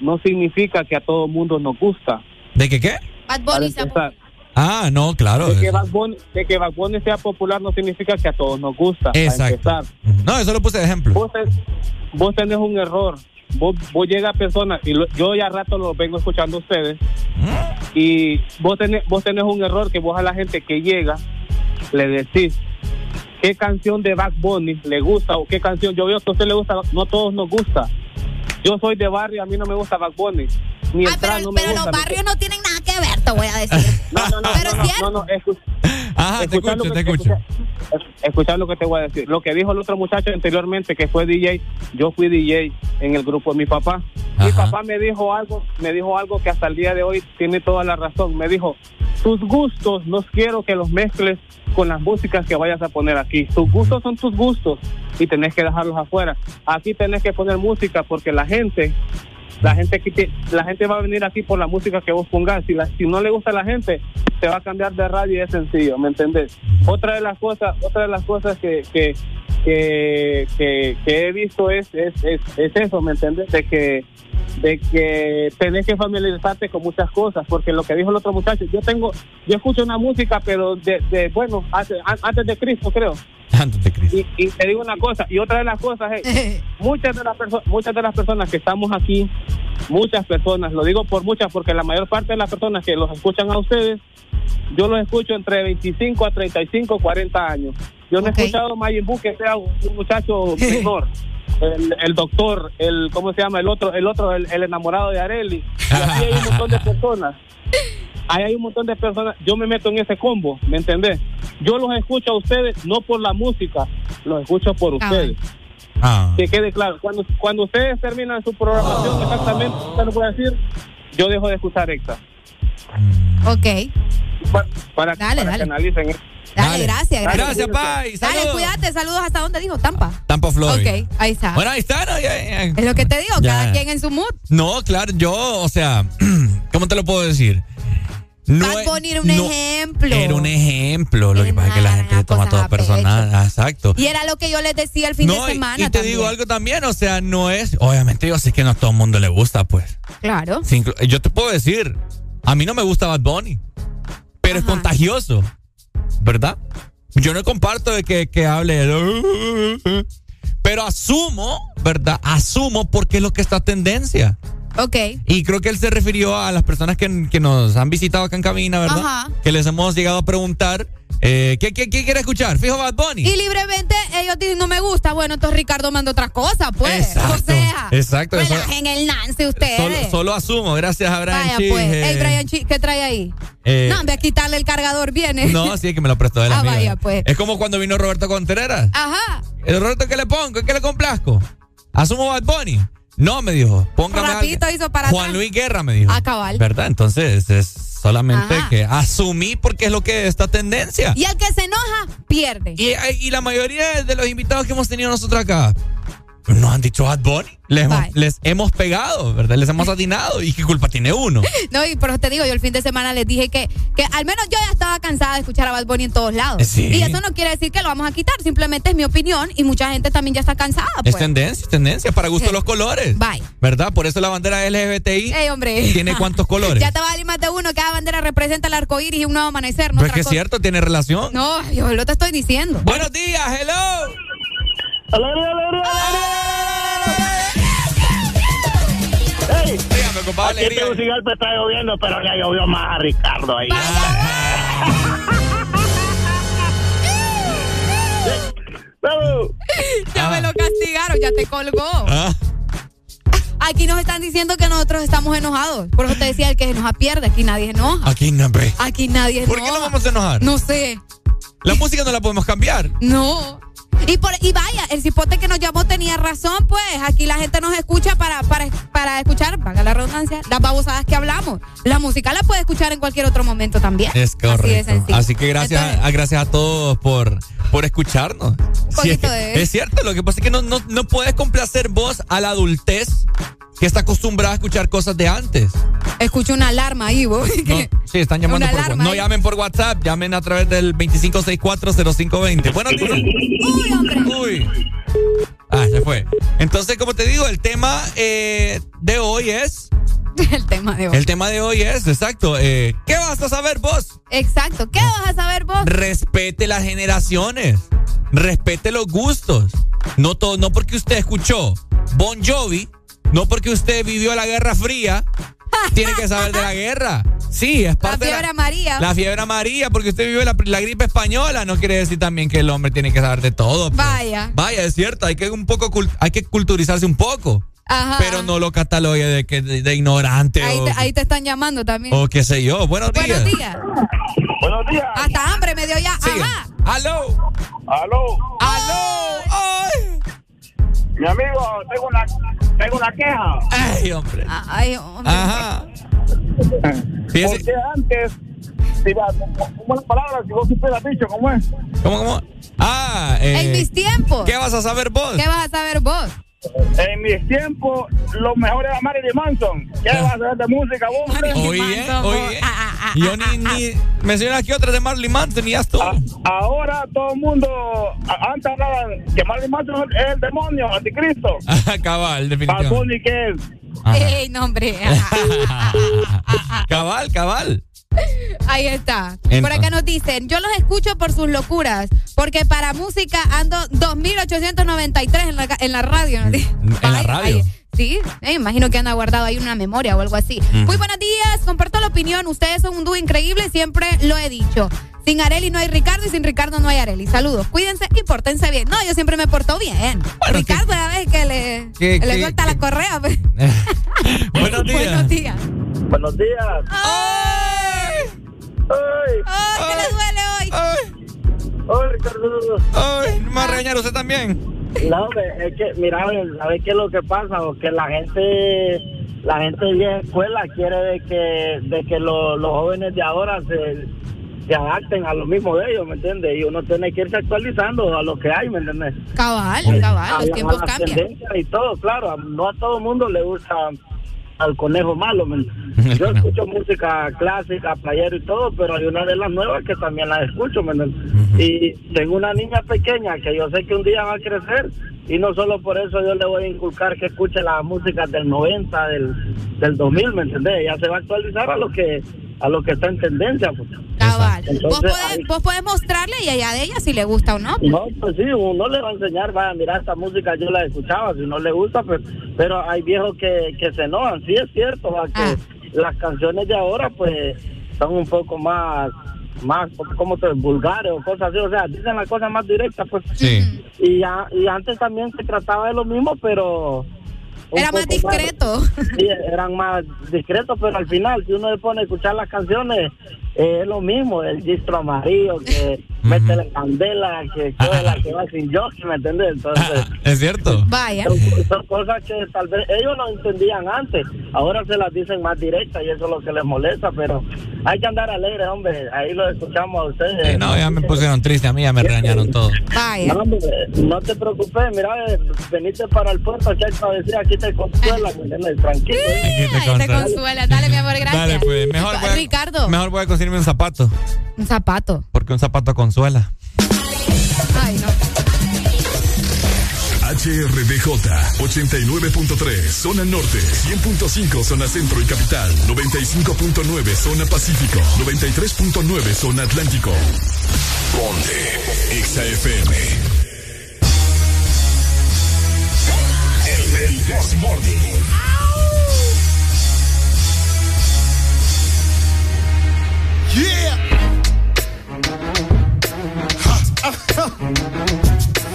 S36: no significa que a todo mundo nos gusta.
S3: ¿De qué qué?
S2: Bad Bunny se
S36: empezar.
S3: Ah, no, claro.
S36: De que, Bad Bunny, de que Bad Bunny sea popular no significa que a todos nos gusta. Para
S3: Exacto.
S36: empezar.
S3: No, eso lo puse de ejemplo.
S36: Vos, ten- vos tenés un error. Vos, vos llega personas, y lo- yo ya rato lo vengo escuchando a ustedes, y vos tenés, vos tenés un error que vos a la gente que llega le decís qué canción de Bad Bunny le gusta o qué canción. Yo veo que a usted le gusta, no a todos nos gusta. Yo soy de barrio, a mí no me gusta Bad Bunny. Ni el
S2: Ah, pero,
S36: trap no me
S2: pero
S36: gusta.
S2: los barrios no tienen nada que ver, te voy a decir.
S36: No, no, no,
S2: pero
S36: no,
S2: es cierto.
S36: no, no,
S3: Ajá, te
S36: escuchá lo
S3: escucho,
S36: que-
S3: te escucho.
S36: escuchá- escuchá lo que te voy a decir. Lo que dijo el otro muchacho anteriormente que fue DJ, yo fui DJ en el grupo de mi papá. Mi
S3: Ajá.
S36: papá me dijo algo, me dijo algo que hasta el día de hoy tiene toda la razón. Me dijo, tus gustos no quiero que los mezcles con las músicas que vayas a poner aquí. Tus gustos son tus gustos y tenés que dejarlos afuera. Aquí tenés que poner música porque la gente la gente te- la gente va a venir aquí por la música que vos pongas. Si, la- si no le gusta a la gente, se va a cambiar de radio y es sencillo, ¿me entendés? Otra de las cosas, otra de las cosas que, que, que- que he visto es, es, es, es eso, ¿me entendés? De que de que tenés que familiarizarte con muchas cosas, porque lo que dijo el otro muchacho, yo tengo, yo escucho una música, pero de, de bueno, antes de Cristo, creo.
S3: Antes de Cristo.
S36: Y, y te digo una cosa, y otra de las cosas es, muchas de las personas, muchas de las personas que estamos aquí, muchas personas, lo digo por muchas, porque la mayor parte de las personas que los escuchan a ustedes, yo los escucho entre 25 a 35, 40 años. Yo no he escuchado a Majin Buu que sea un, un muchacho menor. El, el doctor, el ¿cómo se llama? El otro, el otro, el, el enamorado de Areli. Y así hay un montón de personas. Ahí hay un montón de personas. Yo me meto en ese combo, ¿me entendés? Yo los escucho a ustedes no por la música, los escucho por ustedes.
S3: Ah.
S36: Que quede claro. Cuando, cuando ustedes terminan su programación, exactamente, usted lo puede decir, yo dejo de escuchar EXA.
S2: Ok.
S36: Para, para,
S2: Dale,
S36: para
S2: dale.
S36: que analicen. ¿eh?
S2: Dale, gracias, gracias.
S3: Gracias, Pai.
S2: Dale, cuídate, saludos hasta dónde dijo, Tampa.
S3: Tampa, Florida.
S2: Ok, ahí está.
S3: Bueno, ahí está, ¿no? Ya, ya.
S2: Es lo que te digo,
S3: Ya.
S2: cada quien en su mood.
S3: No, claro, yo, o sea, ¿cómo te lo puedo decir? No
S2: Bad Bunny era un
S3: no-
S2: ejemplo.
S3: Era un ejemplo. Lo que pasa es que la gente le toma todo personal. Exacto.
S2: Y era lo que yo les decía el fin
S3: No,
S2: de semana
S3: y te
S2: también.
S3: digo algo también, o sea, no es. Obviamente, yo sé que no a todo el mundo le gusta, pues.
S2: Claro.
S3: Yo te puedo decir, a mí no me gusta Bad Bunny, pero es contagioso, ¿verdad? Yo no comparto de que, que hable, de- pero asumo, ¿verdad? Asumo porque es lo que está tendencia.
S2: Ok.
S3: Y creo que él se refirió a las personas que, que nos han visitado acá en cabina, ¿verdad?
S2: Ajá.
S3: Que les hemos llegado a preguntar, eh, ¿qué, qué, qué quiere escuchar? ¿Fijo Bad Bunny?
S2: Y libremente ellos dicen no me gusta, bueno, entonces Ricardo manda otra cosa, pues.
S3: Exacto,
S2: O sea,
S3: exacto, eso-
S2: relajen el Nancy ustedes.
S3: Solo, solo asumo, gracias a Brian
S2: Vaya
S3: Chis,
S2: pues.
S3: eh,
S2: Ey, Brian Chi- ¿qué trae ahí?
S3: eh,
S2: no, ve a quitarle el cargador, viene.
S3: No, sí, es que me lo prestó de la
S2: Ah,
S3: amiga.
S2: vaya, pues.
S3: Es como cuando vino Roberto Contreras.
S2: Ajá.
S3: ¿El Roberto qué le pongo? ¿Qué le complazco? ¿Asumo Bad Bunny? No, me dijo. Póngame
S2: Rapidito hizo para
S3: Juan
S2: atrás.
S3: Luis Guerra me dijo.
S2: Ah, cabal.
S3: ¿Verdad? Entonces es solamente
S2: Ajá.
S3: que asumí porque es lo que está tendencia.
S2: Y el que se enoja, pierde.
S3: Y, y la mayoría de los invitados que hemos tenido nosotros acá, Nos han dicho Bad Bunny. Les les hemos pegado, ¿verdad? Les hemos atinado. ¿Y qué culpa tiene uno?
S2: No, y por eso te digo, yo el fin de semana les dije que, que al menos yo ya estaba cansada de escuchar a Bad Bunny en todos lados.
S3: Sí.
S2: Y eso no quiere decir que lo vamos a quitar, simplemente es mi opinión y mucha gente también ya está cansada.
S3: Es
S2: Pues.
S3: tendencia, es tendencia. Para gusto
S2: Sí.
S3: los colores.
S2: Bye.
S3: ¿Verdad? Por eso la bandera LGBTI
S2: Ey, hombre.
S3: tiene cuántos colores.
S2: Ya te va a salir más de uno, cada bandera representa el arco iris y un nuevo amanecer, no
S3: Pero es
S2: otra
S3: que es cierto, tiene relación.
S2: No, yo lo te estoy diciendo.
S3: Buenos días, hello.
S37: Hey,
S3: Dígame, compadre,
S37: aquí en
S3: alegría.
S37: Tegucigalpa está lloviendo, pero ya llovió más a Ricardo ahí. Vamos.
S2: Ya me lo castigaron, ya te colgó.
S3: Ah,
S2: Aquí nos están diciendo que nosotros estamos enojados. Por eso te decía, el que se enoja pierde. Aquí nadie se enoja.
S3: aquí no, ve.
S2: Aquí nadie se
S3: ¿Por qué
S2: enoja.
S3: nos vamos a enojar?
S2: No sé.
S3: La música no la podemos cambiar.
S2: No. Y, por, y vaya, el cipote que nos llamó tenía razón, pues aquí la gente nos escucha para, para, para escuchar, valga la redundancia, las babosadas que hablamos. La música la puede escuchar en cualquier otro momento también.
S3: Es
S2: Así de
S3: correcto. Así, que gracias,
S2: Entonces-
S3: a, gracias a todos por, por escucharnos. Es,
S2: de-
S3: es cierto, lo que pasa es que no, no, no puedes complacer vos a la adultez que está acostumbrada a escuchar cosas de antes.
S2: Escucho una alarma ahí, vos.
S3: No, sí, están llamando por
S2: alarma
S3: No
S2: ahí.
S3: llamen por WhatsApp, llamen a través del 25640520. Buenos días.
S2: Uy, hombre.
S3: Uy. Ah, se fue. Entonces, como te digo, el tema eh, de hoy es.
S2: El tema de hoy.
S3: El tema de hoy es, exacto. eh, ¿Qué vas a saber vos?
S2: Exacto. ¿Qué vas a saber vos?
S3: Respete las generaciones. Respete los gustos. No, todo, no porque usted escuchó Bon Jovi, no porque usted vivió la Guerra Fría, tiene que saber de la guerra. Sí, es
S2: La
S3: parte de
S2: fiebre amarilla.
S3: La fiebre amarilla, porque usted vivió la, la gripe española, no quiere decir también que el hombre tiene que saber de todo. pues.
S2: Vaya.
S3: Vaya, es cierto, hay que un poco cul- hay que culturizarse un poco,
S2: Ajá.
S3: pero no lo catalogue de que de, de ignorante
S2: Ahí
S3: o,
S2: te, ahí te están llamando también.
S3: o qué sé yo. Buenos días.
S2: Buenos días.
S37: Buenos días.
S2: Hasta hambre me dio ya.
S3: Sigue.
S2: Ajá.
S3: Aló.
S37: Aló.
S3: Aló. Ay.
S37: Mi amigo, tengo una, tengo una queja.
S3: Ay, hombre.
S2: Ay, hombre.
S3: Ajá. Fíjese-
S37: Porque antes, si va, ¿cómo es la palabra? Si vos supieras dicho, ¿cómo es?
S3: ¿Cómo, cómo? Ah, eh,
S2: En mis tiempos.
S3: ¿Qué vas a saber vos?
S2: ¿Qué vas a saber vos?
S37: En mis tiempos, lo mejor era Marilyn Manson. ¿Qué vas a saber de música vos? hombre?
S3: Oye,
S2: Manson,
S3: oye.
S2: Ah, ah, ah,
S3: Yo
S2: ah,
S3: ni,
S2: ah,
S3: ni menciona aquí otra de Marley Manson y ya estuvo.
S37: Ahora todo el mundo, antes hablaban que Marilyn Manson es el demonio, anticristo.
S3: cabal,
S37: Bad
S3: definitivamente.
S37: Bunny, ¿qué es?
S3: Ajá.
S2: Ey, no, hombre.
S3: cabal, cabal.
S2: Ahí está.
S3: Entonces.
S2: Por acá nos dicen, yo los escucho por sus locuras, porque para música ando 2.893 en la, en la radio. ¿no?
S3: En la radio.
S2: ay, sí, eh, imagino que anda guardado ahí una memoria o algo así. Muy buenos días, comparto la opinión, ustedes son un dúo increíble, siempre lo he dicho. Sin Areli no hay Ricardo y sin Ricardo no hay Areli. Saludos, cuídense y pórtense bien. No, yo siempre me porto bien.
S3: Bueno,
S2: Ricardo, a ver que le,
S3: que-
S2: le
S3: que-
S2: suelta la correa. pues.
S3: Buenos días.
S2: Buenos días.
S37: Buenos días.
S2: ¡Ay!
S37: Ay,
S2: ¡Ay, qué le duele hoy!
S3: Ay,
S37: ay, Ricardo.
S3: ay, me va a regañar usted también.
S37: No, es que, mira, ¿sabes qué es lo que pasa? O que la gente, la gente de escuela quiere de que, de que lo- los jóvenes de ahora se, se adapten a lo mismo de ellos, ¿me entiendes? Y uno tiene que irse actualizando a lo que hay, ¿me entiendes?
S2: Cabal, cabal,
S37: A-
S2: los
S37: a
S2: tiempos cambian.
S37: y todo, claro, no a todo el mundo le gusta al conejo malo. Yo escucho música clásica, playero y todo, pero hay una de las nuevas que también la escucho, ¿me entiendes? Y tengo una niña pequeña que yo sé que un día va a crecer y no solo por eso yo le voy a inculcar que escuche la música del 90, del, del 2000, ¿me entendés? Ella se va a actualizar a lo que a lo que está en tendencia. Pues.
S2: Cabal. Vos
S37: Entonces,
S2: podés,
S37: ahí-
S2: vos podés mostrarle y allá de ella si le gusta o no.
S37: no, pues sí, uno le va a enseñar, vaya, mira, esta música yo la escuchaba, si no le gusta, pues, pero hay viejos que, que se enojan, sí es cierto, va, que
S2: Ah.
S37: las canciones de ahora, pues, son un poco más, más, como te vulgares o cosas así, o sea, dicen las cosas más directas, pues,
S3: Sí.
S37: y, ya, y antes también se trataba de lo mismo, pero...
S2: Era más discreto.
S37: Sí, eran más discretos, pero al final, si uno se pone a escuchar las canciones, eh, es lo mismo, el distro amarillo que mete la candela, que coge la que va sin jockey, ¿me entiendes? Entonces,
S3: Es cierto.
S2: Vaya.
S37: son, son cosas que tal vez ellos no entendían antes, ahora se las dicen más directas y eso es lo que les molesta, pero hay que andar alegre, hombre, ahí lo escuchamos a ustedes.
S3: Sí, no, ya me pusieron triste a mí, ya me regañaron todo.
S37: No, hombre, no te preocupes, mira, eh, veniste para el puerto, aquí hay travesía, aquí te consuela, ¿me entiendes? Tranquilo.
S3: Aquí te
S2: Ay, te
S3: consuela.
S2: consuela. Dale, mi amor, gracias.
S3: Dale, pues, mejor voy a-
S2: Ricardo,
S3: Mejor voy a conseguirme un zapato,
S2: un zapato.
S3: porque un zapato consuela.
S2: Ay, no.
S7: HRDJ 89.3 Zona Norte 100.5 Zona Centro y Capital 95.9 Zona Pacífico 93.9 Zona Atlántico Ponte XAFM El, Morning
S27: Yeah.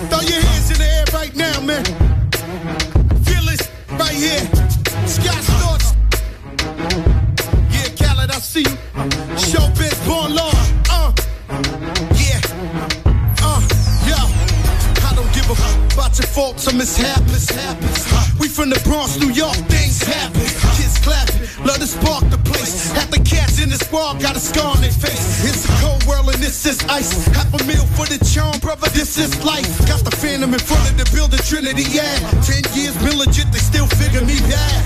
S27: Throw your hands in the air right now, man. Feel it right here. Yeah, Khaled, I see you. Showbiz, born. Uh. Yeah. Uh. Yo. I don't give a about your faults or mishaps. We from the Bronx, New York, things happen. Clapping, love to spark the place. Half the cats in the squad got a scar on their face. It's a cold world and this is ice. Half a meal for the charm, brother, this is life. Got the phantom in front of the building, Trinity, yeah. Ten years been legit, they still figure me bad.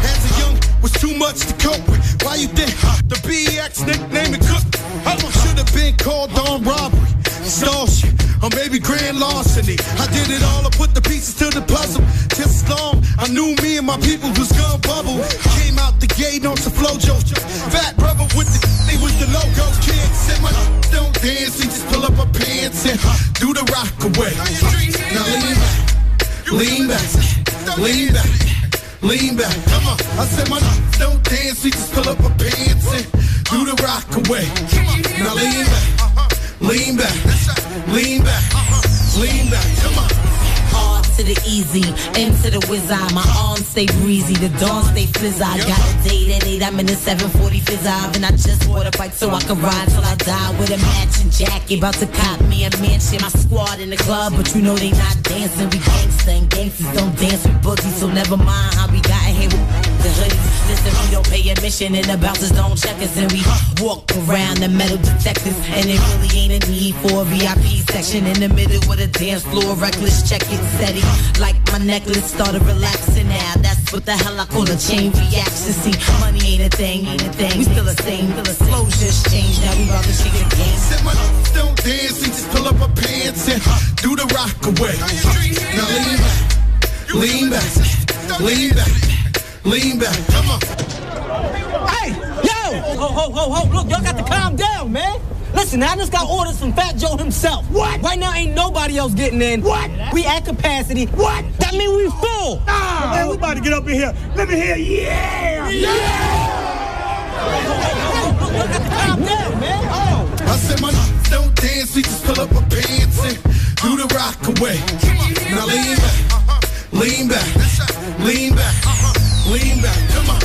S27: As a young, was too much to cope with. Why you think the BX nickname it cook? I should have been called on robbery, extortion, or maybe grand larceny. I did it all, I put the pieces to the puzzle. Just long I knew me and my people was gonna bubble. Came out the gate on some flojo. Fat brother with the they was the logo kid. Said my don't dance, he just pull up her pants and do the rock away. Now lean back, lean back, lean back. Lean back, come on. I said my don't dance, we just pull up her pants and do the rock away. Now lean back, lean back, lean back, lean back, come on.
S38: To the easy, into to the wizard. My arms stay breezy, the dawn stay flizz. I got a date at 8, I'm in the 740 fizz And I just bought a bike so I can ride till I die with a matching jacket. About to cop me a mansion, my squad in the club, but you know they not dancing. We gangsta and gangsters don't dance with boogies, so never mind how we got here the hoodies. Listen, we don't pay admission and the bouncers don't check us. And we walk around the metal detectors. And it really ain't a need for a VIP section in the middle with a dance floor. Reckless check it, steady. Like my necklace started relaxing now. That's what the hell I call a chain reaction. See, money ain't a thing, ain't a thing. We still the same, still the same. Flows just changed. Now we about to shake the game.
S27: Said my don't dance, he just pull up her pants and do the rock away. Now lean back, lean back, lean back, lean back, come on.
S39: Hey, yo! Ho, ho, ho, ho, look, y'all got to calm down, man. Listen, I just got orders from Fat Joe himself. What? Right now, ain't nobody else getting in. What? We at capacity. What? That mean we full. Ah! Man, we about to get up in here. Let me hear, yeah! yeah. Calm down, man. Oh.
S27: I said my don't dance, we just pull up her pants and do the rock away. Now lean back, lean back, lean back, lean back, come on.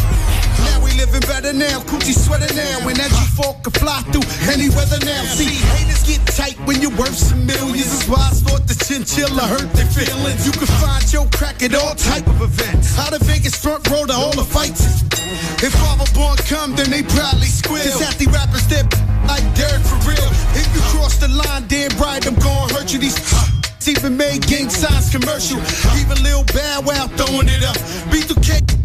S27: Now we living better now, coochie sweater now, and that G4 can fly through any weather now. See, haters get tight when you're worth some millions. That's why I thought the chinchilla hurt their feelings. You can find your crack at all type of events. Out of Vegas front row to all the fights. If Father Born come, then they proudly squeal. Cause half the rappers that like Derek for real. If you cross the line, damn right, I'm gonna hurt you. These even made gang signs commercial. Even Lil Bow Wow throwing it up. B2K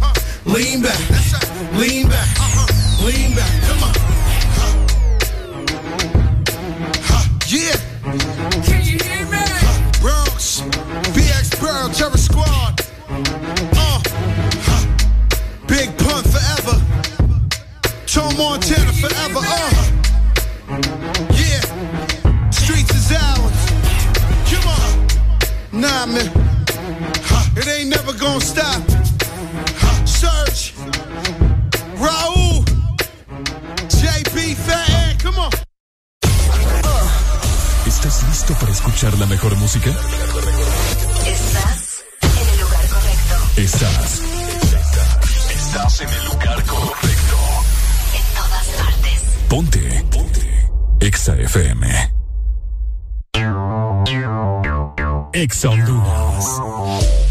S27: Lean back, lean back, uh-huh. lean back. Come on. Yeah. Can you hear me? Bronx, BX Burrow, Terror Squad. Uh. Big Pun forever. Tom Montana forever. Uh. Yeah. Streets is ours. Come on. Nah, man. It ain't never gonna stop. Raul. JP Fat come on.
S18: ¿Estás listo para escuchar la mejor música?
S17: Estás en el lugar correcto.
S18: Estás. Estás en el lugar correcto.
S17: En todas partes.
S18: Ponte. Ponte. Exa FM. Exa Honduras.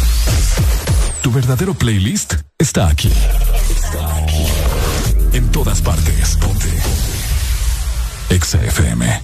S18: Verdadero playlist está aquí. Está aquí. En todas partes. Ponte. Exa FM.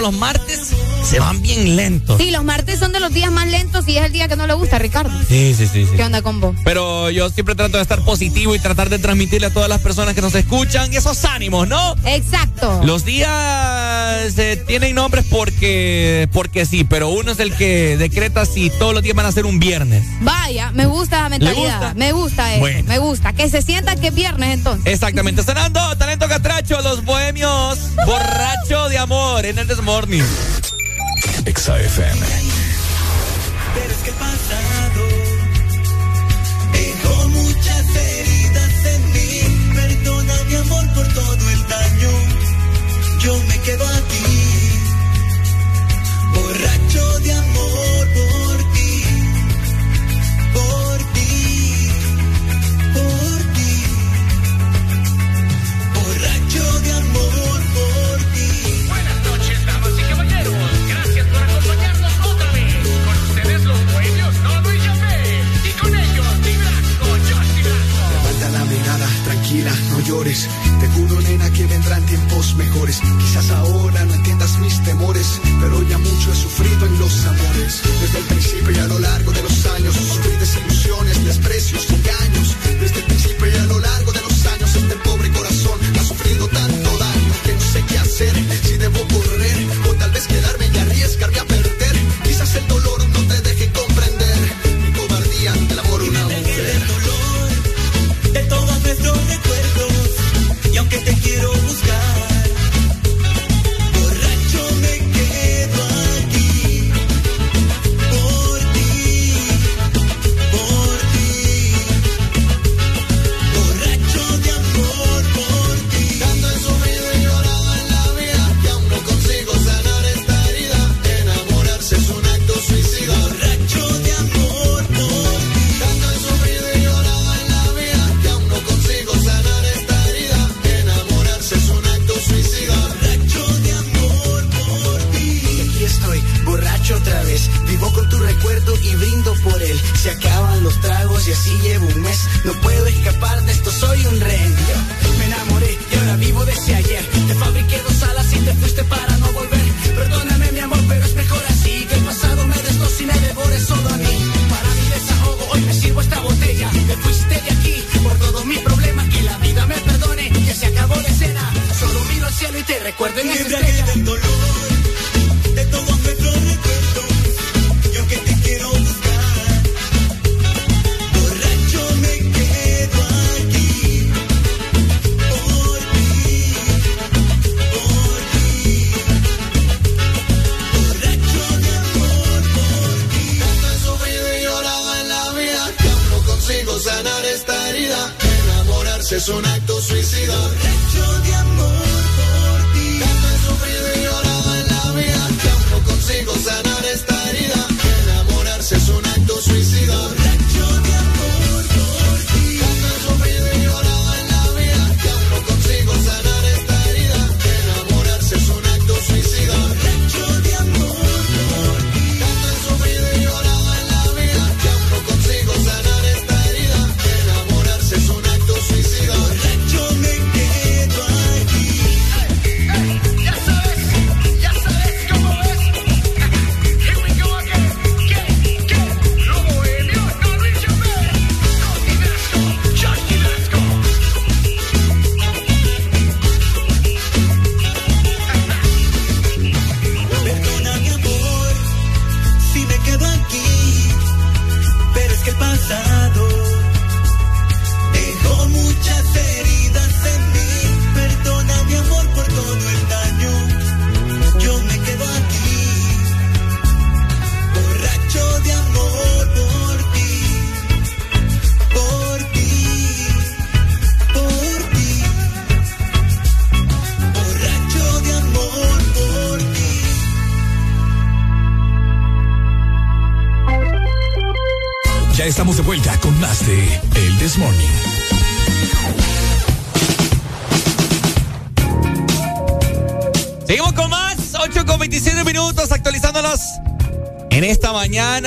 S3: los martes se van bien lentos.
S2: Sí, los martes son de los días más lentos y es el día que no le gusta, Ricardo.
S3: Sí, sí, sí. sí.
S2: ¿Qué onda con vos?
S3: Pero yo siempre trato de estar positivo y tratar de transmitirle a todas las personas que nos escuchan esos ánimos, ¿no?
S2: Exacto.
S3: Los días eh, tienen nombres porque, porque sí, pero uno es el que decreta si todos los días van a ser un viernes.
S2: Vaya, me gusta la mentalidad. Me gusta eso.
S3: Bueno.
S2: Me gusta. Que se sienta que es viernes entonces.
S3: Exactamente. Cenando los bohemios. Borracho de amor en el Desmorning.
S7: Exa FM. Pero es que el pasado
S40: dejó muchas heridas en mí. Perdona mi amor por todo el daño. Yo me quedo aquí.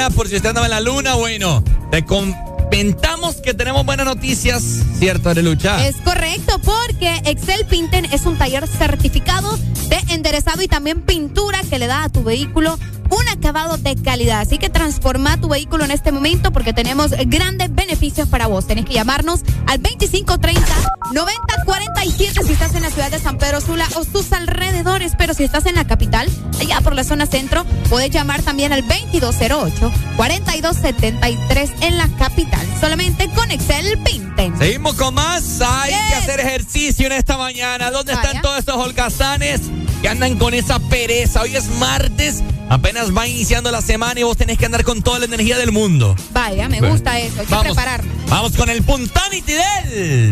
S40: por
S3: si usted andaba en la luna, bueno, te comentamos que tenemos buenas noticias, ¿cierto, Arelucha?
S2: Es correcto, porque Excel Pinten es un taller certificado de enderezado y también pintura que le da a tu vehículo un acabado de calidad. Así que transforma tu vehículo en este momento porque tenemos grandes beneficios para vos. Tenés que llamarnos al 2530. 2530-9047 si estás en la ciudad de San Pedro Sula o sus alrededores. Pero si estás en la capital, allá por la zona centro, puedes llamar también al 2208-4273 en la capital. Solamente con Excel Pinten.
S3: Seguimos con más. Hay que hacer ejercicio en esta mañana. ¿Dónde están todos esos holgazanes que andan con esa pereza? Hoy es martes, apenas va iniciando la semana y vos tenés que andar con toda la energía del mundo.
S2: Vaya, me gusta eso. Hay que
S3: vamos.
S2: prepararnos.
S3: Vamos con el puntanity del.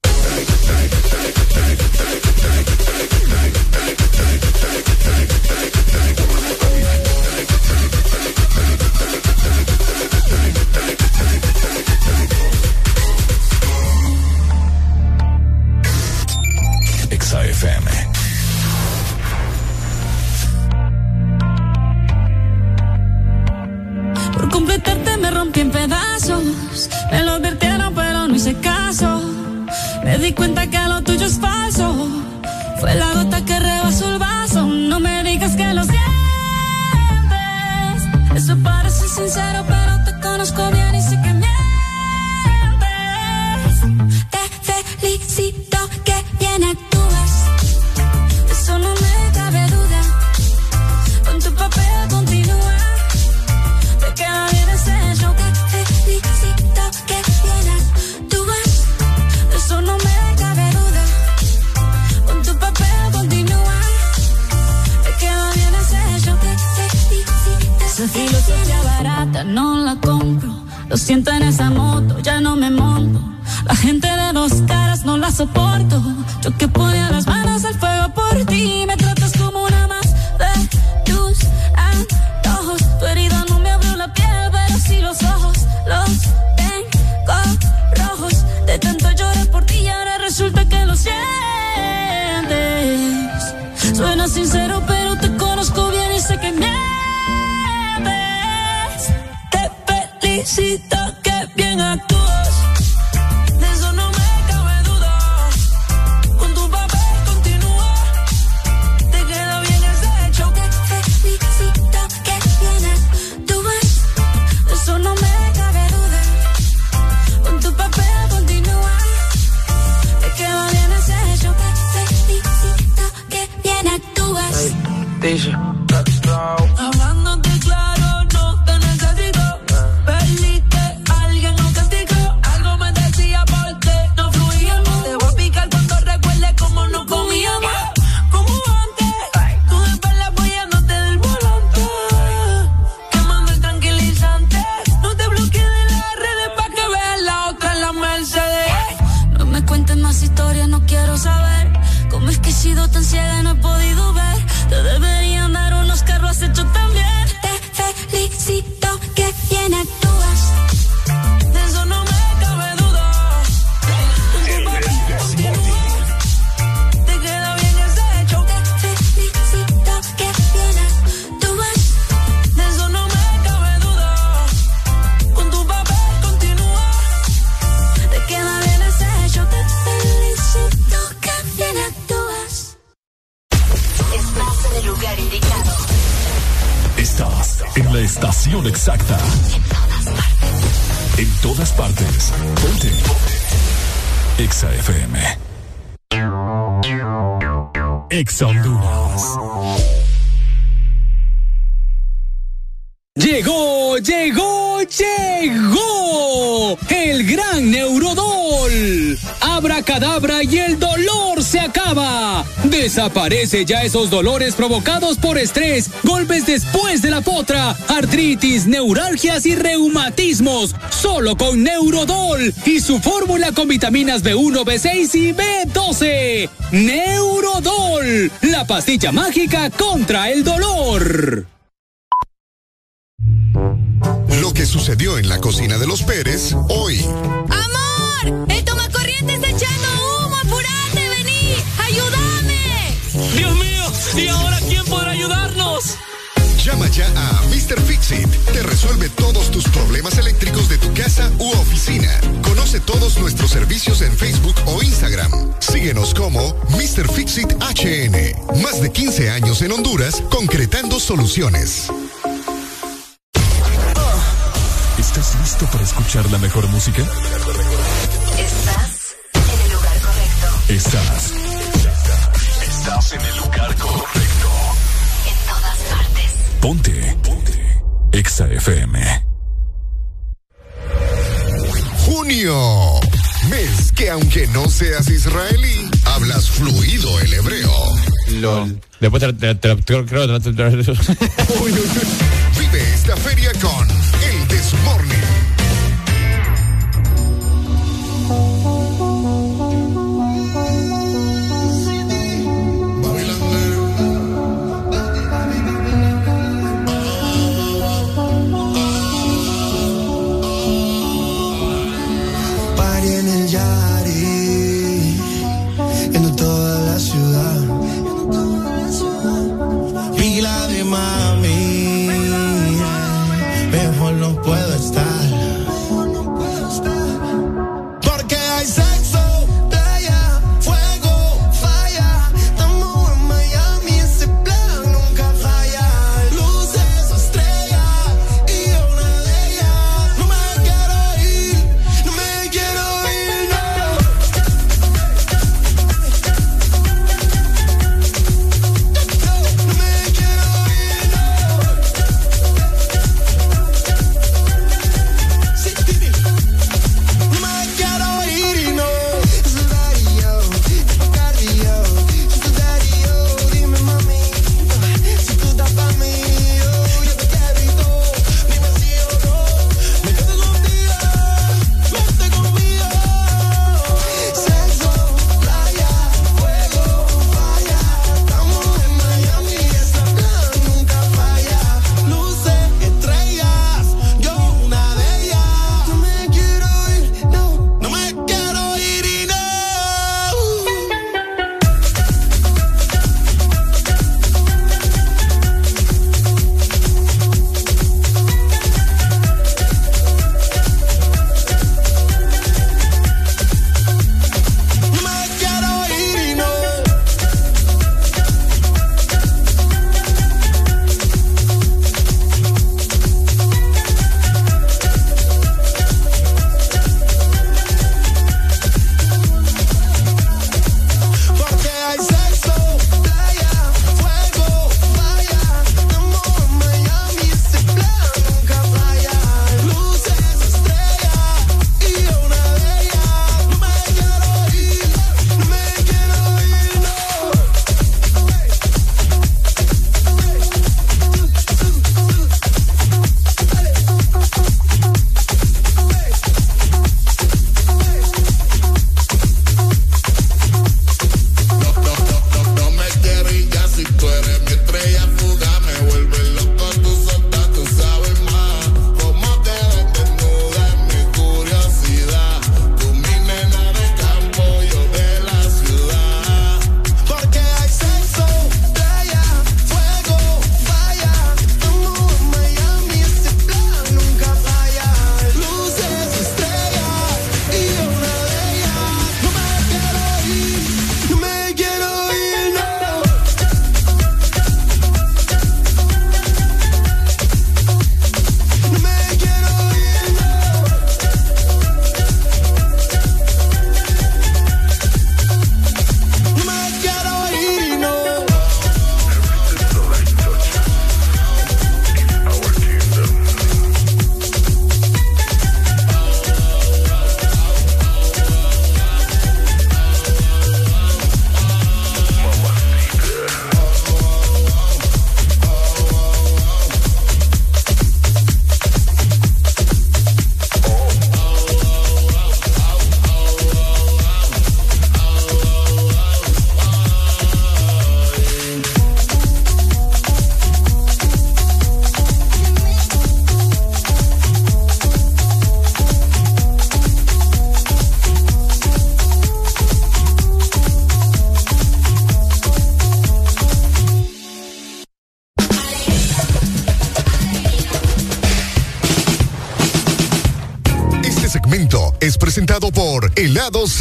S14: Lo siento en esa moto, ya no me monto. La gente de dos caras no la soporto. Yo que ponía las manos al fuego
S41: Ya esos dolores provocados por estrés, golpes después de la potra, artritis, neuralgias y reumatismos. Solo con Neurodol y su fórmula con vitaminas B1, B6 y B12. Neurodol, la pastilla mágica contra el dolor.
S20: Lo que sucedió en la cocina de los Pérez hoy.
S2: ¡Amor! ¡El tomacorriente está echando
S32: ¿y ahora quién podrá ayudarnos?
S20: Llama ya a Mr. Fixit. Te resuelve todos tus problemas eléctricos de tu casa u oficina. Conoce todos nuestros servicios en Facebook o Instagram. Síguenos como Mr. Fixit HN. Más de 15 años en Honduras concretando soluciones.
S7: ¿Estás listo para escuchar la mejor música?
S17: Estás en el lugar correcto.
S7: Estás. Estás en el lugar correcto.
S17: En todas partes.
S7: Ponte. Ponte. Exa FM.
S20: Junio. Mes que aunque no seas israelí, hablas fluido el hebreo.
S3: LOL. Después te, te- te-
S20: Vive esta feria con El Desmorning.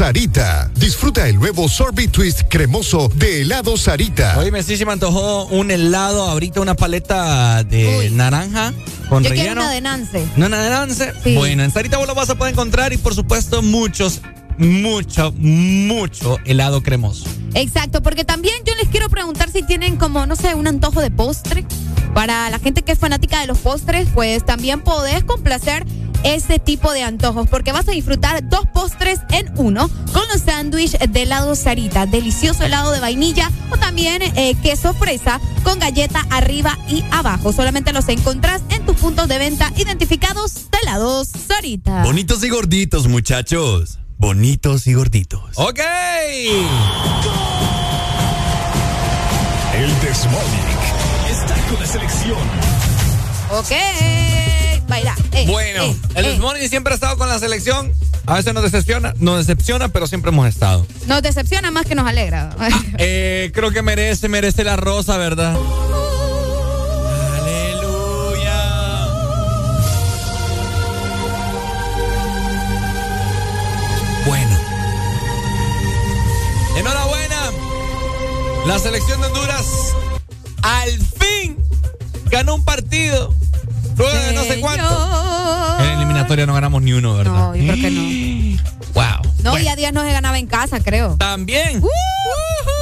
S20: Sarita. Disfruta el nuevo sorbet twist cremoso de Helado Sarita.
S3: Oye, sí se me antojó un helado, ahorita una paleta de naranja con
S2: Yo quiero
S3: relleno.
S2: una de Nance.
S3: ¿No una de Nance? Bueno, en Sarita vos lo vas a poder encontrar y por supuesto muchos, mucho, mucho helado cremoso.
S2: Exacto, porque también yo les quiero preguntar si tienen como, no sé, un antojo de postre. Para la gente que es fanática de los postres, pues también podés complacer ese tipo de antojos, porque vas a disfrutar dos postres en uno con los sándwiches de helado Sarita, delicioso helado de vainilla o también eh, queso fresa con galleta arriba y abajo. Solamente los encontrás en tus puntos de venta identificados de helados Sarita.
S42: Bonitos y gorditos, muchachos. Bonitos y gorditos.
S3: Ok.
S7: El Desmonic está con la selección.
S2: Ok, baila. eh,
S3: Bueno,
S2: eh,
S3: el
S2: eh.
S3: Morning siempre ha estado con la selección. A veces nos decepciona, nos decepciona, pero siempre hemos estado.
S2: Nos decepciona más que nos alegra.
S3: Eh, creo que merece, merece la rosa, ¿verdad? Bueno. Enhorabuena. La selección de Honduras al fin ganó un partido. No sé cuánto. En la eliminatoria no ganamos ni uno, ¿verdad?
S2: No, yo creo que no.
S3: Wow.
S2: No, y a días no se ganaba en casa, creo.
S3: También.
S2: Uh,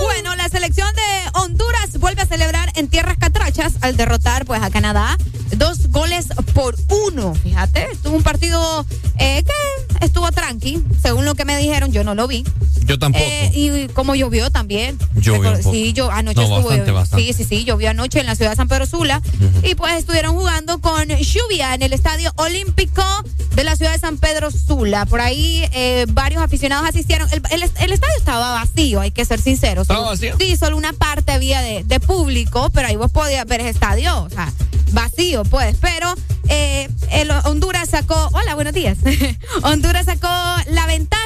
S2: bueno, la selección de Honduras vuelve a celebrar en tierras catrachas al derrotar pues a Canadá dos goles por uno. Fíjate, tuvo un partido eh, que estuvo tranqui, según lo que me dijeron, yo no lo vi.
S3: Yo tampoco.
S2: Eh, y como llovió también.
S3: Llovió.
S2: Sí, yo anoche
S3: No, bastante, bastante.
S2: Sí, sí, sí, llovió anoche en la ciudad de San Pedro Sula. Y pues estuvieron jugando con lluvia en el estadio olímpico de la ciudad de San Pedro Sula. Por ahí eh, varios aficionados asistieron. El, el- el estadio estaba vacío, hay que ser sinceros.
S3: ¿Estaba vacío?
S2: Sí, solo una parte había de, de público, pero ahí vos podías ver ese estadio, o sea, vacío, pues. Pero eh, el Honduras sacó, hola, buenos días. Honduras sacó la ventaja.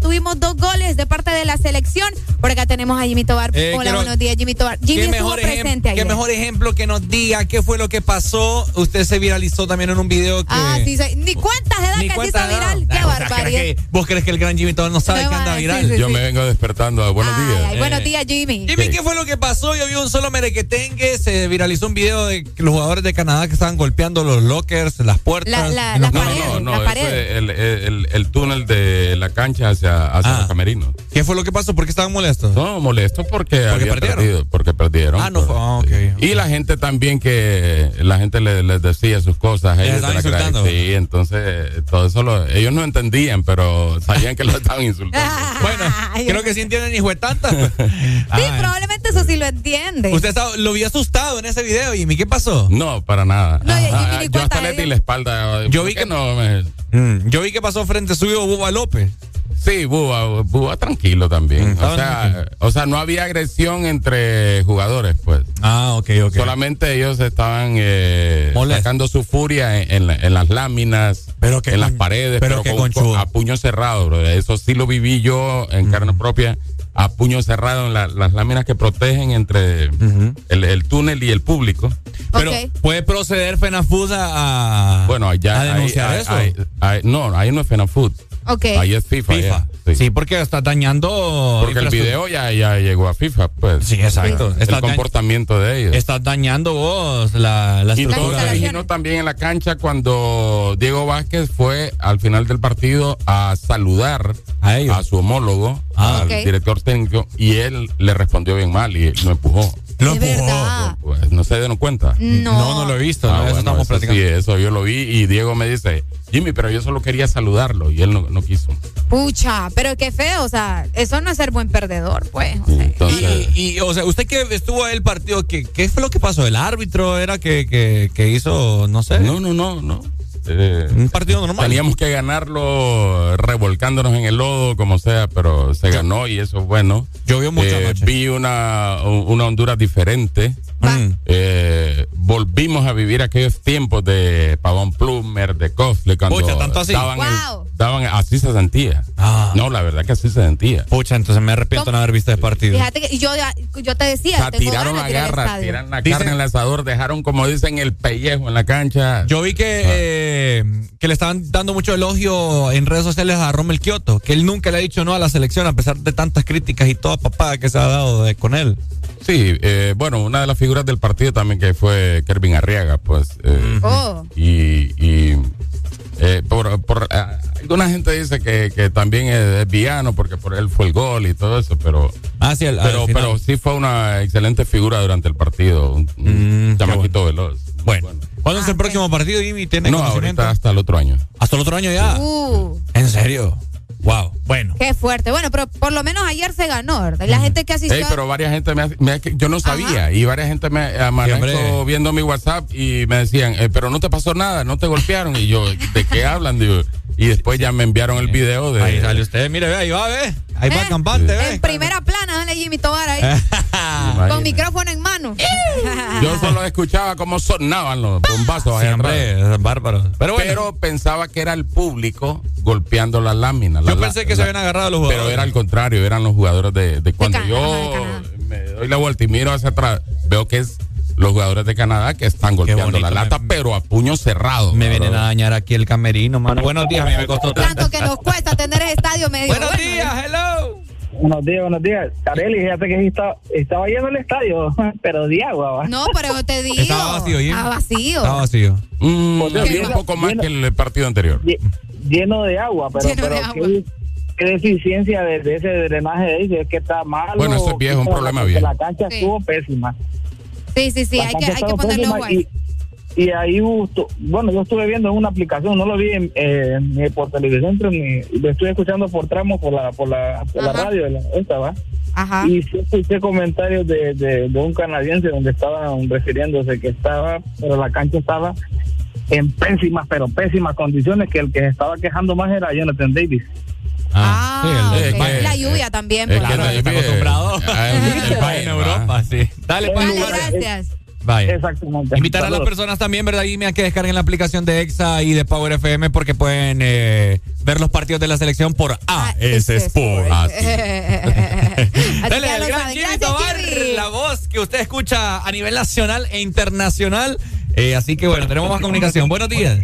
S2: Tuvimos dos goles de parte de la selección. Por acá tenemos a Jimmy Tobar.
S3: Eh,
S2: hola,
S3: quiero-
S2: buenos días, Jimmy Tobar. Jimmy
S3: ¿Qué
S2: estuvo presente
S3: qué
S2: ayer.
S3: mejor ejemplo que nos diga qué fue lo que pasó. Usted se viralizó también en un video que.
S2: Ah, sí, soy- ni cuentas de edad
S3: Ni
S2: que se hizo viral. Qué
S3: Ah, o sea,
S2: barbaridad.
S3: ¿crees que- ¿Vos crees que el gran Jimmy todavía no sabe
S2: Me
S3: que anda viral?
S2: sí,
S43: Yo
S2: sí.
S43: me vengo despertando. Buenos
S2: Ay,
S43: días.
S2: ay, buenos
S3: Eh.
S2: días, Jimmy.
S3: Jimmy, ¿qué fue lo que pasó? Yo vi un solo merequetengue, se viralizó un video de que los jugadores de Canadá que estaban golpeando los lockers, las puertas.
S2: La- la-
S43: No, no, no,
S2: la pared.
S43: el, el, el túnel de la cancha hacia, hacia
S3: Ah.
S43: los camerinos.
S3: ¿Qué fue lo que pasó? ¿Por qué estaban molestos?
S43: No, molesto porque,
S3: perdieron?
S43: perdido. Porque perdieron.
S3: Ah, no fue- ah, ok, ok.
S43: Y la gente también que la gente le- les decía sus cosas.
S3: Les
S43: ellos
S3: estaban
S43: se la creían.
S3: insultando.
S43: Sí, entonces todo eso lo- ellos no entendían, pero sabían que lo estaban insultando.
S3: Bueno, creo que sí entienden hijo de tanta.
S2: Sí, probablemente eso sí lo entiende.
S3: Usted estaba- lo vi asustado en ese video, Jimmy. ¿Qué pasó?
S43: No, para nada.
S2: No, y- y
S43: Ah,
S2: ni
S43: yo hasta
S2: le
S43: di la espalda.
S3: Yo
S43: ¿Por
S3: vi que-
S43: no me-
S3: Mm, Yo vi que pasó frente suyo Buba López.
S43: Sí, Búa, Búa tranquilo también.
S3: Mm,
S43: o, sea, o sea, no había agresión entre jugadores, pues.
S3: Ah, ok, ok.
S43: Solamente ellos estaban eh, sacando su furia en, en la- en las láminas,
S3: Pero que
S43: en las paredes,
S3: pero
S43: pero,
S3: que
S43: con- a puño cerrado. bro. Eso sí lo viví yo en carne propia, a puño cerrado en la- las láminas que protegen entre el, el túnel y el público.
S3: Pero puede proceder Fenafood a, a-
S43: Bueno, allá
S3: a denunciar
S43: ahí-
S3: eso.
S43: ahí- ahí- no, ahí no es FENAFUT.
S2: Ok.
S43: Ahí es FIFA.
S3: FIFA.
S43: ya,
S3: Sí.
S43: sí.
S3: porque está dañando.
S43: Porque el video ya, ya llegó a FIFA, pues.
S3: Sí, exacto.
S43: El
S3: Estás dañ-
S43: comportamiento de ellos.
S3: Estás dañando vos la, la
S43: Y todo
S3: estructura.
S2: instalaciones.
S43: originó también en la cancha cuando Diego Vázquez fue al final del partido a saludar
S3: A ellos.
S43: a su homólogo,
S3: Ah.
S43: al
S2: Ok.
S43: director técnico, y él le respondió bien mal y lo empujó.
S3: Lo empujó.
S2: verdad.
S43: Pues no se dieron cuenta.
S2: No.
S3: No, no lo he visto.
S43: Ah,
S3: no, eso estamos
S43: eso
S3: platicando.
S43: sí, eso yo lo vi y Diego me dice, Jimmy, pero yo solo quería saludarlo y él no, no quiso.
S2: Pucha, pero qué feo, o sea, eso no es ser buen perdedor, pues. o sea.
S43: Entonces,
S3: Y, y, o sea, usted que estuvo ahí el partido, ¿qué, ¿qué fue lo que pasó? ¿El árbitro era que, que, que hizo, no sé,
S43: no, no, no, no. Eh,
S3: un partido normal?
S43: Teníamos que ganarlo revolcándonos en el lodo, como sea, pero se ganó y eso es bueno.
S3: Llovió mucho
S43: Eh. Vi una, una Honduras diferente.
S3: Mm.
S43: Eh, volvimos a vivir aquellos tiempos de Pavón Plumer, de Cofle, cuando
S3: Pucha, ¿tanto así?
S43: daban,
S2: Wow.
S43: el, daban, así se sentía.
S3: Ah.
S43: No, la verdad que así se sentía.
S3: Pucha, entonces me arrepiento de no haber visto el partido.
S2: Fíjate que yo, yo te decía,
S43: O sea,
S2: tengo
S43: tiraron
S2: ganas
S43: la garra, tiraron la
S3: Dicen-
S43: carne en el asador, dejaron, como dicen, el pellejo en la cancha.
S3: Yo vi que, eh, que le estaban dando mucho elogio en redes sociales a Rommel Kioto, que él nunca le ha dicho no a la selección a pesar de tantas críticas y toda papada que se ha dado de- con él.
S43: Sí, eh, bueno, una de las figuras del partido también que fue Kervin Arriaga, pues. eh,
S2: Oh.
S43: Y, y, eh, por, por, ah, alguna gente dice que, que también es, es villano porque por él fue el gol y todo eso, pero.
S3: Ah, sí, al- al
S43: pero,
S3: final.
S43: pero sí fue una excelente figura durante el partido. Un, chamaquito veloz.
S3: Bueno. ¿Cuándo es el próximo partido, Jimmy? ¿Tiene
S43: No, ahorita hasta el otro año.
S3: ¿Hasta el otro año ya?
S2: Uh,
S3: ¿En serio? Wow. Bueno.
S2: qué fuerte. Bueno, pero por lo menos ayer se ganó. ¿verdad? La gente que asistió.
S43: Ey, pero varias gente me, ha- me yo no sabía y varias gente me
S3: hombre.
S43: viendo mi WhatsApp y me decían, eh, pero no te pasó nada, no te golpearon y yo, ¿de qué hablan? Digo, y después ya me enviaron el video de
S3: Ahí sale usted, mire, ve, ahí va, ve. Ahí va el campante, ve.
S2: En primera plana, dale Jimmy Tobar ahí. con micrófono en mano.
S43: Yo solo escuchaba cómo sonaban los bombazos
S3: bárbaro. Pero bueno.
S43: pensaba que era el público golpeando las láminas.
S3: Yo
S43: la-
S3: pensé que
S43: la-
S3: se habían agarrado los jugadores.
S43: Pero era al contrario, eran los jugadores de, de cuando yo
S2: de
S43: me doy la vuelta y miro hacia atrás, veo que es los jugadores de Canadá que están golpeando
S3: bonito,
S43: la lata,
S3: me-
S43: pero a puño cerrado.
S3: Me vienen a dañar aquí el camerino, mano. Buenos días, a mí me costó tanto.
S2: Tanto que nos cuesta tener ese estadio medio.
S3: Buenos
S2: bueno.
S3: días, hello.
S4: Buenos días, buenos días. Carelli, fíjate que sí estaba, estaba lleno el estadio, pero de agua.
S2: No, pero te digo.
S43: Estaba vacío, Jim.
S2: Estaba vacío.
S3: Estaba vacío.
S43: Mm, sí,
S4: lleno-
S43: un poco más
S4: lleno-
S43: que el partido anterior.
S4: lle- lleno de agua, pero,
S2: Lleno de
S4: pero
S2: agua.
S4: Qué, qué deficiencia de, de ese drenaje de ahí, si es que está malo.
S43: Bueno, eso es viejo, un problema
S4: la-
S43: viejo.
S4: La cancha
S2: Sí.
S4: estuvo pésima.
S2: Sí, sí, sí, hay que, hay que ahí.
S4: y, y ahí bueno, yo estuve viendo en una aplicación, no lo vi en, eh, ni por televisión, ni, lo estuve escuchando por tramos por la, por la, por la radio, esta, ¿va?
S2: Ajá.
S4: Y sí escuché comentarios de, de, de un canadiense donde estaban refiriéndose que estaba, pero la cancha estaba en pésimas, pero pésimas condiciones, que el que se estaba quejando más era Jonathan Davis.
S2: Ah,
S43: sí, el- que-
S2: la lluvia también.
S43: Es que
S3: Claro, está acostumbrado.
S43: Ah, el- el
S3: Vaya en Europa, sí. Dale, pues.
S2: Dale,
S4: lugar-
S2: gracias.
S3: Vaya.
S4: Exactamente.
S3: Invitar a las personas también, ¿verdad? A que descarguen la aplicación de EXA y de Power FM porque pueden eh, ver los partidos de la selección por AS Sport.
S43: Ah, sí.
S2: Así
S3: Dale, el gran. Jimmy Tobar, la voz que usted escucha a nivel nacional e internacional. Eh, así que bueno, tenemos más comunicación. Buenos días.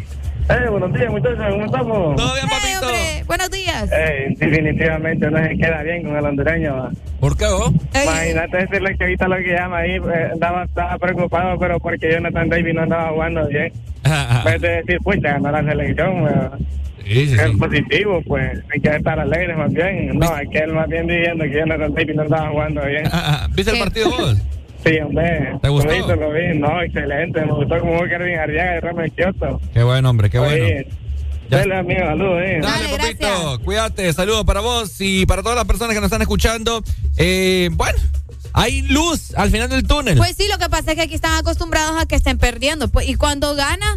S4: Eh, buenos días, muchachos, ¿cómo estamos?
S3: ¿Todo bien,
S2: Hey,
S3: papito?
S2: hombre, buenos días.
S4: Eh, definitivamente no se queda bien con el hondureño. ¿va?
S3: ¿Por qué vos?
S2: Ey,
S4: Imagínate decirle que ahorita lo que llama ahí, eh, estaba, estaba preocupado, pero porque Jonathan Davis no andaba jugando bien. En vez de decir, pucha, ganó la selección, weón.
S3: Sí, sí,
S4: es
S3: sí.
S4: positivo, pues hay que estar alegres más bien. No, hay que él más bien diciendo que Jonathan Davis no andaba jugando bien.
S3: ¿Viste el partido vos?
S4: Sí, hombre.
S3: ¿Te gustó?
S4: Lo vi, lo vi. No, excelente. Me gustó como fue Kervin Arriaga y Ramón Kioto.
S3: Qué buen hombre, qué bueno.
S4: Oye, Dale, amigo, saludos, eh.
S3: Dale,
S2: Dale,
S3: papito,
S2: gracias.
S3: cuídate, saludos para vos y para todas las personas que nos están escuchando. Eh, bueno, hay luz al final del túnel.
S2: Pues sí, lo que pasa es que aquí están acostumbrados a que estén perdiendo. Pues, y cuando gana,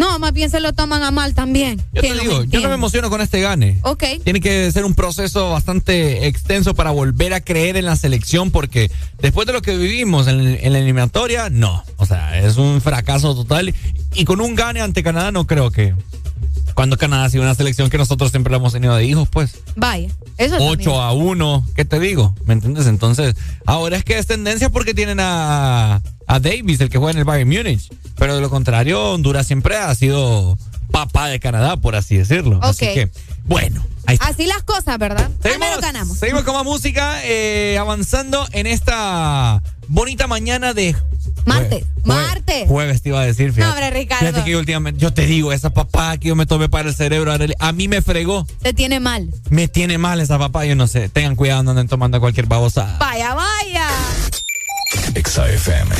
S2: no, más bien se lo toman a mal también.
S3: yo te
S2: ¿Quién lo
S3: digo, yo no me emociono con este gane.
S2: Ok.
S3: Tiene que ser un proceso bastante extenso para volver a creer en la selección porque después de lo que vivimos en, en la eliminatoria, no. O sea, es un fracaso total. Y con un gane ante Canadá no creo que... Cuando Canadá ha sido una selección que nosotros siempre la hemos tenido de hijos, pues.
S2: Vaya, eso
S3: 8 a 1, ¿qué te digo? ¿Me entiendes? Entonces, ahora es que es tendencia porque tienen a, a Davis, el que juega en el Bayern Múnich. Pero de lo contrario, Honduras siempre ha sido papá de Canadá, por así decirlo. Así que, bueno, ahí está.
S2: Así las cosas, ¿verdad?
S3: Seguimos,
S2: ganamos.
S3: seguimos con más música, eh, avanzando en esta bonita mañana de
S2: Martes,
S3: jue-
S2: martes.
S3: Jueves te iba a decir, fíjate.
S2: No, hombre, Ricardo.
S3: Fíjate que yo últimamente, yo te digo, esa papá que yo me tomé para el cerebro, a mí me fregó.
S2: Te tiene mal.
S3: Me tiene mal esa papá, yo no sé. Tengan cuidado, no anden tomando cualquier babosa.
S2: Vaya, vaya.
S19: Exa FM.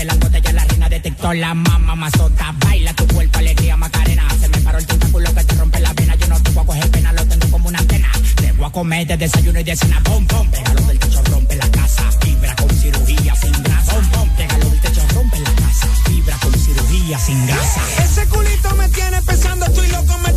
S39: de la botella, la reina de
S44: TikTok, la mamá mazota. Baila tu cuerpo, alegría, Macarena. Se me paró el tentáculo que te rompe la vena. Yo no te voy a coger pena, lo tengo como una antena. Te voy a comer de desayuno y de cena. Pom, pom, pégalo del techo, rompe la casa. Vibra con cirugía sin grasa. Pom, pom, pégalo del techo, rompe la casa. Vibra con cirugía sin grasa.
S32: Ese culito me tiene pensando, estoy loco, me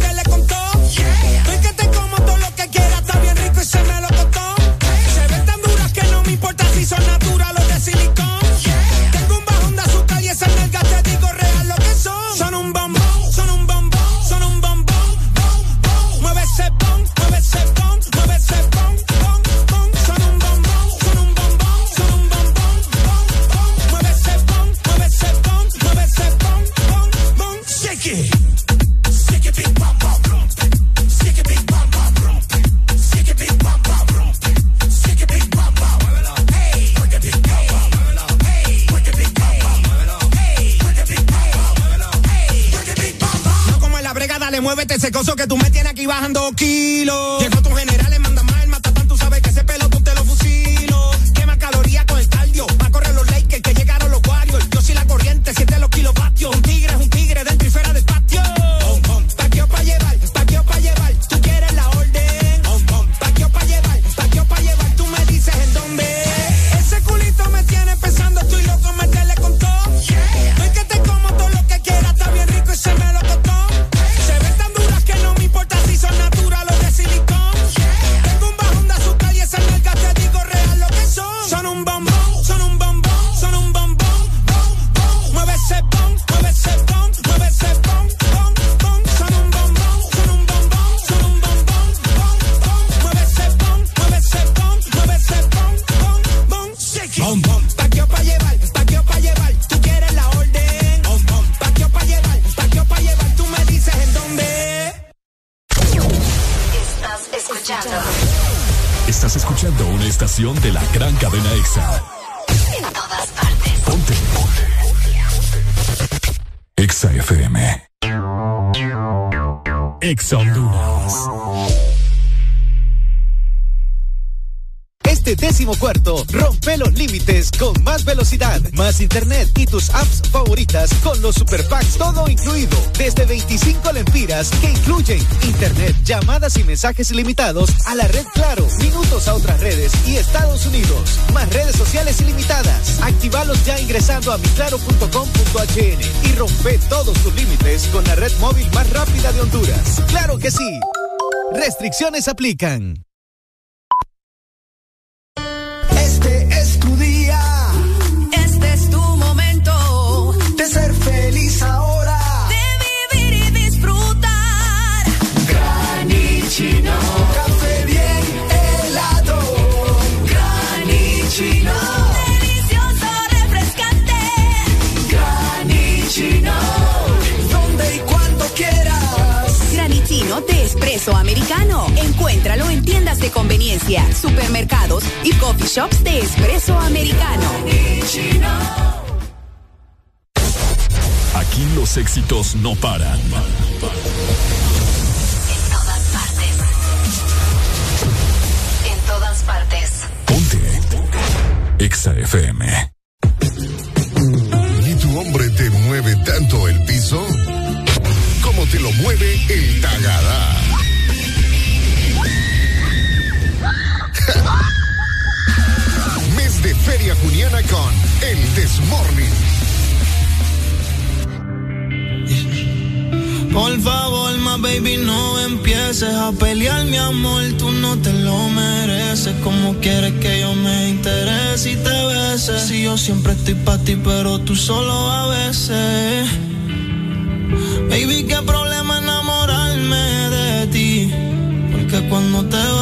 S32: que
S11: incluyen internet, llamadas y mensajes ilimitados a la red Claro, minutos a otras redes y Estados Unidos, más redes sociales ilimitadas. Activalos ya ingresando a miclaro.com.hn y rompe todos tus límites con la red móvil más rápida de Honduras. ¡Claro que sí! Restricciones aplican.
S45: supermercados y coffee shops de espresso americano.
S7: Aquí los éxitos no paran.
S17: En todas partes. En todas partes.
S7: Ponte. Exa FM.
S20: ¿Y tu hombre te mueve tanto el piso? Como te lo mueve el con El Desmorning.
S34: Por favor, ma baby, no empieces a pelear, mi amor. Tú no te lo mereces. Como quieres que yo me interese y te beses? Si yo siempre estoy para ti, pero tú solo a veces. Baby, qué problema enamorarme de ti. Porque cuando te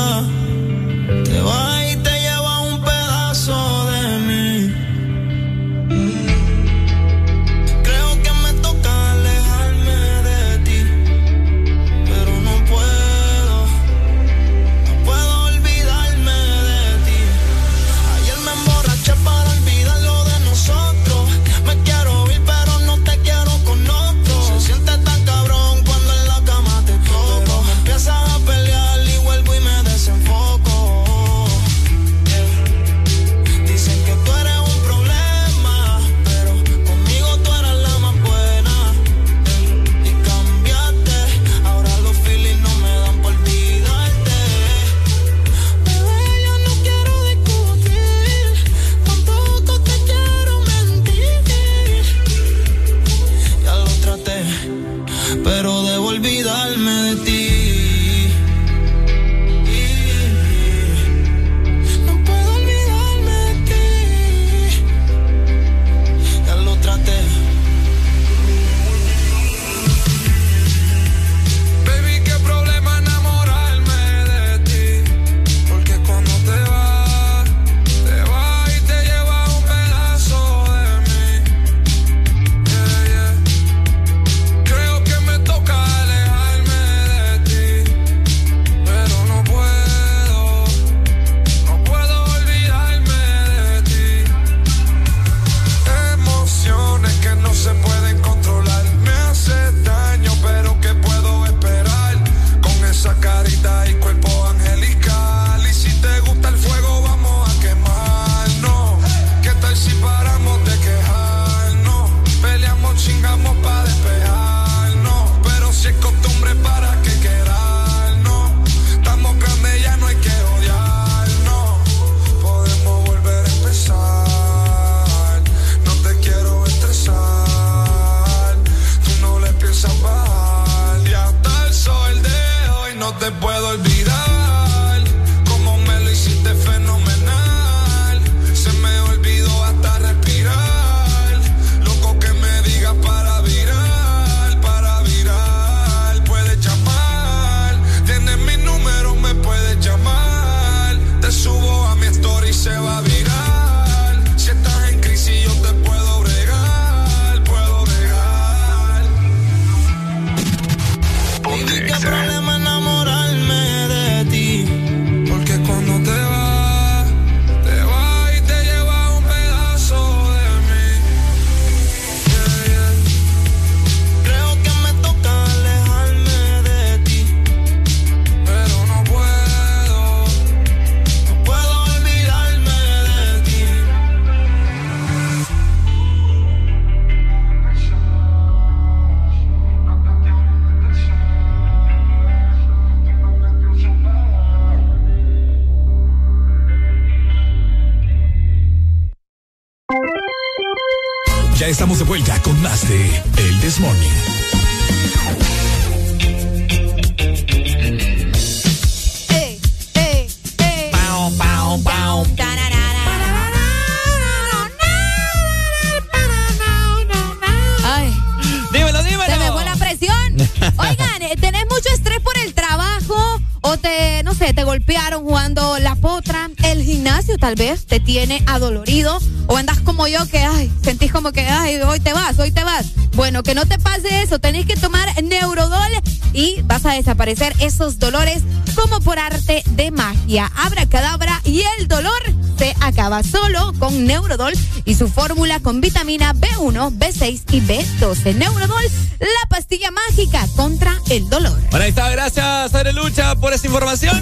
S2: magia. Abra cadabra y el dolor se acaba solo con Neurodol y su fórmula con vitamina B1, B6 y B12. Neurodol, la pastilla mágica contra el dolor.
S3: Bueno, ahí está. Gracias, Arelucha, por esa información.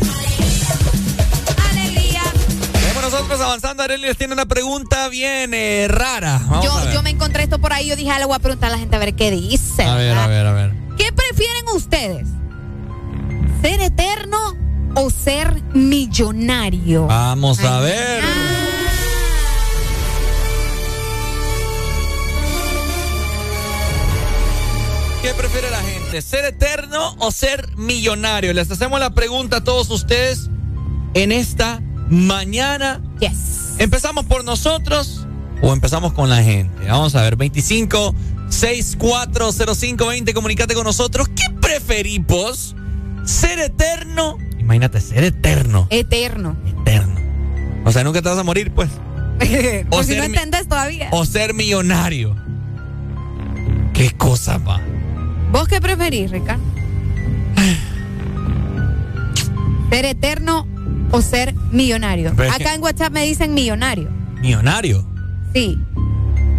S2: Alegría.
S3: Vemos nosotros avanzando. Arely les tiene una pregunta bien eh, rara. Vamos
S2: Yo, yo me encontré esto por ahí, yo dije, ah, le voy a preguntar a la gente a ver qué dice.
S3: A ver,
S2: ¿verdad?
S3: a ver, a ver. Vamos a ver. ¿Qué prefiere la gente? ¿Ser eterno o ser millonario? Les hacemos la pregunta a todos ustedes en esta mañana.
S2: Yes.
S3: ¿Empezamos por nosotros o empezamos con la gente? Vamos a ver, 25 640520, comunícate con nosotros. ¿Qué preferís vos? ¿Ser eterno? Imagínate, ser eterno.
S2: Eterno.
S3: Eterno. O sea, nunca te vas a morir, pues.
S2: Por si no entendés todavía.
S3: O ser millonario. ¿Qué cosa, va?
S2: ¿Vos qué preferís, Ricardo? ¿Ser eterno o ser millonario?
S3: Pero
S2: Acá en WhatsApp me dicen millonario.
S3: Millonario.
S2: Sí.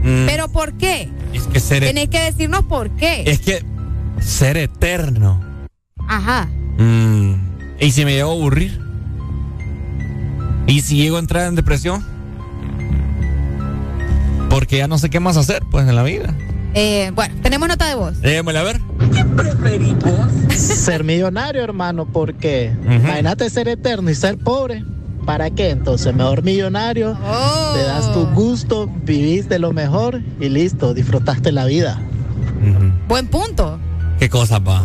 S3: Mm,
S2: ¿Pero por qué?
S3: es que ser, e-
S2: Tenés que decirnos por qué.
S3: es que ser eterno.
S2: Ajá.
S3: Mm, ¿Y si me llego a aburrir? ¿Y si llego a entrar en depresión? Porque ya no sé qué más hacer, pues, en la vida.
S2: Eh, bueno, tenemos nota de voz.
S3: Déjamela a ver.
S46: Ser millonario, hermano, porque imagínate ser eterno y ser pobre. ¿Para qué? Entonces, mejor millonario, te das tu gusto, vivís de lo mejor y listo, disfrutaste la vida.
S2: Buen punto.
S3: ¿Qué cosa, pa?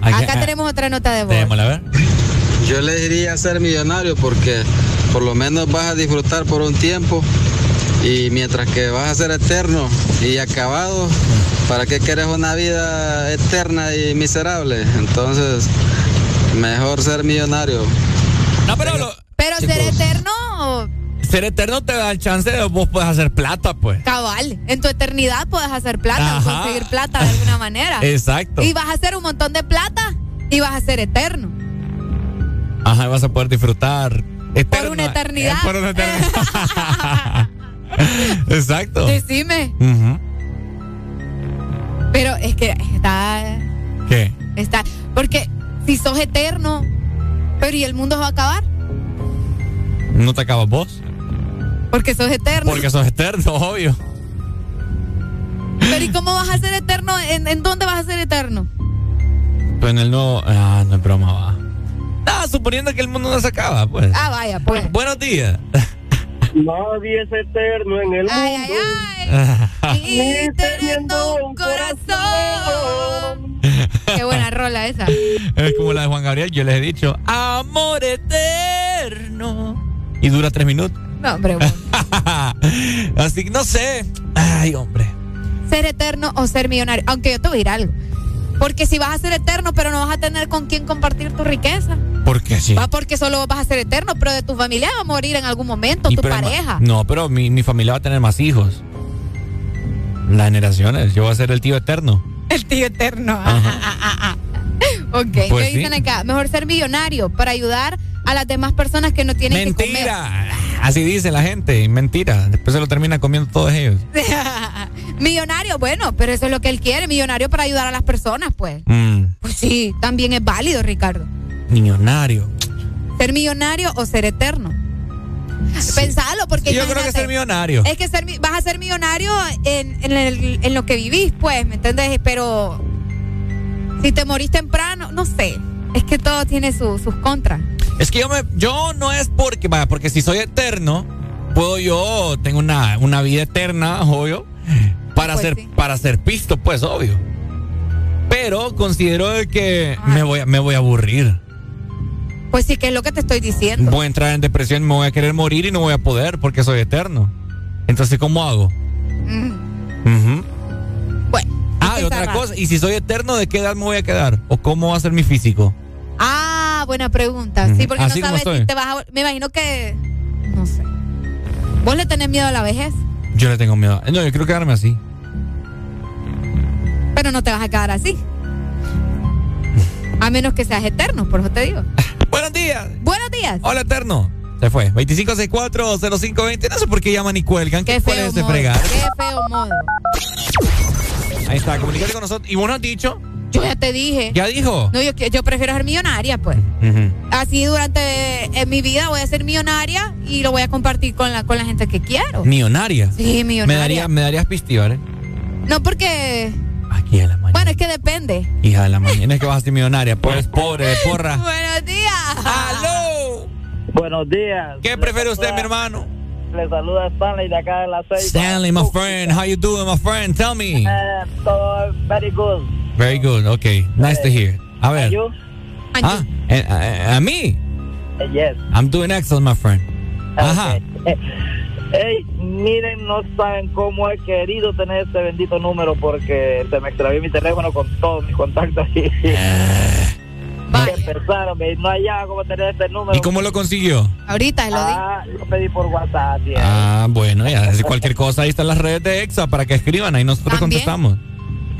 S2: Acá
S3: ah,
S2: tenemos otra nota de voz.
S3: Déjamela a ver.
S47: Yo le diría ser millonario porque por lo menos vas a disfrutar por un tiempo y mientras que vas a ser eterno y acabado, ¿para qué quieres una vida eterna y miserable? Entonces, mejor ser millonario.
S3: No, pero lo-
S2: Pero ser eterno,
S3: ser eterno te da el chance de vos puedes hacer plata, pues.
S2: cabal. En tu eternidad puedes hacer plata,
S3: Ajá.
S2: conseguir plata de alguna manera.
S3: Exacto.
S2: Y vas a hacer un montón de plata y vas a ser eterno.
S3: Ajá, vas a poder disfrutar. eterna-
S2: una eternidad.
S3: eh, por una eternidad. Exacto.
S2: Decime. Pero es que está.
S3: ¿Qué?
S2: está porque si sos eterno, pero ¿y el mundo se va a acabar?
S3: ¿No te acabas vos?
S2: Porque sos eterno.
S3: Porque sos eterno, obvio.
S2: Pero ¿y cómo vas a ser eterno? ¿En, en dónde vas a ser eterno?
S3: Pues en el nuevo. Ah, no es broma, va. No, suponiendo que el mundo no se acaba, pues.
S2: Ah, vaya, pues.
S3: Buenos días.
S4: Nadie es eterno en el
S2: Ay,
S4: mundo.
S2: ay, Y teniendo un corazón. Qué buena rola esa.
S3: es como la de Juan Gabriel, yo les he dicho, amor eterno. Y dura tres minutos.
S2: No, hombre, bueno.
S3: Así que no sé. Ay, hombre.
S2: ser eterno o ser millonario. Aunque yo te voy a decir algo. Porque si vas a ser eterno, pero no vas a tener con quién compartir tu riqueza.
S3: ¿Por qué sí?
S2: Va porque solo vas a ser eterno, pero de tu familia va a morir en algún momento,
S3: Y
S2: tu pareja.
S3: No, pero mi, mi familia va a tener más hijos. Las generaciones. Yo voy a ser el tío eterno.
S2: El tío eterno. Ah, ah, ah, ah. Ok,
S3: Pues
S2: ¿qué dicen
S3: sí.
S2: acá? Mejor ser millonario para ayudar a las demás personas que no tienen que
S3: Mentira. Así dice la gente. Mentira. Después se lo termina comiendo todos ellos.
S2: millonario, bueno, pero eso es lo que él quiere, millonario para ayudar a las personas, pues.
S3: Mm,
S2: Pues sí, también es válido, Ricardo.
S3: millonario.
S2: Ser millonario o ser eterno. Pensalo, porque
S3: Yo creo que ser millonario.
S2: Es que ser, vas a ser millonario en, en el- en lo que vivís, pues, ¿me entiendes? Pero si te morís temprano, no sé. Es que todo tiene su- sus contras.
S3: Es que yo, me, yo no es porque, vaya, porque si soy eterno, puedo yo, tengo una, una vida eterna, obvio, para,
S2: Pues
S3: ser,
S2: sí.
S3: para ser pisto, pues, obvio. Pero considero de que me voy, a- me voy a aburrir.
S2: Pues sí, que es lo que te estoy diciendo.
S3: Voy a entrar en depresión, me voy a querer morir y no voy a poder porque soy eterno. Entonces, ¿cómo hago?
S2: Mm. Bueno.
S3: Ah, y otra
S2: raro.
S3: cosa, y si soy eterno, ¿de qué edad me voy a quedar? ¿O cómo va a ser mi físico?
S2: Ah, buena pregunta. Sí, porque
S3: Así
S2: no sabes si te vas a... Me imagino que... No sé. ¿Vos le tenés miedo a la vejez?
S3: Yo le tengo miedo. No, yo quiero quedarme así.
S2: Pero no te vas a quedar así. A menos que seas eterno, por eso te digo.
S3: Buenos días.
S2: Buenos días.
S3: Hola, eterno. Se fue. 2564-0520. No sé por qué llaman y cuelgan.
S2: Qué
S3: ¿Cuál es
S2: feo
S3: este
S2: modo.
S3: fregar?
S2: Qué feo modo.
S3: Ahí está, comunicate con nosotros. ¿Y vos no has dicho?
S2: Yo ya te dije.
S3: ¿Ya dijo?
S2: No, yo, yo prefiero ser millonaria, pues. Así durante en mi vida voy a ser millonaria y lo voy a compartir con la, con la gente que quiero.
S3: Millonaria.
S2: Sí, millonaria.
S3: Me, daría, me darías pistivar, ¿eh?
S2: No, porque...
S3: Aquí a la mañana.
S2: Bueno, es que depende.
S3: Hija de la mañana. Es que vas a ser millonaria. Pues pobre, porra.
S2: Buenos días.
S3: ¡Aló!
S37: Buenos días.
S3: ¿Qué prefiere usted, mi hermano?
S37: Le saluda Stanley de acá de la seis.
S3: Stanley, my friend. How you doing, my friend? Tell me.
S37: Eh, todo very good.
S3: Very good. Okay. Nice to hear. A ver.
S37: You?
S3: Ah, eh, eh, a mí.
S37: Eh, Yes.
S3: I'm doing excellent, my friend. Ajá.
S37: Ey, miren, no saben cómo he querido tener este bendito número porque se me extravió mi teléfono con todos mis contactos y empezaron, me- no hallaba cómo tener este número.
S3: ¿Y cómo lo consiguió?
S2: Ahorita lo di.
S37: Ah, lo pedí por WhatsApp. yeah.
S3: Ah, bueno, ya. Si cualquier cosa, ahí están las redes de EXA para que escriban. Ahí nosotros
S37: También.
S3: contestamos.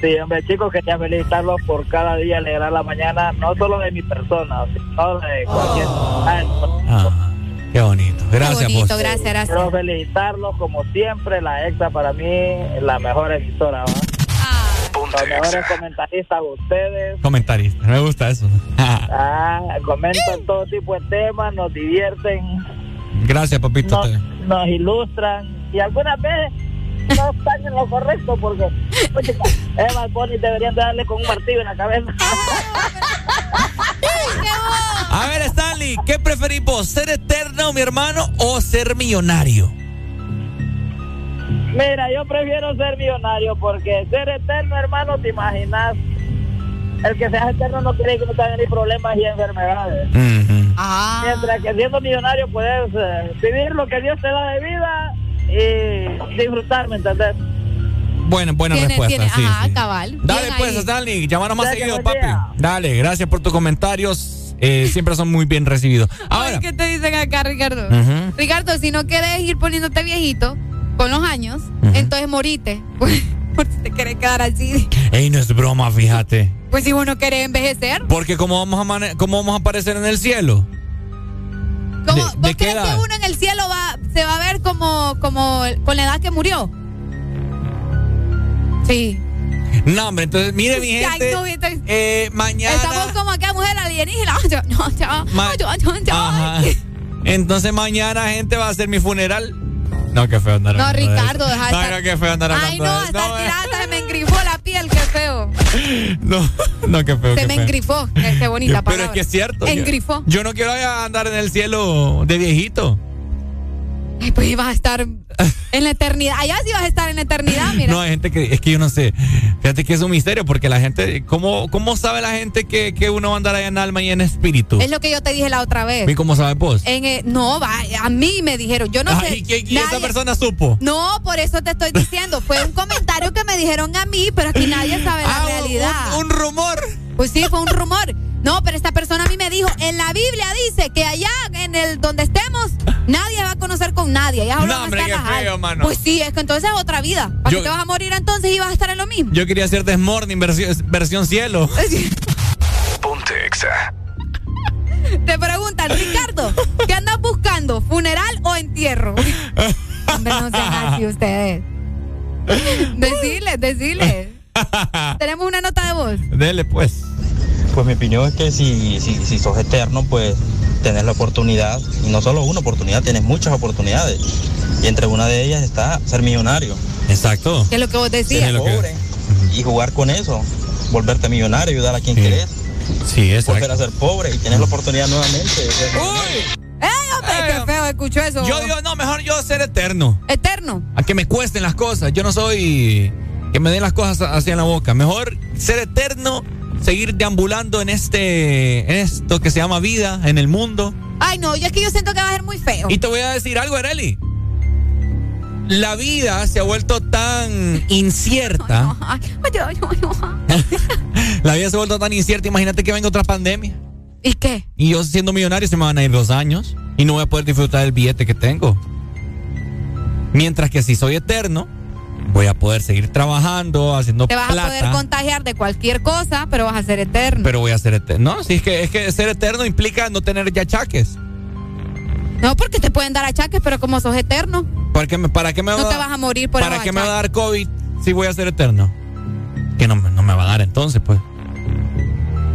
S37: Sí, hombre, chicos, quería felicitarlos por cada día alegrar la mañana, no solo de mi persona, sino de cualquier.
S3: Ah, qué bonito. Gracias,
S2: bonito,
S3: vos.
S2: gracias, gracias.
S37: Quiero felicitarlos, como siempre, la EXA para mí es la mejor emisora, ¿va? Los mejores comentaristas ustedes.
S3: Comentarista. Me gusta eso.
S37: Ah, comentan todo tipo de temas, nos divierten,
S3: Gracias, papito.
S37: nos, nos ilustran y algunas veces no están en lo correcto porque oye, Eva Bonnie deberían de darle con un martillo en la cabeza.
S3: A ver, Stanley, ¿qué preferís vos? ¿Ser eterno, mi hermano, o ser millonario?
S37: Mira, yo prefiero ser millonario porque ser eterno, hermano, te imaginas. El que seas eterno no quiere que no te hagan ni problemas y enfermedades.
S2: Ah.
S37: Mientras que siendo millonario puedes eh, vivir lo que Dios te da de vida y disfrutar, ¿me entendés?
S3: Buena, buena
S2: Tiene-
S3: respuesta.
S2: tiene-
S3: sí,
S2: ajá,
S3: sí.
S2: cabal.
S3: Dale, pues. Stanley. Llámanos más
S37: que
S3: seguido, papi. Dale, gracias por tus comentarios. Eh, siempre son muy bien recibidos. Ahora,
S2: ¿Qué te dicen acá, Ricardo? Ricardo, si no quieres ir poniéndote viejito con los años, entonces morite. Pues, por si te querés quedar así.
S3: ey, no es broma, fíjate.
S2: Pues si vos no querés envejecer.
S3: Porque como vamos a cómo vamos a aparecer en el cielo.
S2: ¿Cómo,
S3: ¿De-
S2: ¿Vos
S3: de qué
S2: crees que uno en el cielo va, se va a ver como, como con la edad que murió? Sí.
S3: No, hombre, entonces, mire mi gente.
S2: no,
S3: eh, mañana.
S2: Estamos como acá, mujer alienígena. Yo, no, yo,
S3: Ma-
S2: yo, yo, yo.
S3: Ajá. Entonces mañana gente va a hacer mi funeral. No, qué feo andar
S2: No,
S3: de
S2: Ricardo, deja de
S3: No, no, qué feo andar
S2: Ay,
S3: hablando
S2: no,
S3: de eso.
S2: hasta tirada, hasta se me engrifó la piel, qué feo.
S3: No, no, qué feo.
S2: Se
S3: qué
S2: me
S3: feo.
S2: engrifó. Qué, qué bonita
S3: Pero
S2: palabra.
S3: es que es cierto. yo-
S2: Engrifó.
S3: Yo, no quiero andar en el cielo de viejito.
S2: Ay, pues ibas a estar En la eternidad. Allá sí vas a estar en la eternidad, mira.
S3: No, hay gente que, es que yo no sé. Fíjate que es un misterio porque la gente, ¿cómo, cómo sabe la gente que, que uno va a andar allá en alma y en espíritu?
S2: Es lo que yo te dije la otra vez.
S3: ¿Y cómo sabes vos?
S2: En, eh, no, va, a mí me dijeron, yo no sé.
S3: ¿y, esa persona supo?
S2: No, por eso te estoy diciendo. Fue un comentario que me dijeron a mí, pero aquí nadie sabe la
S3: Ah, un-
S2: realidad.
S3: un rumor.
S2: Pues sí, fue un rumor. No, pero esta persona a mí me dijo, en la Biblia dice que allá, en el donde estemos, nadie va a conocer con nadie. Allá solo
S3: No, hombre, qué
S2: las
S3: feo, mano.
S2: Pues sí, es que entonces es otra vida. ¿Para
S3: Yo-
S2: qué te vas a morir entonces y vas a estar en lo mismo?
S3: Yo quería hacer Desmorning versión, versión cielo.
S19: Ponte Exa.
S2: Te preguntan, Ricardo, ¿qué andas buscando? ¿Funeral o entierro? Hombre, no sean así ustedes. Decirles, decirles. Tenemos una nota de voz.
S3: Dele, pues.
S48: Pues mi opinión es que si, si, si sos eterno, pues tenés la oportunidad, y no solo una oportunidad, tienes muchas oportunidades. Y entre una de ellas está ser millonario.
S3: Exacto.
S2: ¿Qué es lo que vos
S48: Ser
S2: decías?
S48: pobre y jugar con eso, volverte millonario, ayudar a quien querés.
S3: Sí,
S48: Volver a ser pobre y tienes la oportunidad nuevamente de ser millonario.
S2: ¡Ey, hombre! ¡Qué feo! Escuchó eso.
S3: Yo digo, no, mejor yo ser eterno.
S2: Eterno.
S3: A que me cuesten las cosas. Yo no soy que me den las cosas así en la boca. Mejor ser eterno, seguir deambulando en este, en esto que se llama vida, en el mundo.
S2: Ay, no, yo es que yo siento que va a ser muy feo.
S3: Y te voy a decir algo, Areli. La vida se ha vuelto tan incierta. La vida se ha vuelto tan incierta. Imagínate que venga otra pandemia.
S2: ¿Y qué?
S3: Y yo siendo millonario se me van a ir dos años. Y no voy a poder disfrutar del billete que tengo. Mientras que si soy eterno, voy a poder seguir trabajando, haciendo
S2: Te vas a poder contagiar de cualquier cosa, pero vas a ser eterno.
S3: pero voy a ser eterno. No, si es que, es que ser eterno implica no tener ya achaques.
S2: No, porque te pueden dar achaques, pero como sos eterno,
S3: ¿Para qué me, para qué me va
S2: no
S3: a
S2: te vas a morir por
S3: ¿Para qué me va a dar COVID si voy a ser eterno? Que no, me- no me va a dar entonces, pues.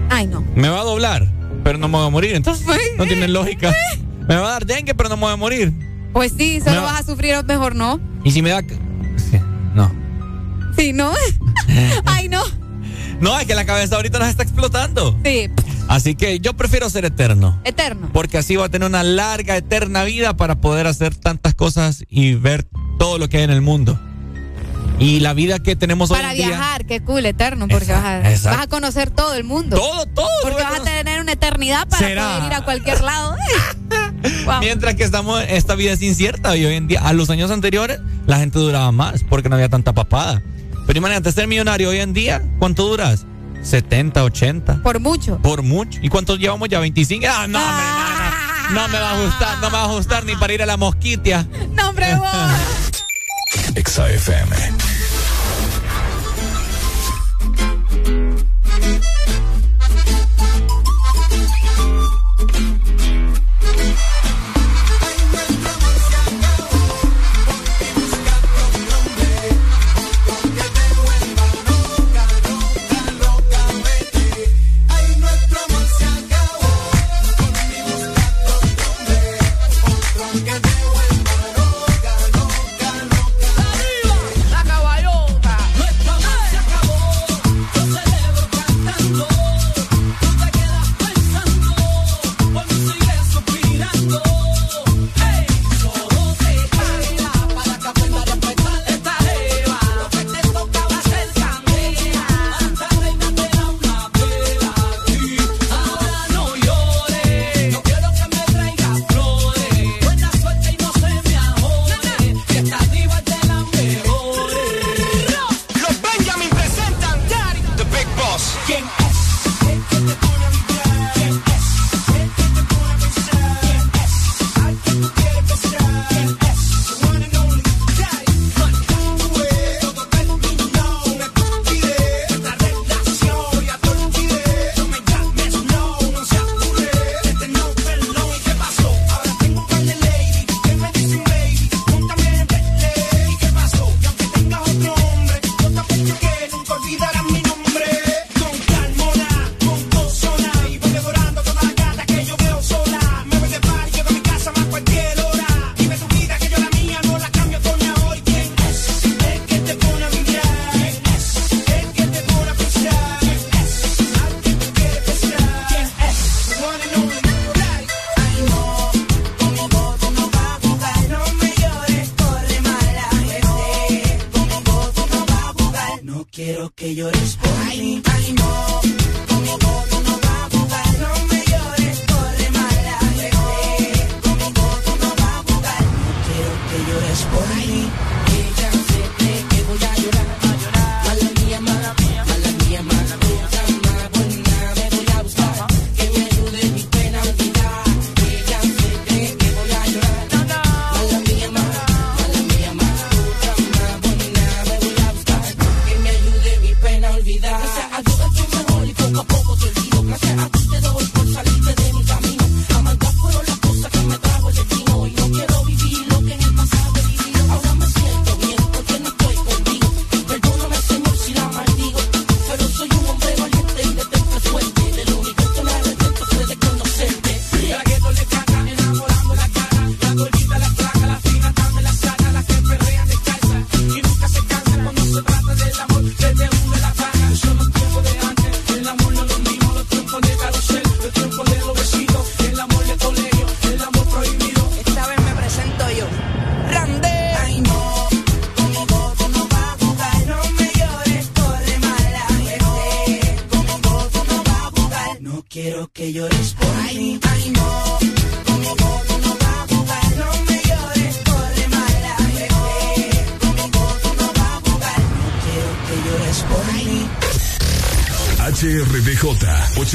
S2: Ay, no.
S3: Me va a doblar, pero no me voy a morir. Entonces, no tiene lógica. Me va a dar dengue, pero no me voy a morir.
S2: Pues sí, solo vas a sufrir mejor no.
S3: Y si me da... No.
S2: Sí, ¿no? Ay, no.
S3: No, es que la cabeza ahorita nos está explotando.
S2: Sí,
S3: Así que yo prefiero ser eterno.
S2: eterno.
S3: Porque así voy a tener una larga, eterna vida para poder hacer tantas cosas y ver todo lo que hay en el mundo. Y la vida que tenemos
S2: Para
S3: hoy en día.
S2: viajar, qué cool, eterno, porque vas a,
S3: exacto.
S2: vas a conocer todo el mundo.
S3: Todo, todo.
S2: Porque vas a tener una eternidad para
S3: ¿Será?
S2: poder ir a cualquier lado. Wow.
S3: Mientras que estamos, esta vida es incierta y hoy en día, a los años anteriores, la gente duraba más porque no había tanta papada. Pero imagínate ser millonario hoy en día, ¿cuánto duras? 70, 80.
S2: Por mucho.
S3: Por mucho. ¿Y cuántos llevamos ya? 25. Ah, no, hombre, no, no. No me va a gustar, no me va a gustar ni para ir a la mosquitia.
S2: No, hombre, vos.
S19: Exa.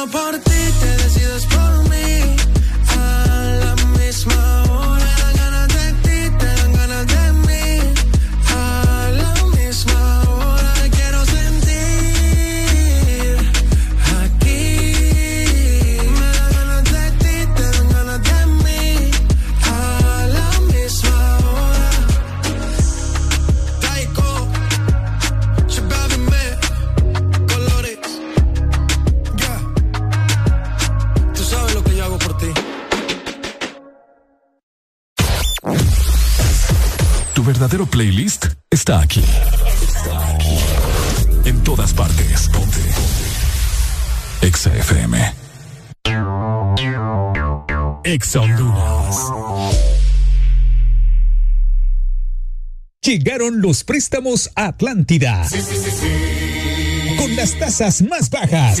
S49: Decido por
S7: está aquí. En todas partes. Ponte. Exa FM. Exa Honduras.
S19: Llegaron los préstamos a Atlántida. Con las tasas más bajas.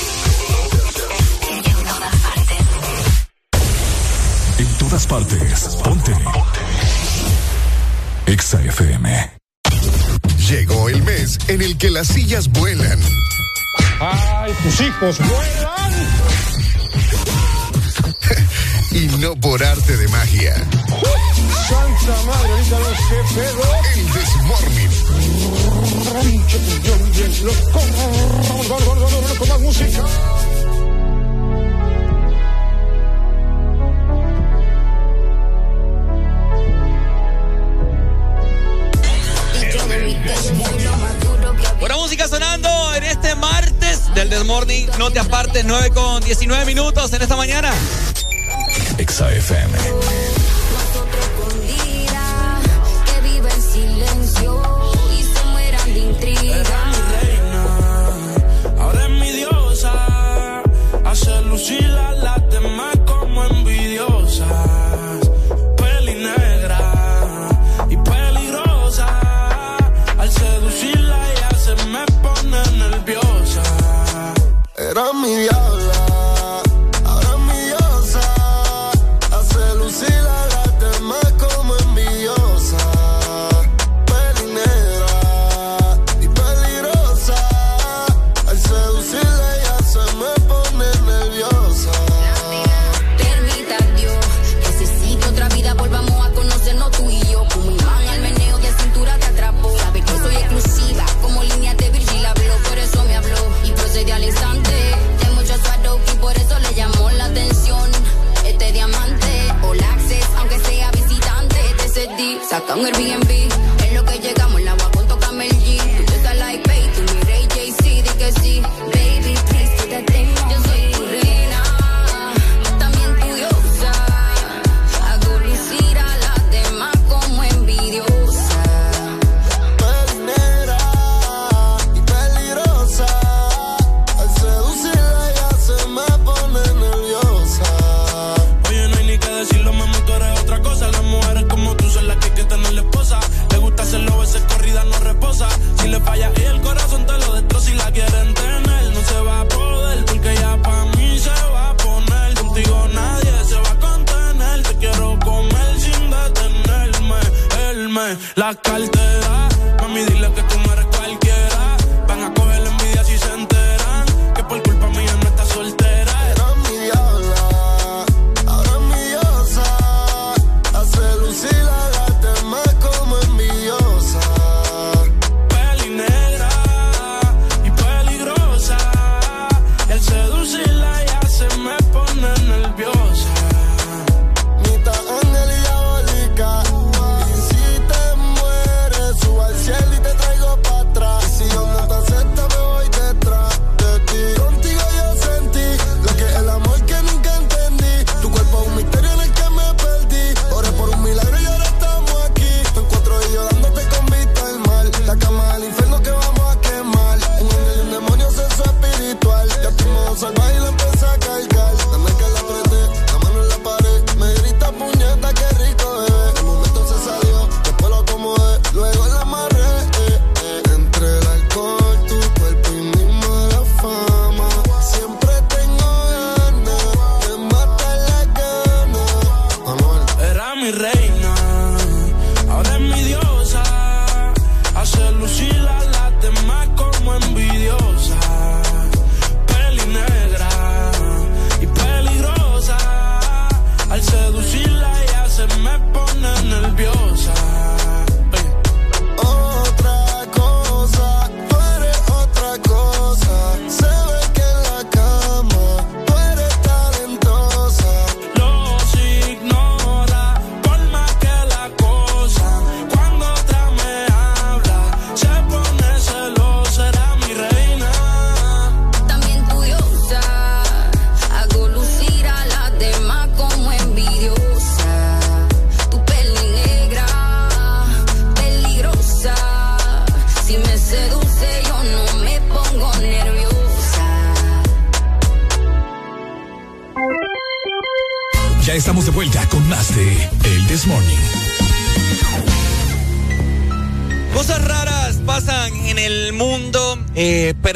S7: En todas partes. Ponte. Exa FM.
S20: Llegó el mes en el que las sillas vuelan.
S27: ¡Ay, tus hijos vuelan!
S20: y no por arte de magia.
S27: ¡Santa madre, ahorita sé pedo!
S20: El Desmorning.
S27: Pinche
S3: Buena música sonando en este martes del This Morning. No te apartes, 9 con 19 minutos en esta mañana.
S7: Exa FM.
S50: que vive en silencio y se mueran de intriga.
S51: Ahora es mi diosa, hace lucir a
S3: I'm gonna be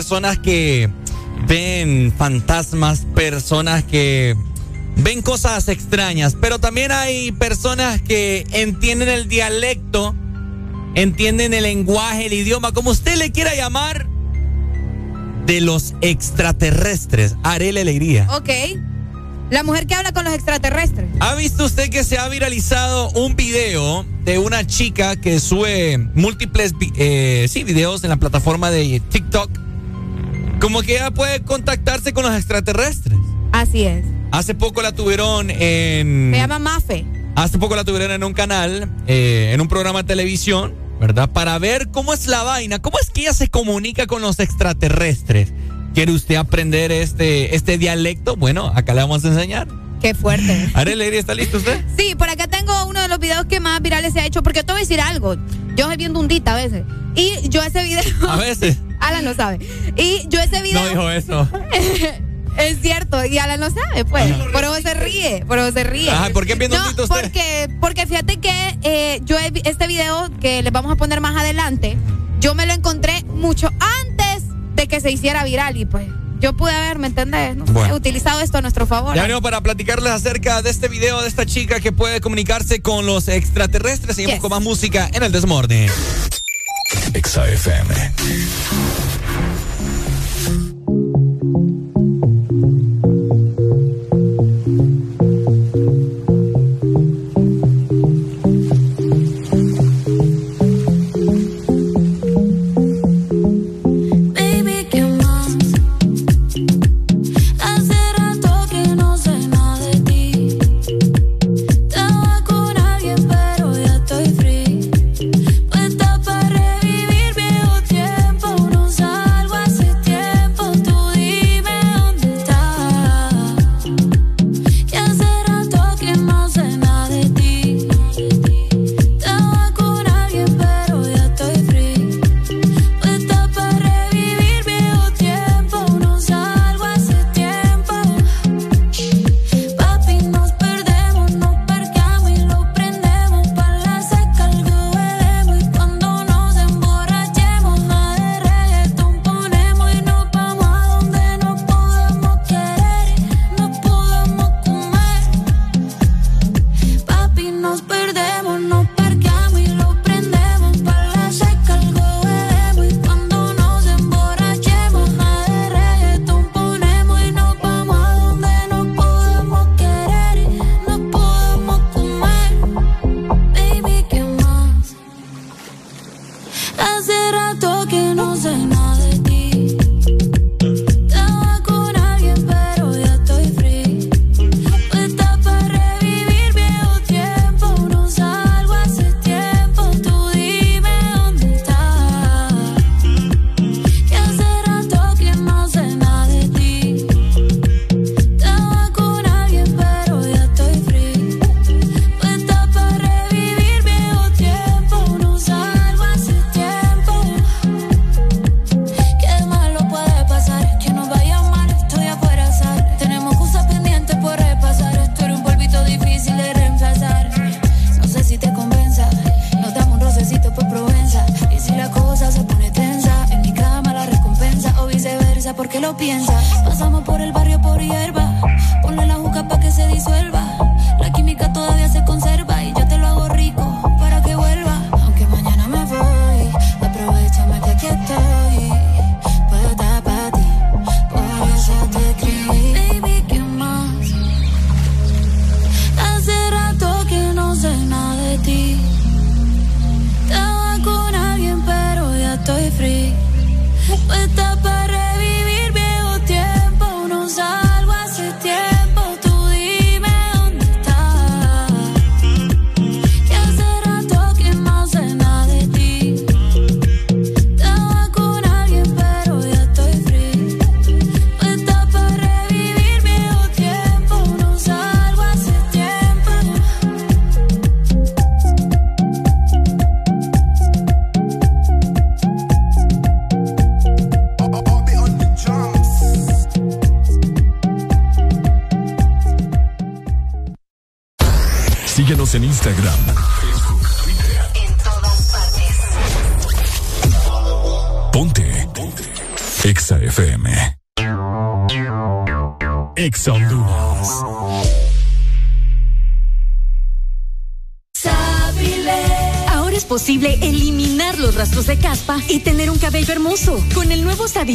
S3: personas que ven fantasmas, personas que ven cosas extrañas. Pero también hay personas que entienden el dialecto, entienden el lenguaje, el idioma, como usted le quiera llamar, de los extraterrestres. Haré la alegría.
S2: Ok. La mujer que habla con los extraterrestres.
S3: ¿Ha visto usted que se ha viralizado un video de una chica que sube múltiples eh, sí, videos en la plataforma de TikTok? Como que ella puede contactarse con los extraterrestres.
S2: Así es.
S3: Hace poco la tuvieron en...
S2: Se llama Mafe.
S3: Hace poco la tuvieron en un canal, eh, en un programa de televisión, ¿verdad? Para ver cómo es la vaina, cómo es que ella se comunica con los extraterrestres. ¿Quiere usted aprender este, este dialecto? Bueno, acá le vamos a enseñar.
S2: Qué fuerte.
S3: Arely, ¿está listo usted?
S2: Sí, por acá tengo uno de los videos que más virales se ha hecho, porque te voy a decir algo. Yo soy bien dundita a veces. Y yo ese video.
S3: A veces.
S2: Alan lo sabe. Y yo ese video.
S3: No dijo eso.
S2: Es cierto, y Alan lo sabe, pues. Por eso se ríe, por eso se ríe.
S3: Ajá, ¿por qué
S2: no,
S3: usted?
S2: Porque, porque fíjate que eh, yo he este video que les vamos a poner más adelante, yo me lo encontré mucho antes de que se hiciera viral y pues yo pude haber, ¿me entendés? No
S3: Bueno.
S2: utilizado esto a nuestro favor.
S3: Ya venimos para platicarles acerca de este video de esta chica que puede comunicarse con los extraterrestres. Seguimos
S2: Yes.
S3: con más música en el Desmorning.
S7: Exa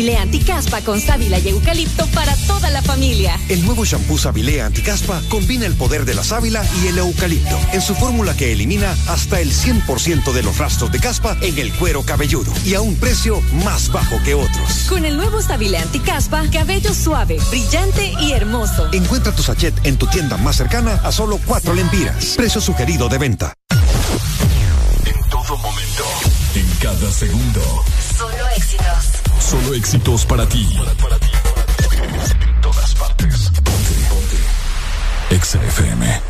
S52: Sabilé Anticaspa con sábila y eucalipto para toda la familia.
S53: El nuevo shampoo Sabilé Anticaspa combina el poder de la sábila y el eucalipto en su fórmula que elimina hasta el 100% de los rastros de caspa en el cuero cabelludo y a un precio más bajo que otros.
S52: Con el nuevo Sabilé Anticaspa, cabello suave, brillante y hermoso.
S53: Encuentra tu sachet en tu tienda más cercana a solo 4 lempiras. Precio sugerido de venta.
S7: En todo momento. En cada segundo.
S17: Solo éxitos.
S7: Solo éxitos para ti. En todas partes. Ponte. Ponte. Exa FM.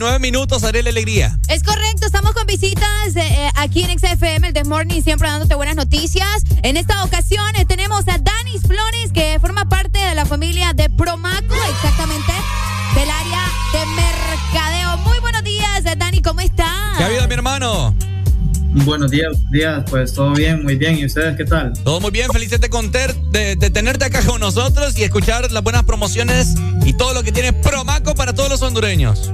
S3: 19 minutos, haré la alegría.
S2: Es correcto, estamos con visitas eh, eh aquí en XFM, el The Morning, siempre dándote buenas noticias. En esta ocasión eh, tenemos a Danis Flores, que forma parte de la familia de Promaco, exactamente del área de mercadeo. Muy buenos días, eh, Dani, ¿cómo estás?
S3: ¿Qué ha habido, mi hermano?
S54: Buenos días, días, pues todo bien, muy bien. ¿Y ustedes qué tal?
S3: Todo muy bien, felices de, conter, de, de, tenerte acá con nosotros y escuchar las buenas promociones y todo lo que tiene Promaco para todos los hondureños.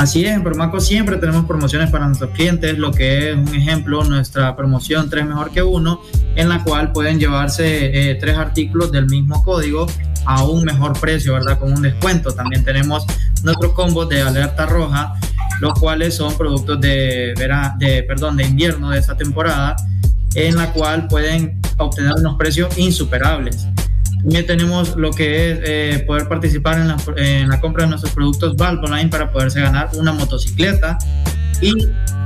S54: Así es, en Promaco siempre tenemos promociones para nuestros clientes, lo que es un ejemplo, nuestra promoción 3 mejor que uno, en la cual pueden llevarse eh, tres artículos del mismo código a un mejor precio, ¿verdad? Con un descuento. También tenemos nuestros combos de alerta roja, los cuales son productos de, vera- de, perdón, de invierno de esta temporada, en la cual pueden obtener unos precios insuperables. También tenemos lo que es eh, poder participar en la, en la compra de nuestros productos Valvoline para poderse ganar una motocicleta y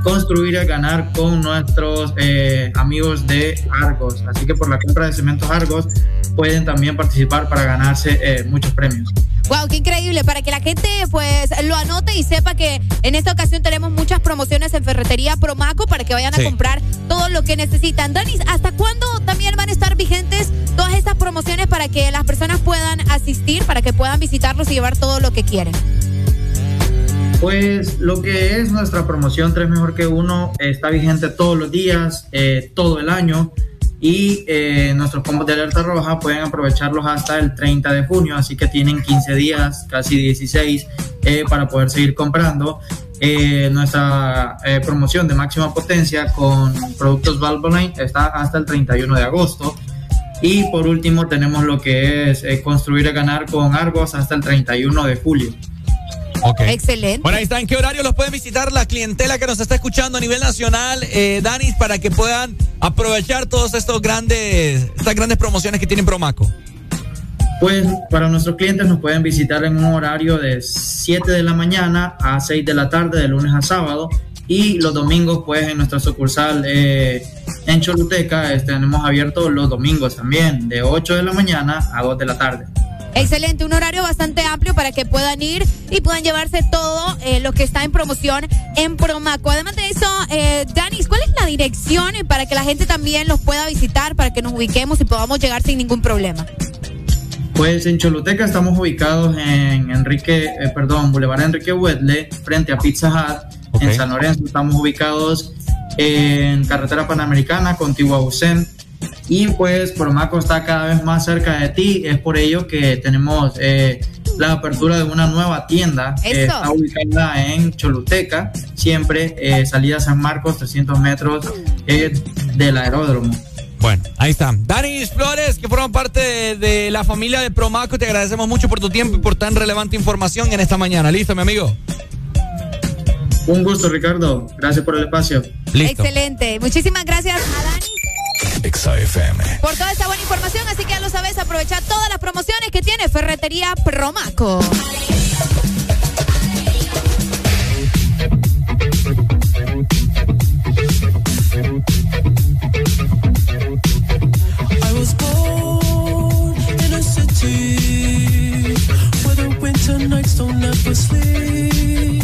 S54: construir y ganar con nuestros eh, amigos de Argos. Así que por la compra de cementos Argos pueden también participar para ganarse eh, muchos premios.
S2: Wow, qué increíble. Para que la gente pues lo anote y sepa que en esta ocasión tenemos muchas promociones en Ferretería Promaco para que vayan a
S3: Sí.
S2: comprar todo lo que necesitan. Danis, ¿hasta cuándo también van a estar vigentes todas estas promociones para que las personas puedan asistir, para que puedan visitarlos y llevar todo lo que quieren?
S54: Pues lo que es nuestra promoción 3 mejor que uno está vigente todos los días, eh, todo el año y eh, nuestros combos de alerta roja pueden aprovecharlos hasta el 30 de junio, así que tienen 15 días, casi 16, eh, para poder seguir comprando. Eh, nuestra eh, promoción de máxima potencia con productos Valvoline está hasta el 31 de agosto. Y por último tenemos lo que es eh, construir y ganar con Argos hasta el 31 de julio.
S3: Ok.
S2: Excelente.
S3: Bueno, ahí está. ¿En qué horario los pueden visitar la clientela que nos está escuchando a nivel nacional, eh, Danis, para que puedan aprovechar todos estos grandes, estas grandes promociones que tienen Promaco?
S54: Pues para nuestros clientes nos pueden visitar en un horario de 7 de la mañana a 6 de la tarde, de lunes a sábado. Y los domingos, pues en nuestra sucursal eh, en Choluteca, este, tenemos abierto los domingos también, de 8 de la mañana a 2 de la tarde.
S2: Excelente, un horario bastante amplio para que puedan ir y puedan llevarse todo eh, lo que está en promoción en Promaco. Además de eso, eh, Danis, ¿cuál es la dirección para que la gente también los pueda visitar, para que nos ubiquemos y podamos llegar sin ningún problema?
S54: Pues en Choluteca estamos ubicados en Enrique, eh, perdón, Boulevard Enrique Wedle, frente a Pizza Hut. En San Lorenzo estamos ubicados en Carretera Panamericana, contigua a Ucen. Y pues Promaco está cada vez más cerca de ti. Es por ello que tenemos eh, la apertura de una nueva tienda. que
S2: Eso.
S54: está ubicada en Choluteca, siempre eh, salida San Marcos, 300 metros eh, del aeródromo.
S3: Bueno, ahí está. Danis Flores, que forman parte de, de la familia de Promaco, te agradecemos mucho por tu tiempo y por tan relevante información en esta mañana. ¿Listo, mi amigo?
S54: Un gusto, Ricardo. Gracias por el espacio.
S3: Listo.
S2: Excelente. Muchísimas gracias a Danis.
S7: Exa FM.
S2: por toda esta buena información. Así que ya lo sabes, aprovecha todas las promociones que tiene Ferretería Promaco.
S55: I was born in a city where the winter nights don't ever sleep.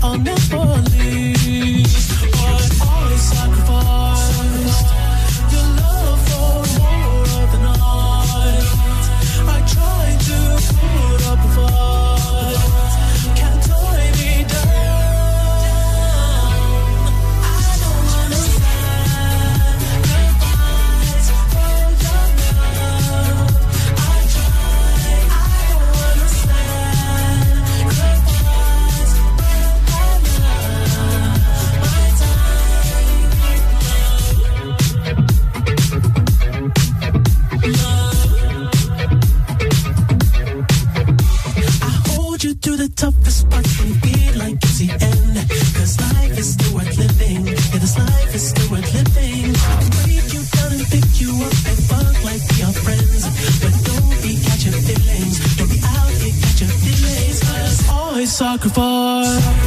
S55: I'll never. looking for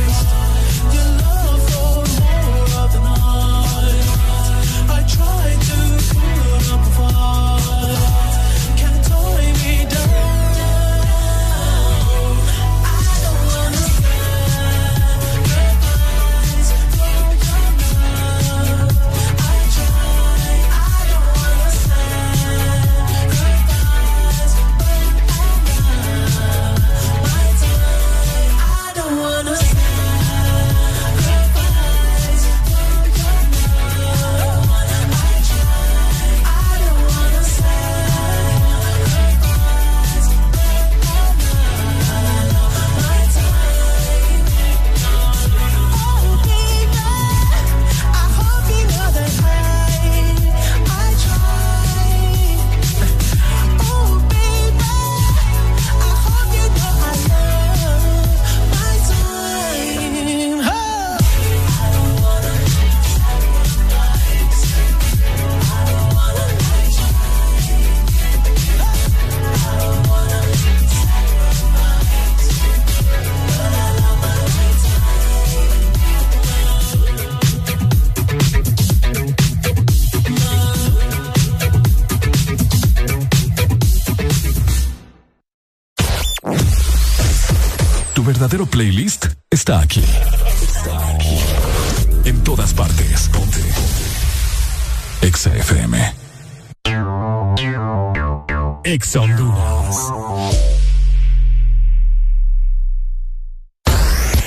S7: Exa Honduras.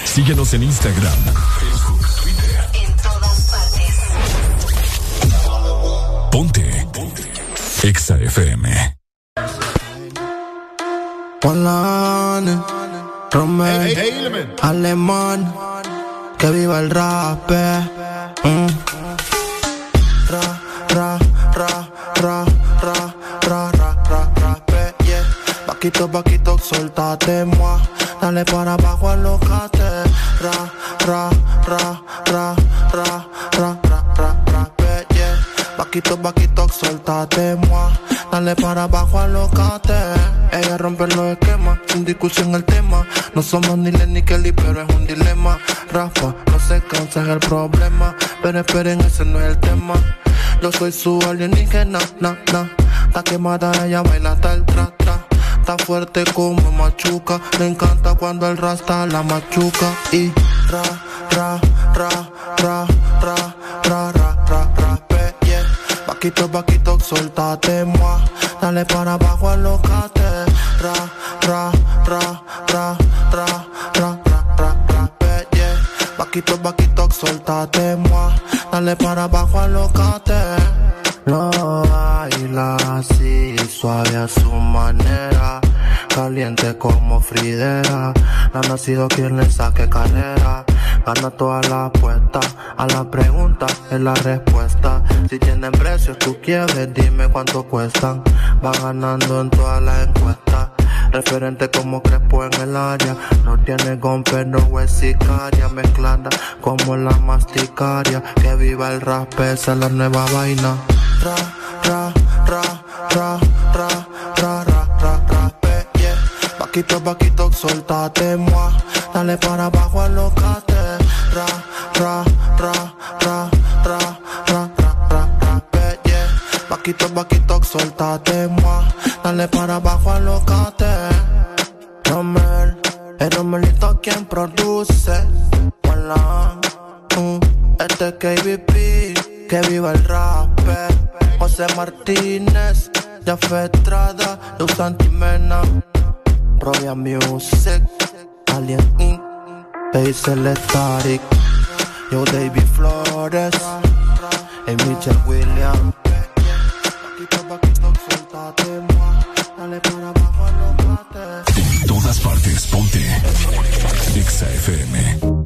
S7: Síguenos en Instagram, Facebook, Twitter.
S17: En todas partes.
S7: Ponte. Ponte. Exa FM.
S56: Juan Romeo, Alemán, que viva el rap. Paquito, paquito, soltate, moi. Dale para abajo, alocate. Ra, ra, ra, ra, ra, ra, ra, ra, eh, yeah. Paquito, paquito, soltate, moi. Dale para abajo, alocate. Ella rompe los esquemas, sin discusión el tema. No somos ni Len ni Kelly, pero es un dilema. Rafa, no se cansa es el problema. Pero esperen, ese no es el tema. Yo soy su alienígena, na, na. Está quemada, ella baila hasta el tra, tra. Está fuerte como machuca. Me encanta cuando el rasta la machuca. Y ra, ra, ra, ra, ra, ra, ra, ra, ra. Paquito, paquito, soltate, moi. Dale para abajo, alocate. Ra, ra, ra, ra, ra, ra, ra, ra, ra, yeah. Paquito, paquito, soltate, moi. Dale para abajo, alocate. No baila así, suave a su manera. Caliente como Fridera. No ha nacido quien le saque carrera. Gana todas las apuestas. A la pregunta es la respuesta. Si tienen precios, tú quieres, dime cuánto cuestan. Va ganando en todas las encuestas Referente como Crespo en el área. No tiene golpe, no es sicaria. Mezclada como la masticaria. Que viva el rap, esa es la nueva vaina. Ra, ra, ra, ra, ra, ra, ra, ra, ra, yeah. Paquito, paquito, soltate, moi. Dale para abajo, alocate. Ra, ra, ra, ra, ra, ra, ra, ra, ra, yeah. Paquito, paquito, soltate, moi. Dale para abajo, alocate. El Romelito quien produce. Uh, este es KBP, que viva el rap. José Martínez, ya fue Estrada, Luz Santimena. Royal Music, Alien Inc., Basil Static, Yo David Flores, y Michelle Williams. Dale
S57: todas partes. Ponte. Exa FM.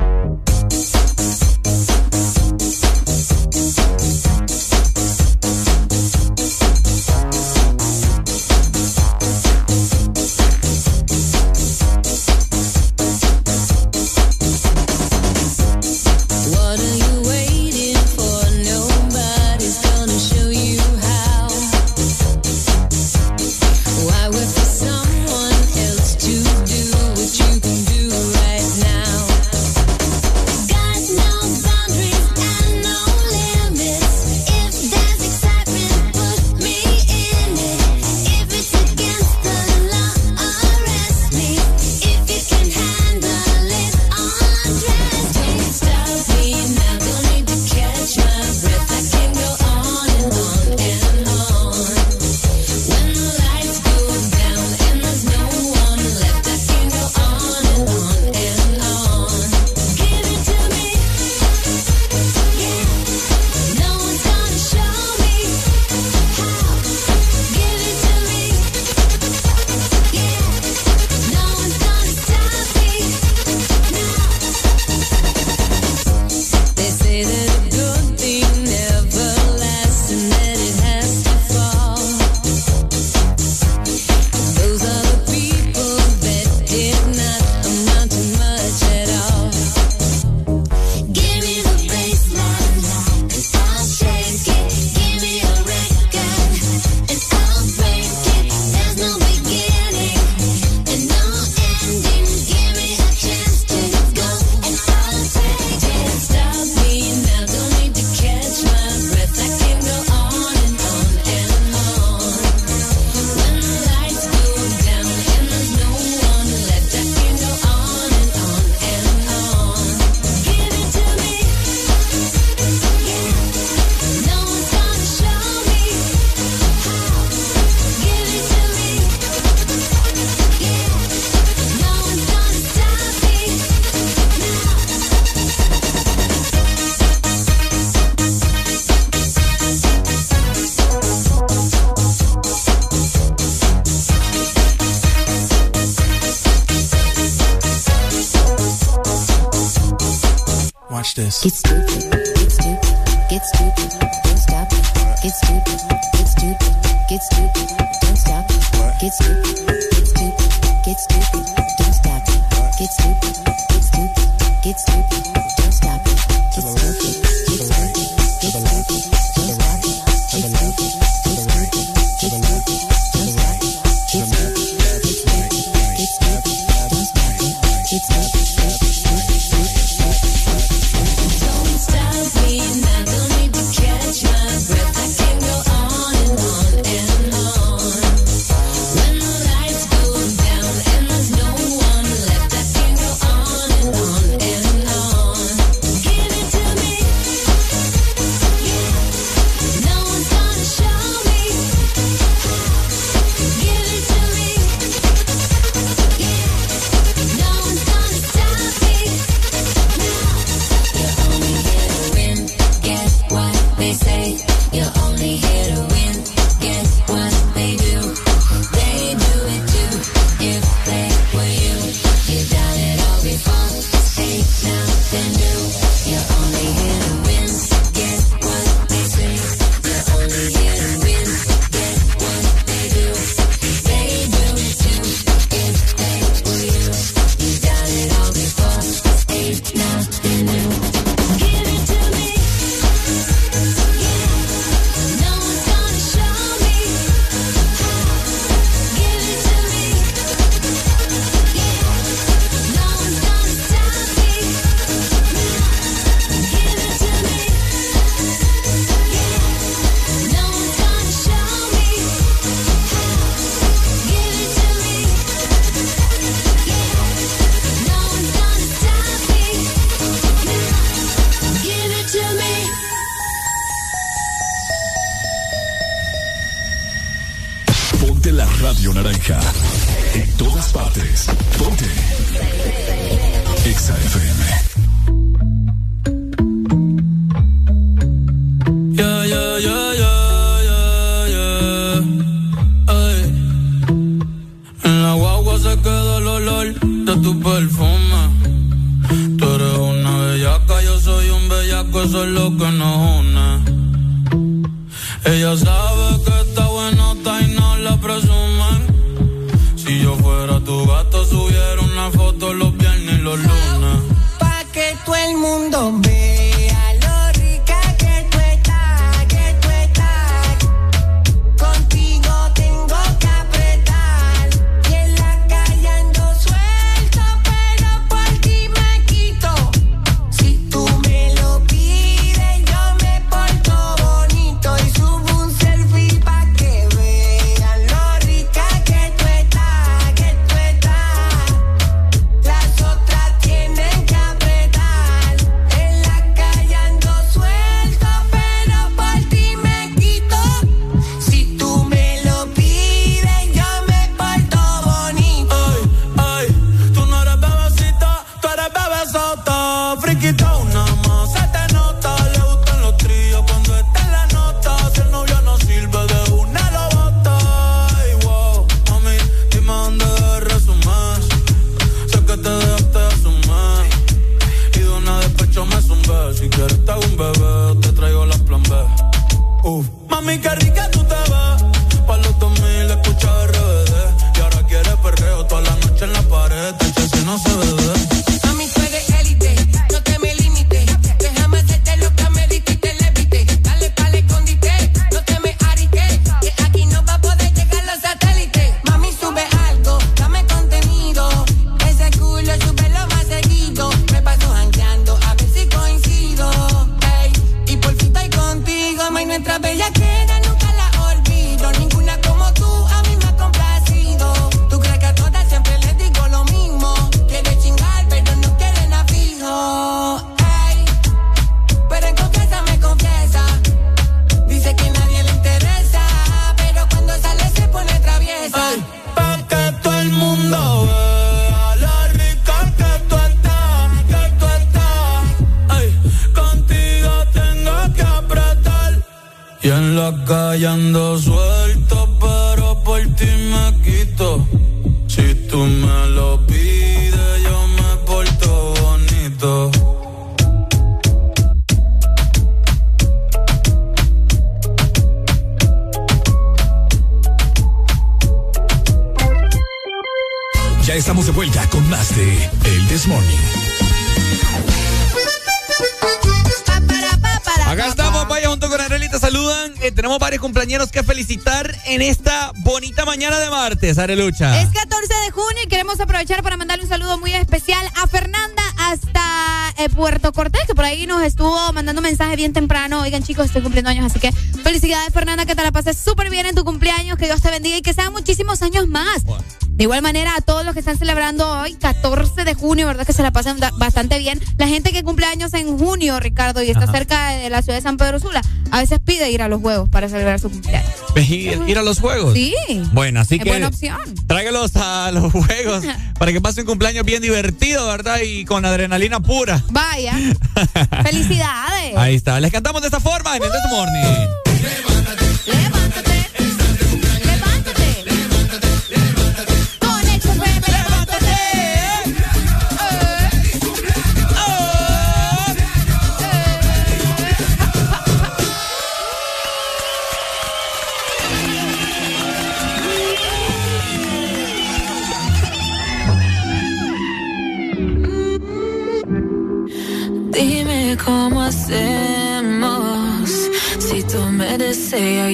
S58: Es
S2: 14 de junio y queremos aprovechar para mandarle un saludo muy especial a Fernanda hasta eh, Puerto Cortés, que por ahí nos estuvo mandando mensajes bien temprano. Oigan, chicos, estoy cumpliendo años, así que felicidades, Fernanda, que te la pases súper bien en tu cumpleaños, que Dios te bendiga y que sean muchísimos años más. De igual manera, a todos los que están celebrando hoy, 14 de junio, ¿verdad? Que se la pasan bastante bien. La gente que cumple años en junio, Ricardo, y está cerca de la ciudad de San Pedro Sula, a veces pide ir a los juegos para celebrar su cumpleaños.
S3: Ir, ir, a los juegos.
S2: Sí.
S3: Bueno, así
S2: es
S3: que.
S2: Buena opción.
S3: Tráigalos a los juegos para que pase un cumpleaños bien divertido, ¿verdad? Y con adrenalina pura.
S2: Vaya. Felicidades.
S3: Ahí está. Les cantamos de esta forma en el This Morning.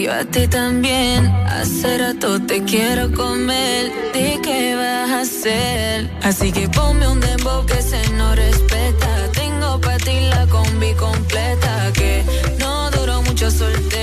S18: yo a ti también. Hace rato te quiero comer, ¿de qué vas a hacer? Así que ponme un dembow que se no respeta. Tengo para ti la combi completa que no duró mucho
S59: soltero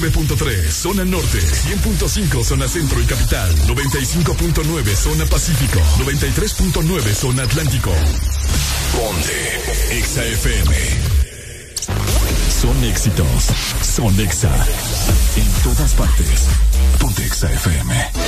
S59: 89.3 zona norte, 100.5 zona centro y capital, 95.9 zona pacífico, 93.9 zona atlántico. Ponte Exa FM. Son éxitos, son Exa. En todas partes. Ponte Exa FM.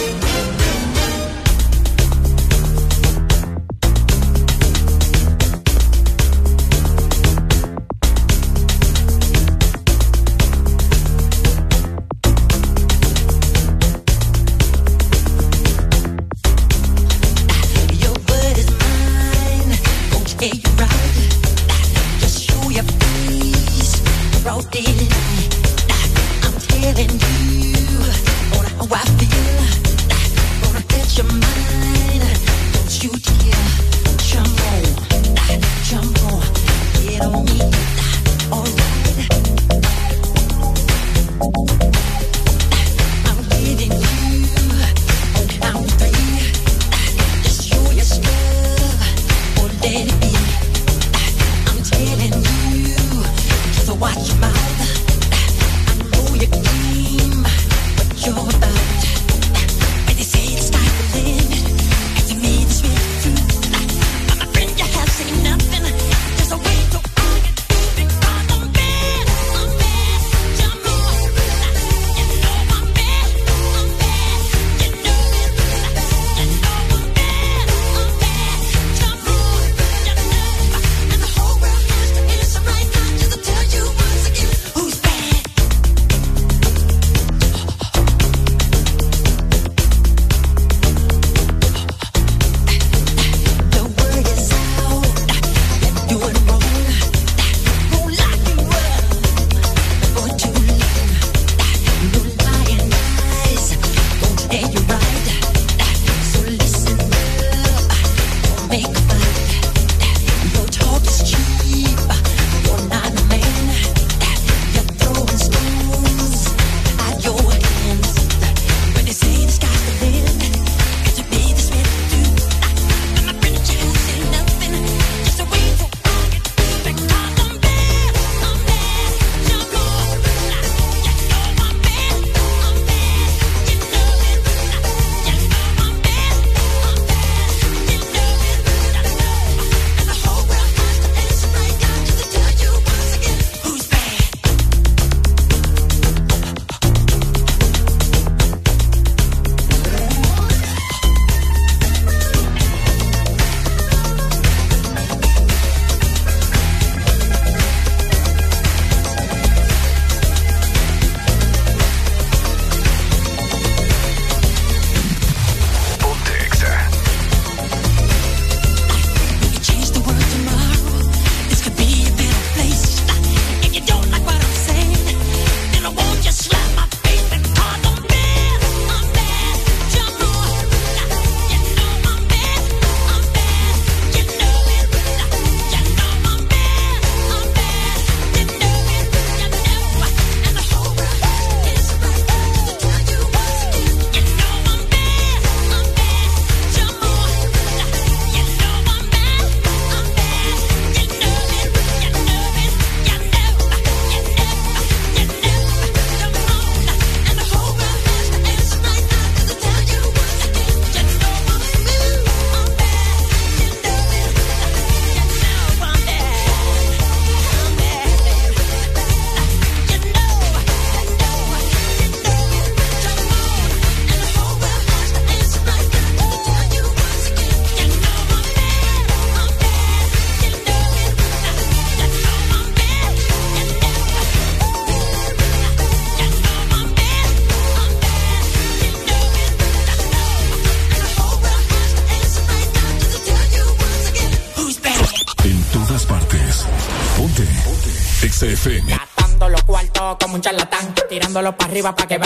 S31: Arriba para que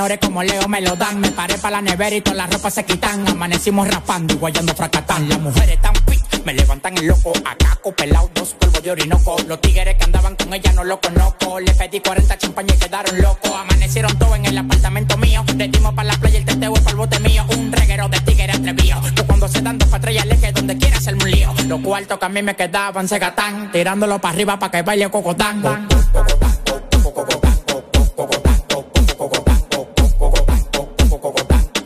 S31: menores como Leo me lo dan. Me paré para la nevera y todas las ropas se quitan. Amanecimos rapando y guayando fracatán. Las mujeres tan fit, me levantan el loco. Acá pelado, dos polvos de orinoco. Los tigres que andaban con ella no lo conozco. Le pedí 40 champañas y quedaron locos. Amanecieron todos en el apartamento mío. Le dimos para la playa el teteo es para el bote mío. Un reguero de tigres atrevido. Que cuando se dan dos patrullas le que donde quiera hacerme un lío. Los cuartos que a mí me quedaban se gatán. Tirándolo para arriba para que baile cocotán.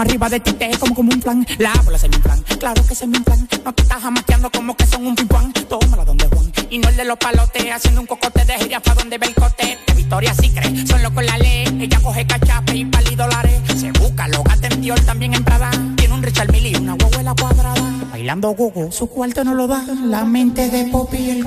S31: Arriba de ti, te como como un plan. La bola se me inflan, claro que se me inflan. No te estás jamaqueando como que son un pimpán. Tómala donde Juan, y no el de los palotes, haciendo un cocote de jirafa donde ve el cote. De Victoria sí cree, son locos la ley. Ella coge cachape y pali dólares. Se busca, lo gata en Dior, también en Prada. Tiene un Richard Mille y una huevuela cuadrada. Bailando gogo, su cuarto no lo da. La mente de Poppy y el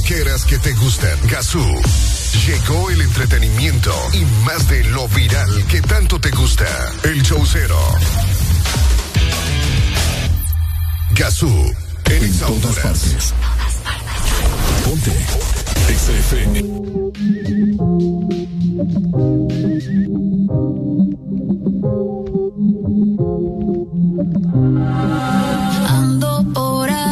S20: Todas loqueras que te gustan. Gazú. Llegó el entretenimiento y más de lo viral que tanto te gusta. El showcero. Gazú. En Exa Honduras.
S18: Ponte. XFM.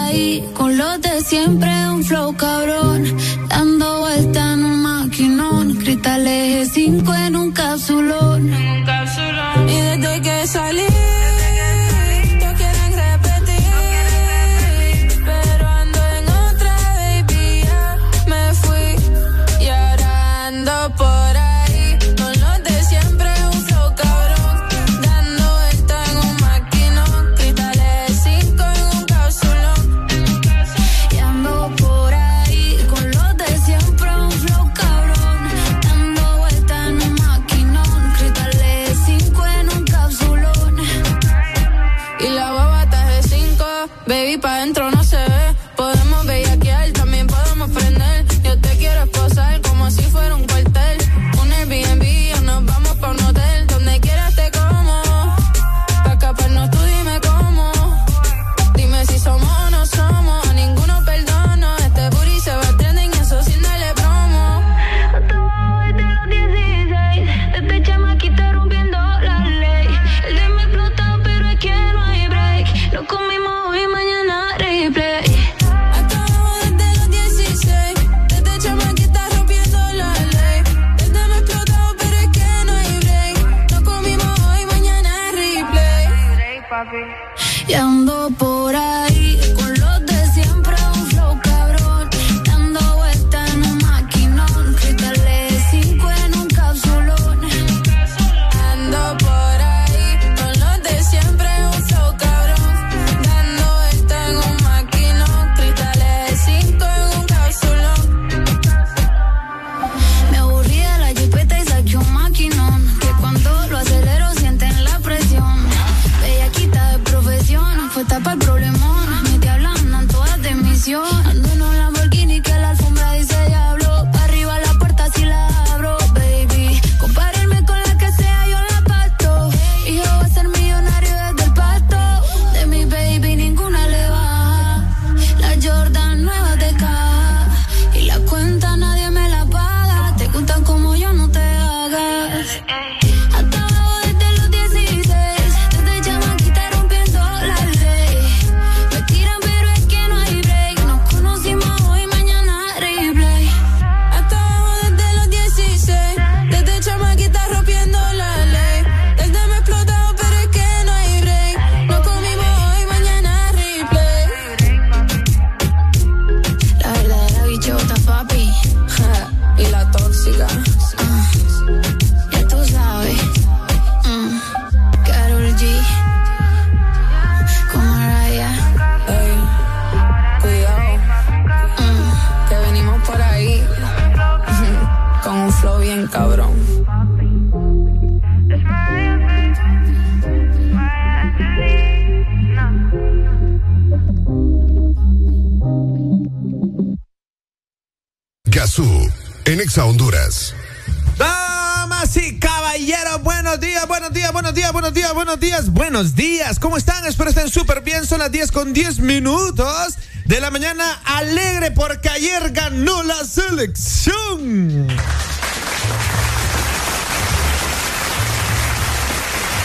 S60: Ahí con los de siempre, un flow cabrón. Dando vuelta en un maquinón. Cristal eje 5 en un capsulón. Y desde que salí,
S20: Exa Honduras.
S61: Damas y caballeros, buenos días, buenos días, buenos días, buenos días, buenos días, buenos días. ¿Cómo están? Espero estén súper bien. Son las 10 con 10 minutos de la mañana. Alegre porque ayer ganó la selección.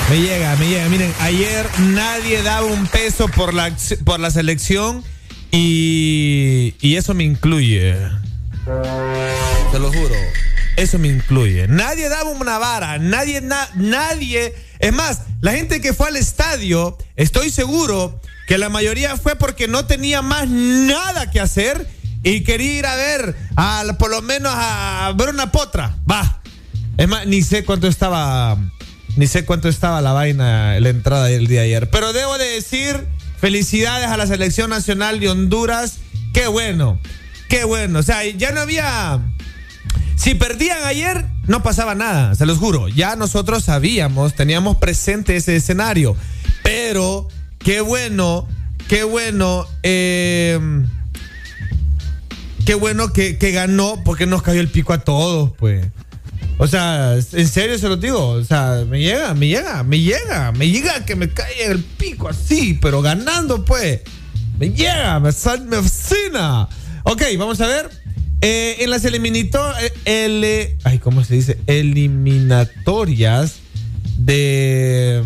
S61: Me llega, me llega. Miren, ayer nadie daba un peso por la, por la selección y, y eso me incluye. Te lo juro. Eso me incluye. Nadie daba una vara, nadie, na- nadie. Es más, la gente que fue al estadio, estoy seguro que la mayoría fue porque no tenía más nada que hacer y quería ir a ver, a, por lo menos a ver una potra. Va. Es más, ni sé cuánto estaba, ni sé cuánto estaba la vaina, la entrada del día de ayer. Pero debo de decir, felicidades a la selección nacional de Honduras. Qué bueno, qué bueno. O sea, ya no había... Si perdían ayer, no pasaba nada, se los juro. Ya nosotros sabíamos, teníamos presente ese escenario. Pero, qué bueno, qué bueno, eh, qué bueno que, que ganó porque nos cayó el pico a todos, pues. O sea, en serio se lo digo. O sea, me llega, me llega, me llega, me llega que me caiga el pico así, pero ganando, pues. Me llega, me, sal- me fascina. Ok, vamos a ver. Eh, en las ¿cómo se dice? Eliminatorias de.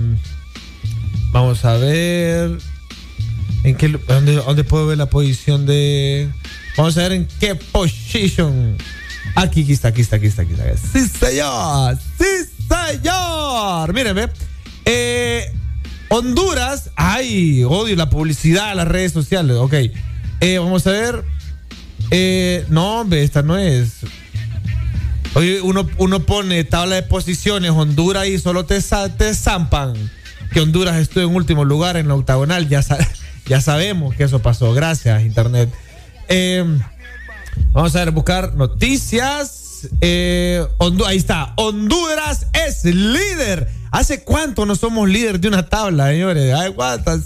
S61: Vamos a ver. ¿En qué, dónde, puedo ver la posición de. Vamos a ver en qué position. Aquí, aquí está, aquí está, aquí está, aquí está. Sí, señor. Sí, señor. Mírenme. Eh, Honduras. Ay, odio la publicidad, las redes sociales. Ok. Eh, vamos a ver. Eh, no, hombre, esta no es. Oye, uno, uno pone tabla de posiciones, Honduras y solo te, te zampan que Honduras estuvo en último lugar en la octagonal. Ya sabemos que eso pasó. Gracias, Internet. Eh, vamos a ver, buscar noticias. Eh, ahí está. Honduras es líder. ¿Hace cuánto no somos líder de una tabla, señores? Ay,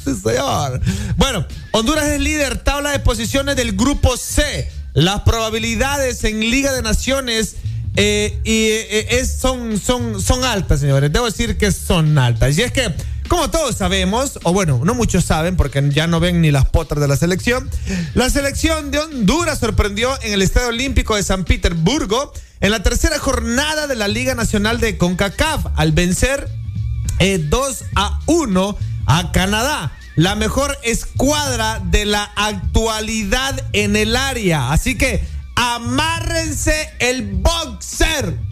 S61: sí, señor. Bueno, Honduras es líder, tabla de posiciones del grupo C. Las probabilidades en Liga de Naciones eh, y, eh, son, son, son altas, señores. Debo decir que son altas. Y es que, como todos sabemos, o bueno, no muchos saben porque ya no ven ni las potras de la selección, la selección de Honduras sorprendió en el Estadio Olímpico de San Petersburgo en la tercera jornada de la Liga Nacional de CONCACAF al vencer eh, 2 a 1 a Canadá. La mejor escuadra de la actualidad en el área. Así que amárrense el boxer.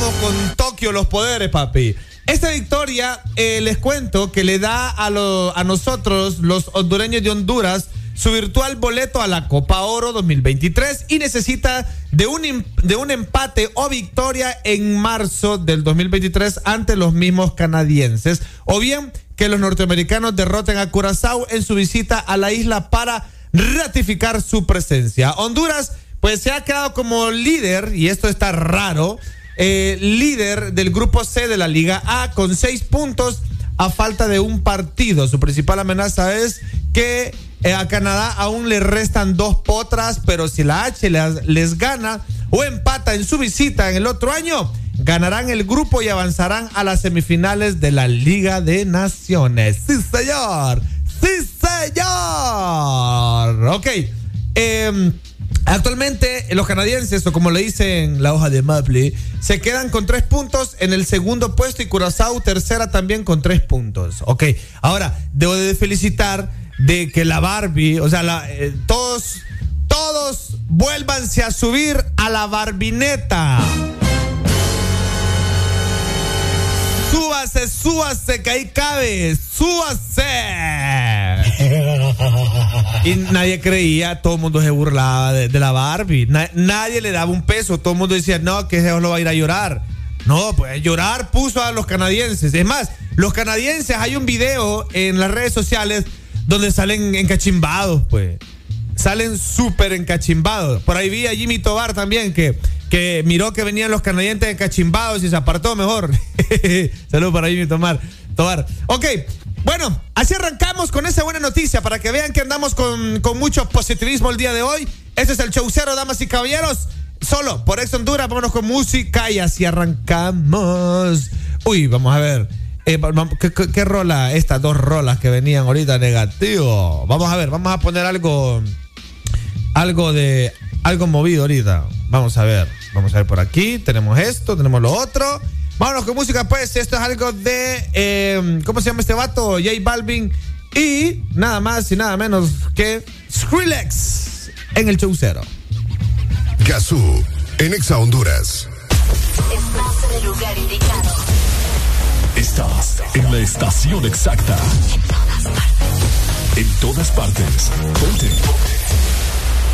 S61: Con Tokio los poderes, papi. Esta victoria, eh, les cuento que le da a, a nosotros, los hondureños de Honduras, su virtual boleto a la Copa Oro 2023 y necesita de un, de un empate o victoria en marzo del 2023 ante los mismos canadienses. O bien que los norteamericanos derroten a Curazao en su visita a la isla para ratificar su presencia. Honduras, pues se ha quedado como líder, y esto está raro, eh, líder del grupo C de la Liga A con seis puntos a falta de un partido. Su principal amenaza es que eh, a Canadá aún le restan dos potras, pero si la H les, les gana o empata en su visita en el otro año, ganarán el grupo y avanzarán a las semifinales de la Liga de Naciones. Sí, señor. Sí, señor. Ok. Em, Actualmente los canadienses, o como le dicen la hoja de Maple, se quedan con tres puntos en el segundo puesto y Curazao tercera también con tres puntos. Ok, ahora debo de felicitar de que la Barbie, o sea, eh, todos, todos vuélvanse a subir a la Barbineta. Súbase, súbase, que ahí cabe. Súbase. Y nadie creía, todo el mundo se burlaba de, de la Barbie. Na- nadie le daba un peso. Todo el mundo decía, no, que se lo va a ir a llorar. No, pues llorar puso a los canadienses. Es más, los canadienses, hay un video en las redes sociales donde salen encachimbados, pues. Salen súper encachimbados. Por ahí vi a Jimmy Tobar también, que, que miró que venían los canadienses encachimbados y se apartó mejor. Saludos para Jimmy Tomar, Tobar. Ok, bueno, así arrancamos con esa buena noticia para que vean que andamos con, con mucho positivismo el día de hoy. Este es el show cero, damas y caballeros. Solo por Ex Honduras, vámonos con música y así arrancamos. Uy, vamos a ver. Eh, va- va- ¿qué, qué, qué rola? Estas dos rolas que venían ahorita negativo. Vamos a ver, vamos a poner algo. Algo de. Algo movido ahorita. Vamos a ver. Vamos a ver por aquí. Tenemos esto, tenemos lo otro. Vámonos con música, pues. Esto es algo de. eh, ¿Cómo se llama este vato? J Balvin. Y nada más y nada menos que Skrillex en el show cero.
S20: Gazú, en Exa Honduras.
S17: Estás en el lugar indicado.
S7: Estás en la estación exacta. En todas partes. Ponte.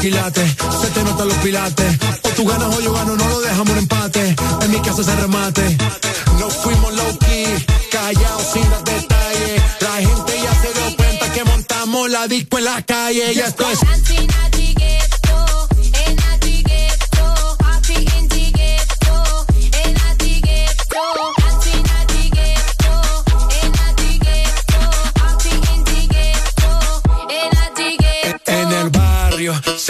S18: Se te notan los pilates. O tú ganas o yo gano, no lo dejamos en empate. En mi casa se remate. No fuimos low key, callados sin dar detalles. La gente ya se dio cuenta que montamos la disco en la calle. Ya esto es.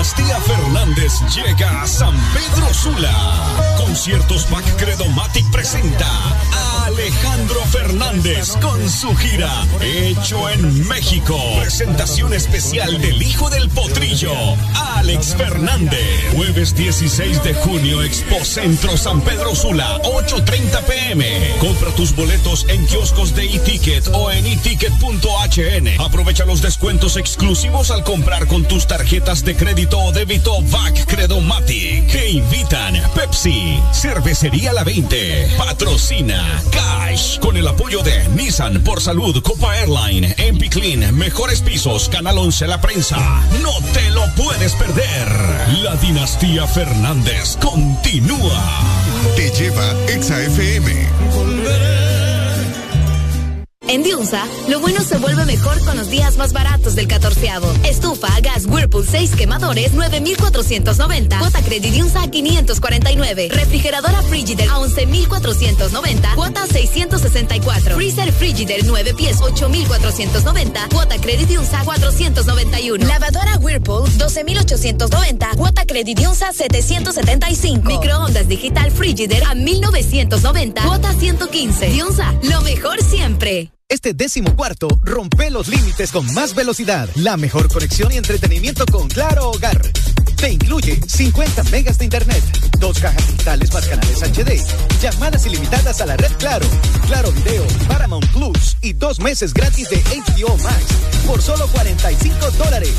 S62: Dinastía Fernández llega a San Pedro Sula. Conciertos Back Credomatic presenta a Alejandro Fernández con su gira Hecho en México. Presentación especial del hijo del potrillo, Alex Fernández. Jueves 16 de junio, Expo Centro San Pedro Sula, 8.30 pm. Compra tus boletos en kioscos de e-ticket o en eticket.hn. Aprovecha los descuentos exclusivos al comprar con tus tarjetas de crédito o débito VAC Credomatic. Que invitan Pepsi, Cervecería La 20, Patrocina Cash, con el apoyo de Nissan por Salud, Copa Airline, MP Clean, Mejores Pisos, Canal 11 La Prensa. No te lo puedes perder. La dinastía Fernández continúa.
S20: Te lleva Exa FM.
S52: En Diunsa, lo bueno se vuelve mejor con los días más baratos del catorceavo. Estufa, gas Whirlpool 6 quemadores, 9,490. Cuota Credit Diunsa, 549. Refrigeradora Frigider a 11,490. Cuota 664. Freezer Frigider 9 pies, 8,490. Cuota Credit Diunsa, 491. Lavadora Whirlpool, 12,890. Cuota Credit Diunsa, 775. Microondas Digital Frigider a 1,990. Cuota 115. Diunsa, lo mejor siempre.
S11: Este décimo cuarto, rompe los límites con más velocidad, la mejor conexión y entretenimiento con Claro Hogar. Te incluye 50 megas de internet, dos cajas digitales más canales HD, llamadas ilimitadas a la red Claro, Claro Video, Paramount Plus y dos meses gratis de HBO Max por solo 45 dólares.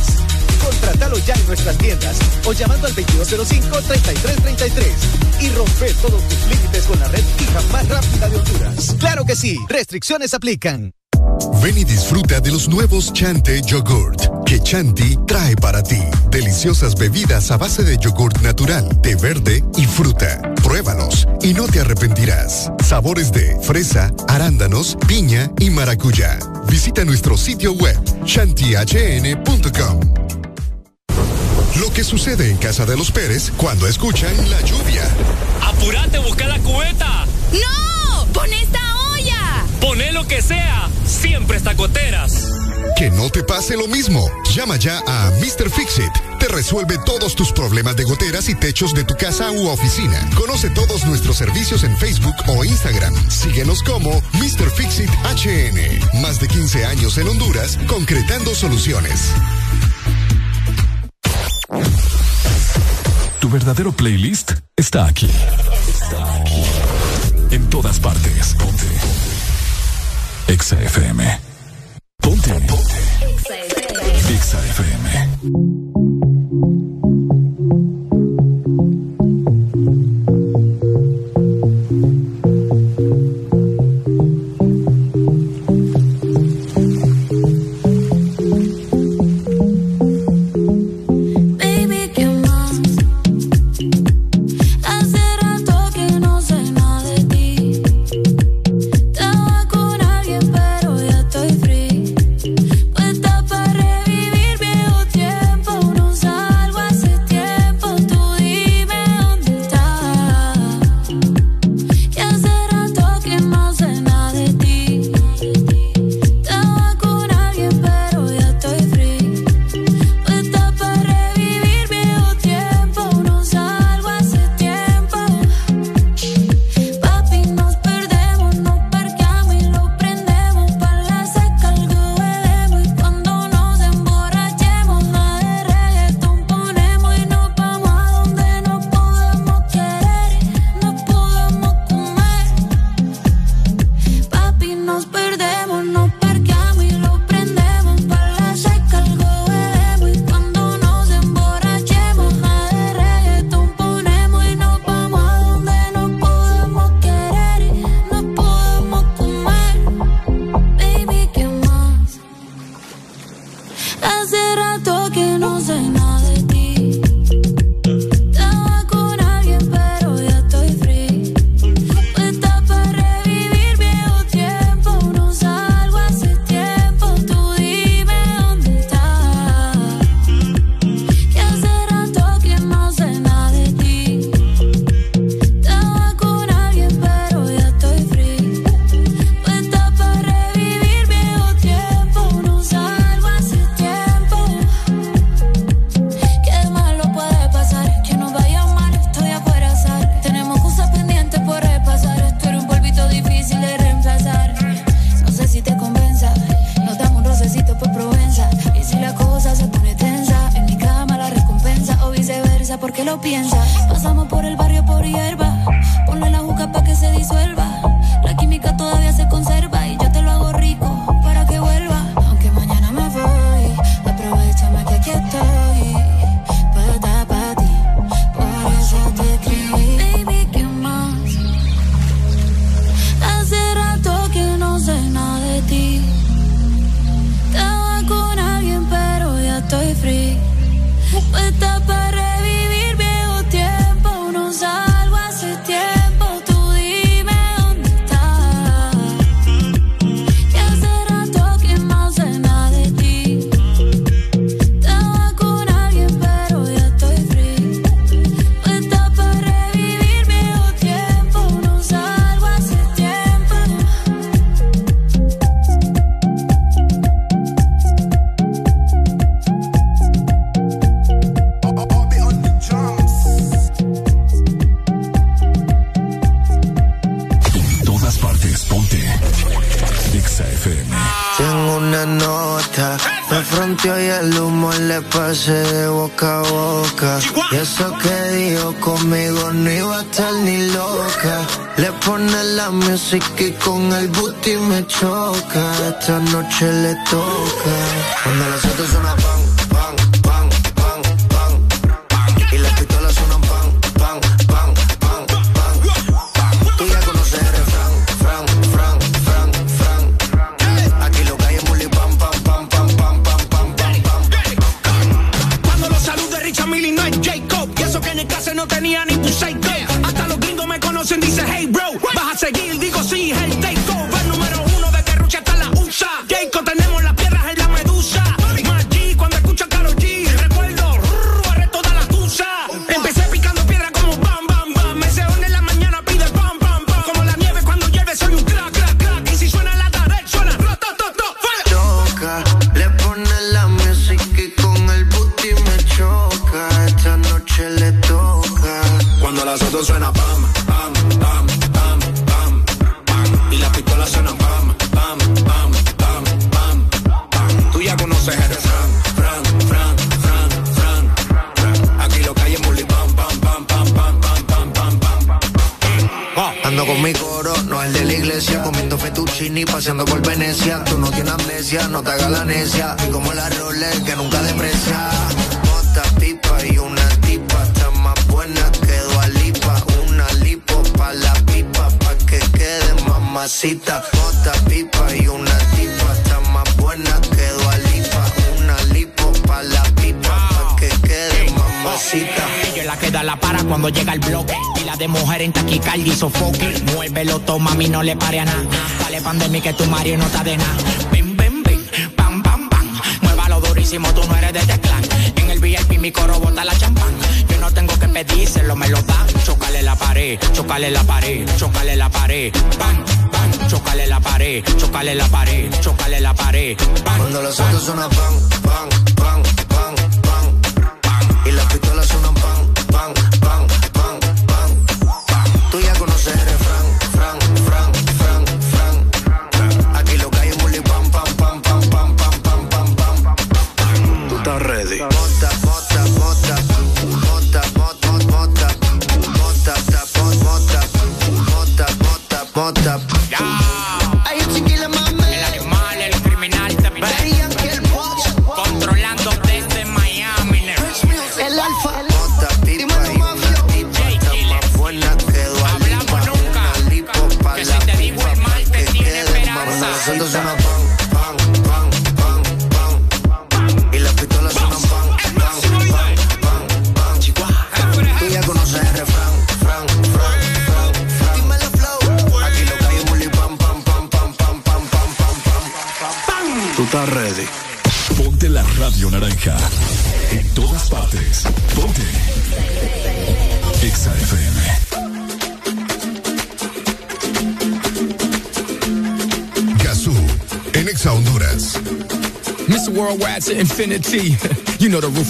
S11: Contratalo ya en nuestras tiendas o llamando al 2205-3333 y rompe todos tus límites con la red fija más rápida de Honduras. Claro que sí, restricciones aplican.
S20: Ven y disfruta de los nuevos Chante Yogurt que Chanti trae para ti. Deliciosas bebidas a base de yogurt natural, de verde y fruta. Pruébalos y no te arrepentirás. Sabores de fresa, arándanos, piña y maracuyá. Visita nuestro sitio web chantihn.com. Lo que sucede en casa de los Pérez cuando escuchan la lluvia.
S63: ¡Apurate, busca la cubeta!
S64: ¡No! ¡Pon esta!
S63: Poné lo que sea, siempre está goteras.
S20: Que no te pase lo mismo. Llama ya a Mr. Fixit. Te resuelve todos tus problemas de goteras y techos de tu casa u oficina. Conoce todos nuestros servicios en Facebook o Instagram. Síguenos como Mr. Fixit HN. Más de 15 años en Honduras, concretando soluciones.
S62: Tu verdadero playlist está aquí. Está aquí. En todas partes. Ponte. Exa FM. Ponte. Ponte. Exa FM.
S65: y
S40: el humo le pasé de boca a boca. Y eso que dijo conmigo no iba a estar ni loca. Le pone la música y con el booty me choca. Esta noche le toca. Cuando las otras una pan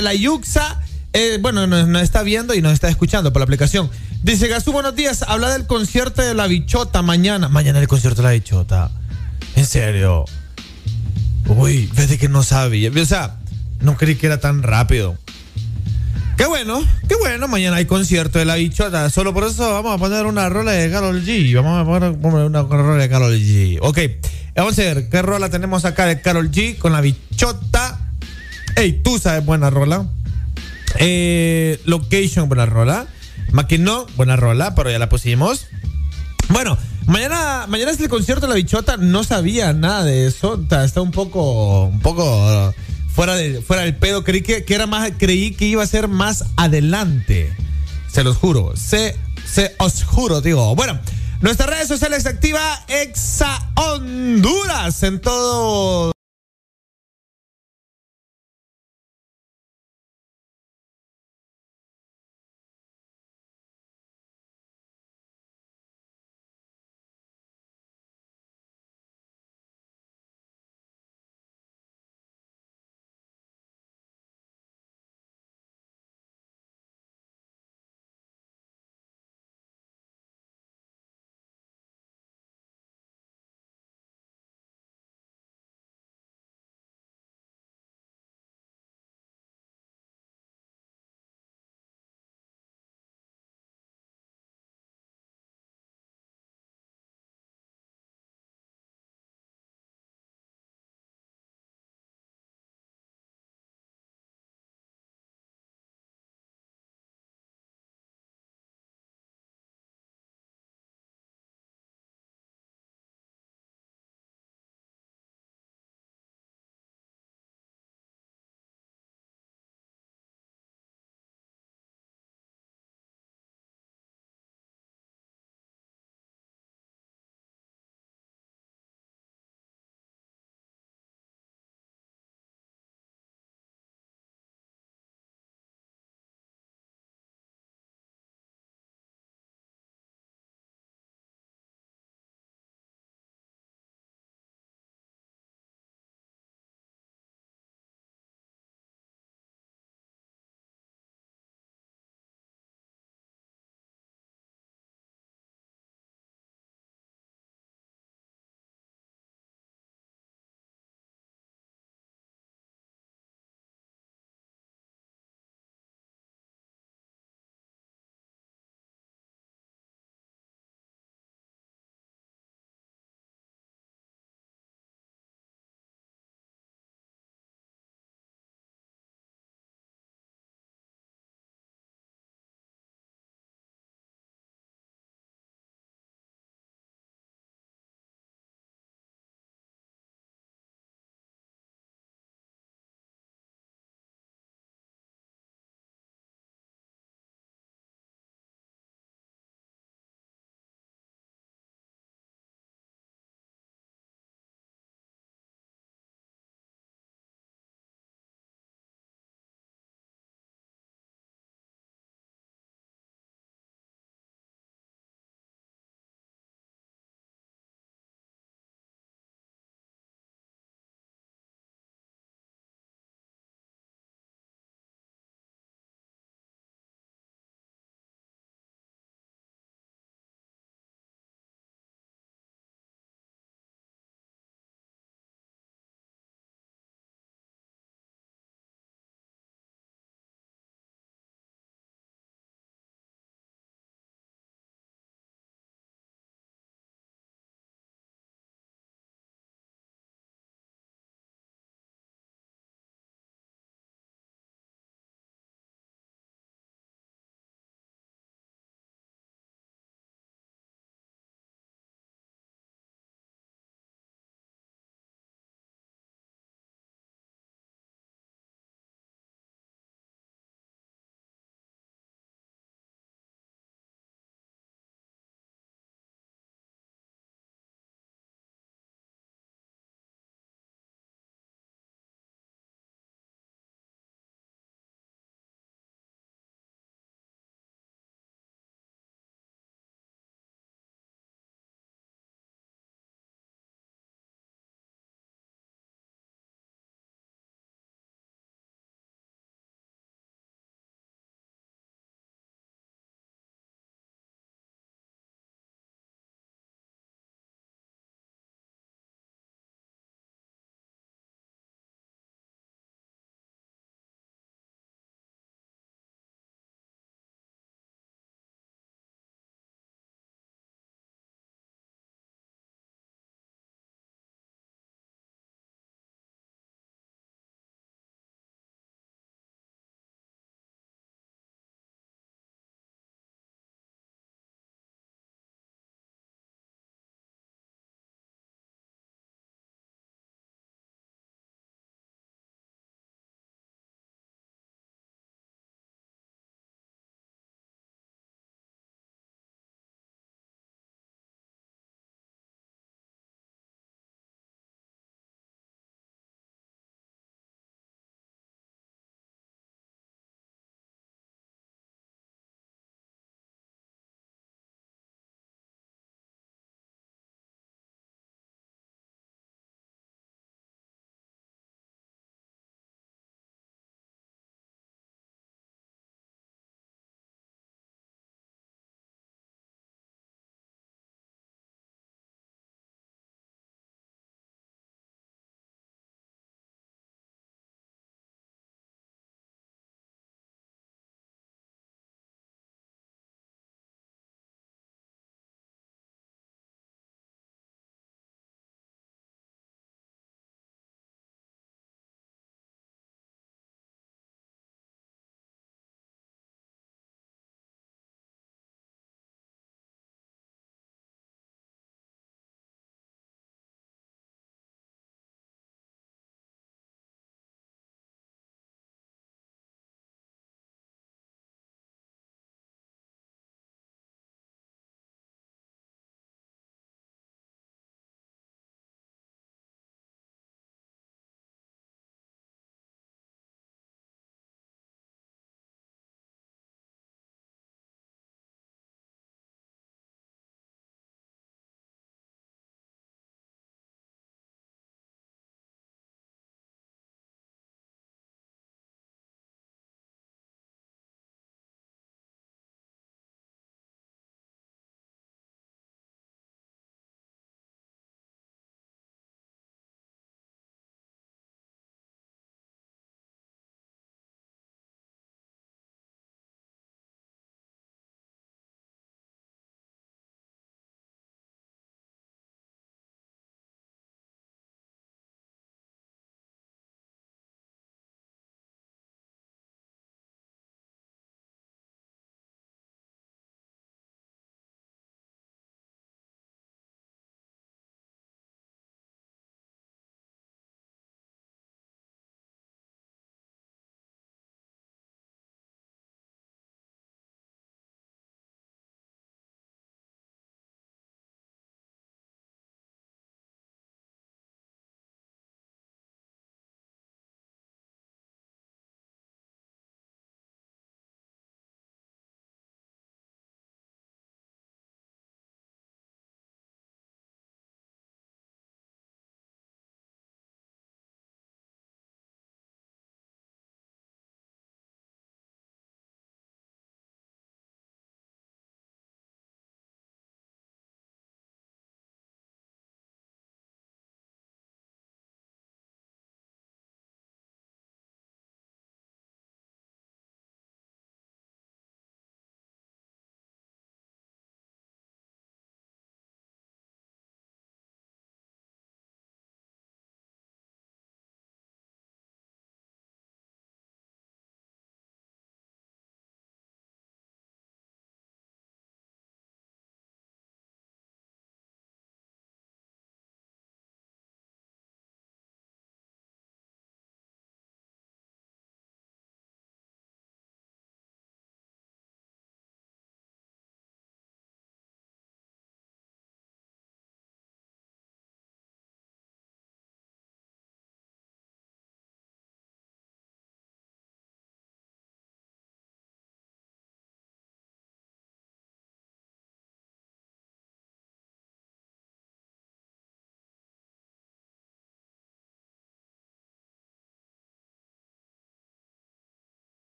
S61: Desde la Yuxa. eh, bueno, nos, está viendo y nos está escuchando por la aplicación. Dice Gazú, buenos días. Habla del concierto de la bichota mañana. Mañana el concierto de la bichota. En serio. Uy, fíjate que no sabía. O sea, no creí que era tan rápido. Qué bueno, qué bueno. Mañana hay concierto de la bichota. Solo por eso vamos a poner una rola de Carol G. Vamos a poner una rola de Carol G. Ok, vamos a ver qué rola tenemos acá de Carol G con la bichota. Ey, tú sabes, buena rola. Eh, location, buena rola. Maquinó, buena rola, pero ya la pusimos. Bueno, mañana, mañana es el concierto de la bichota. No sabía nada de eso. Está, un poco, un poco uh, fuera de, fuera del pedo. Creí que, que era más, creí que iba a ser más adelante. Se los juro. Se, se os juro, digo. Bueno, nuestras redes sociales activa Exa Honduras en todo.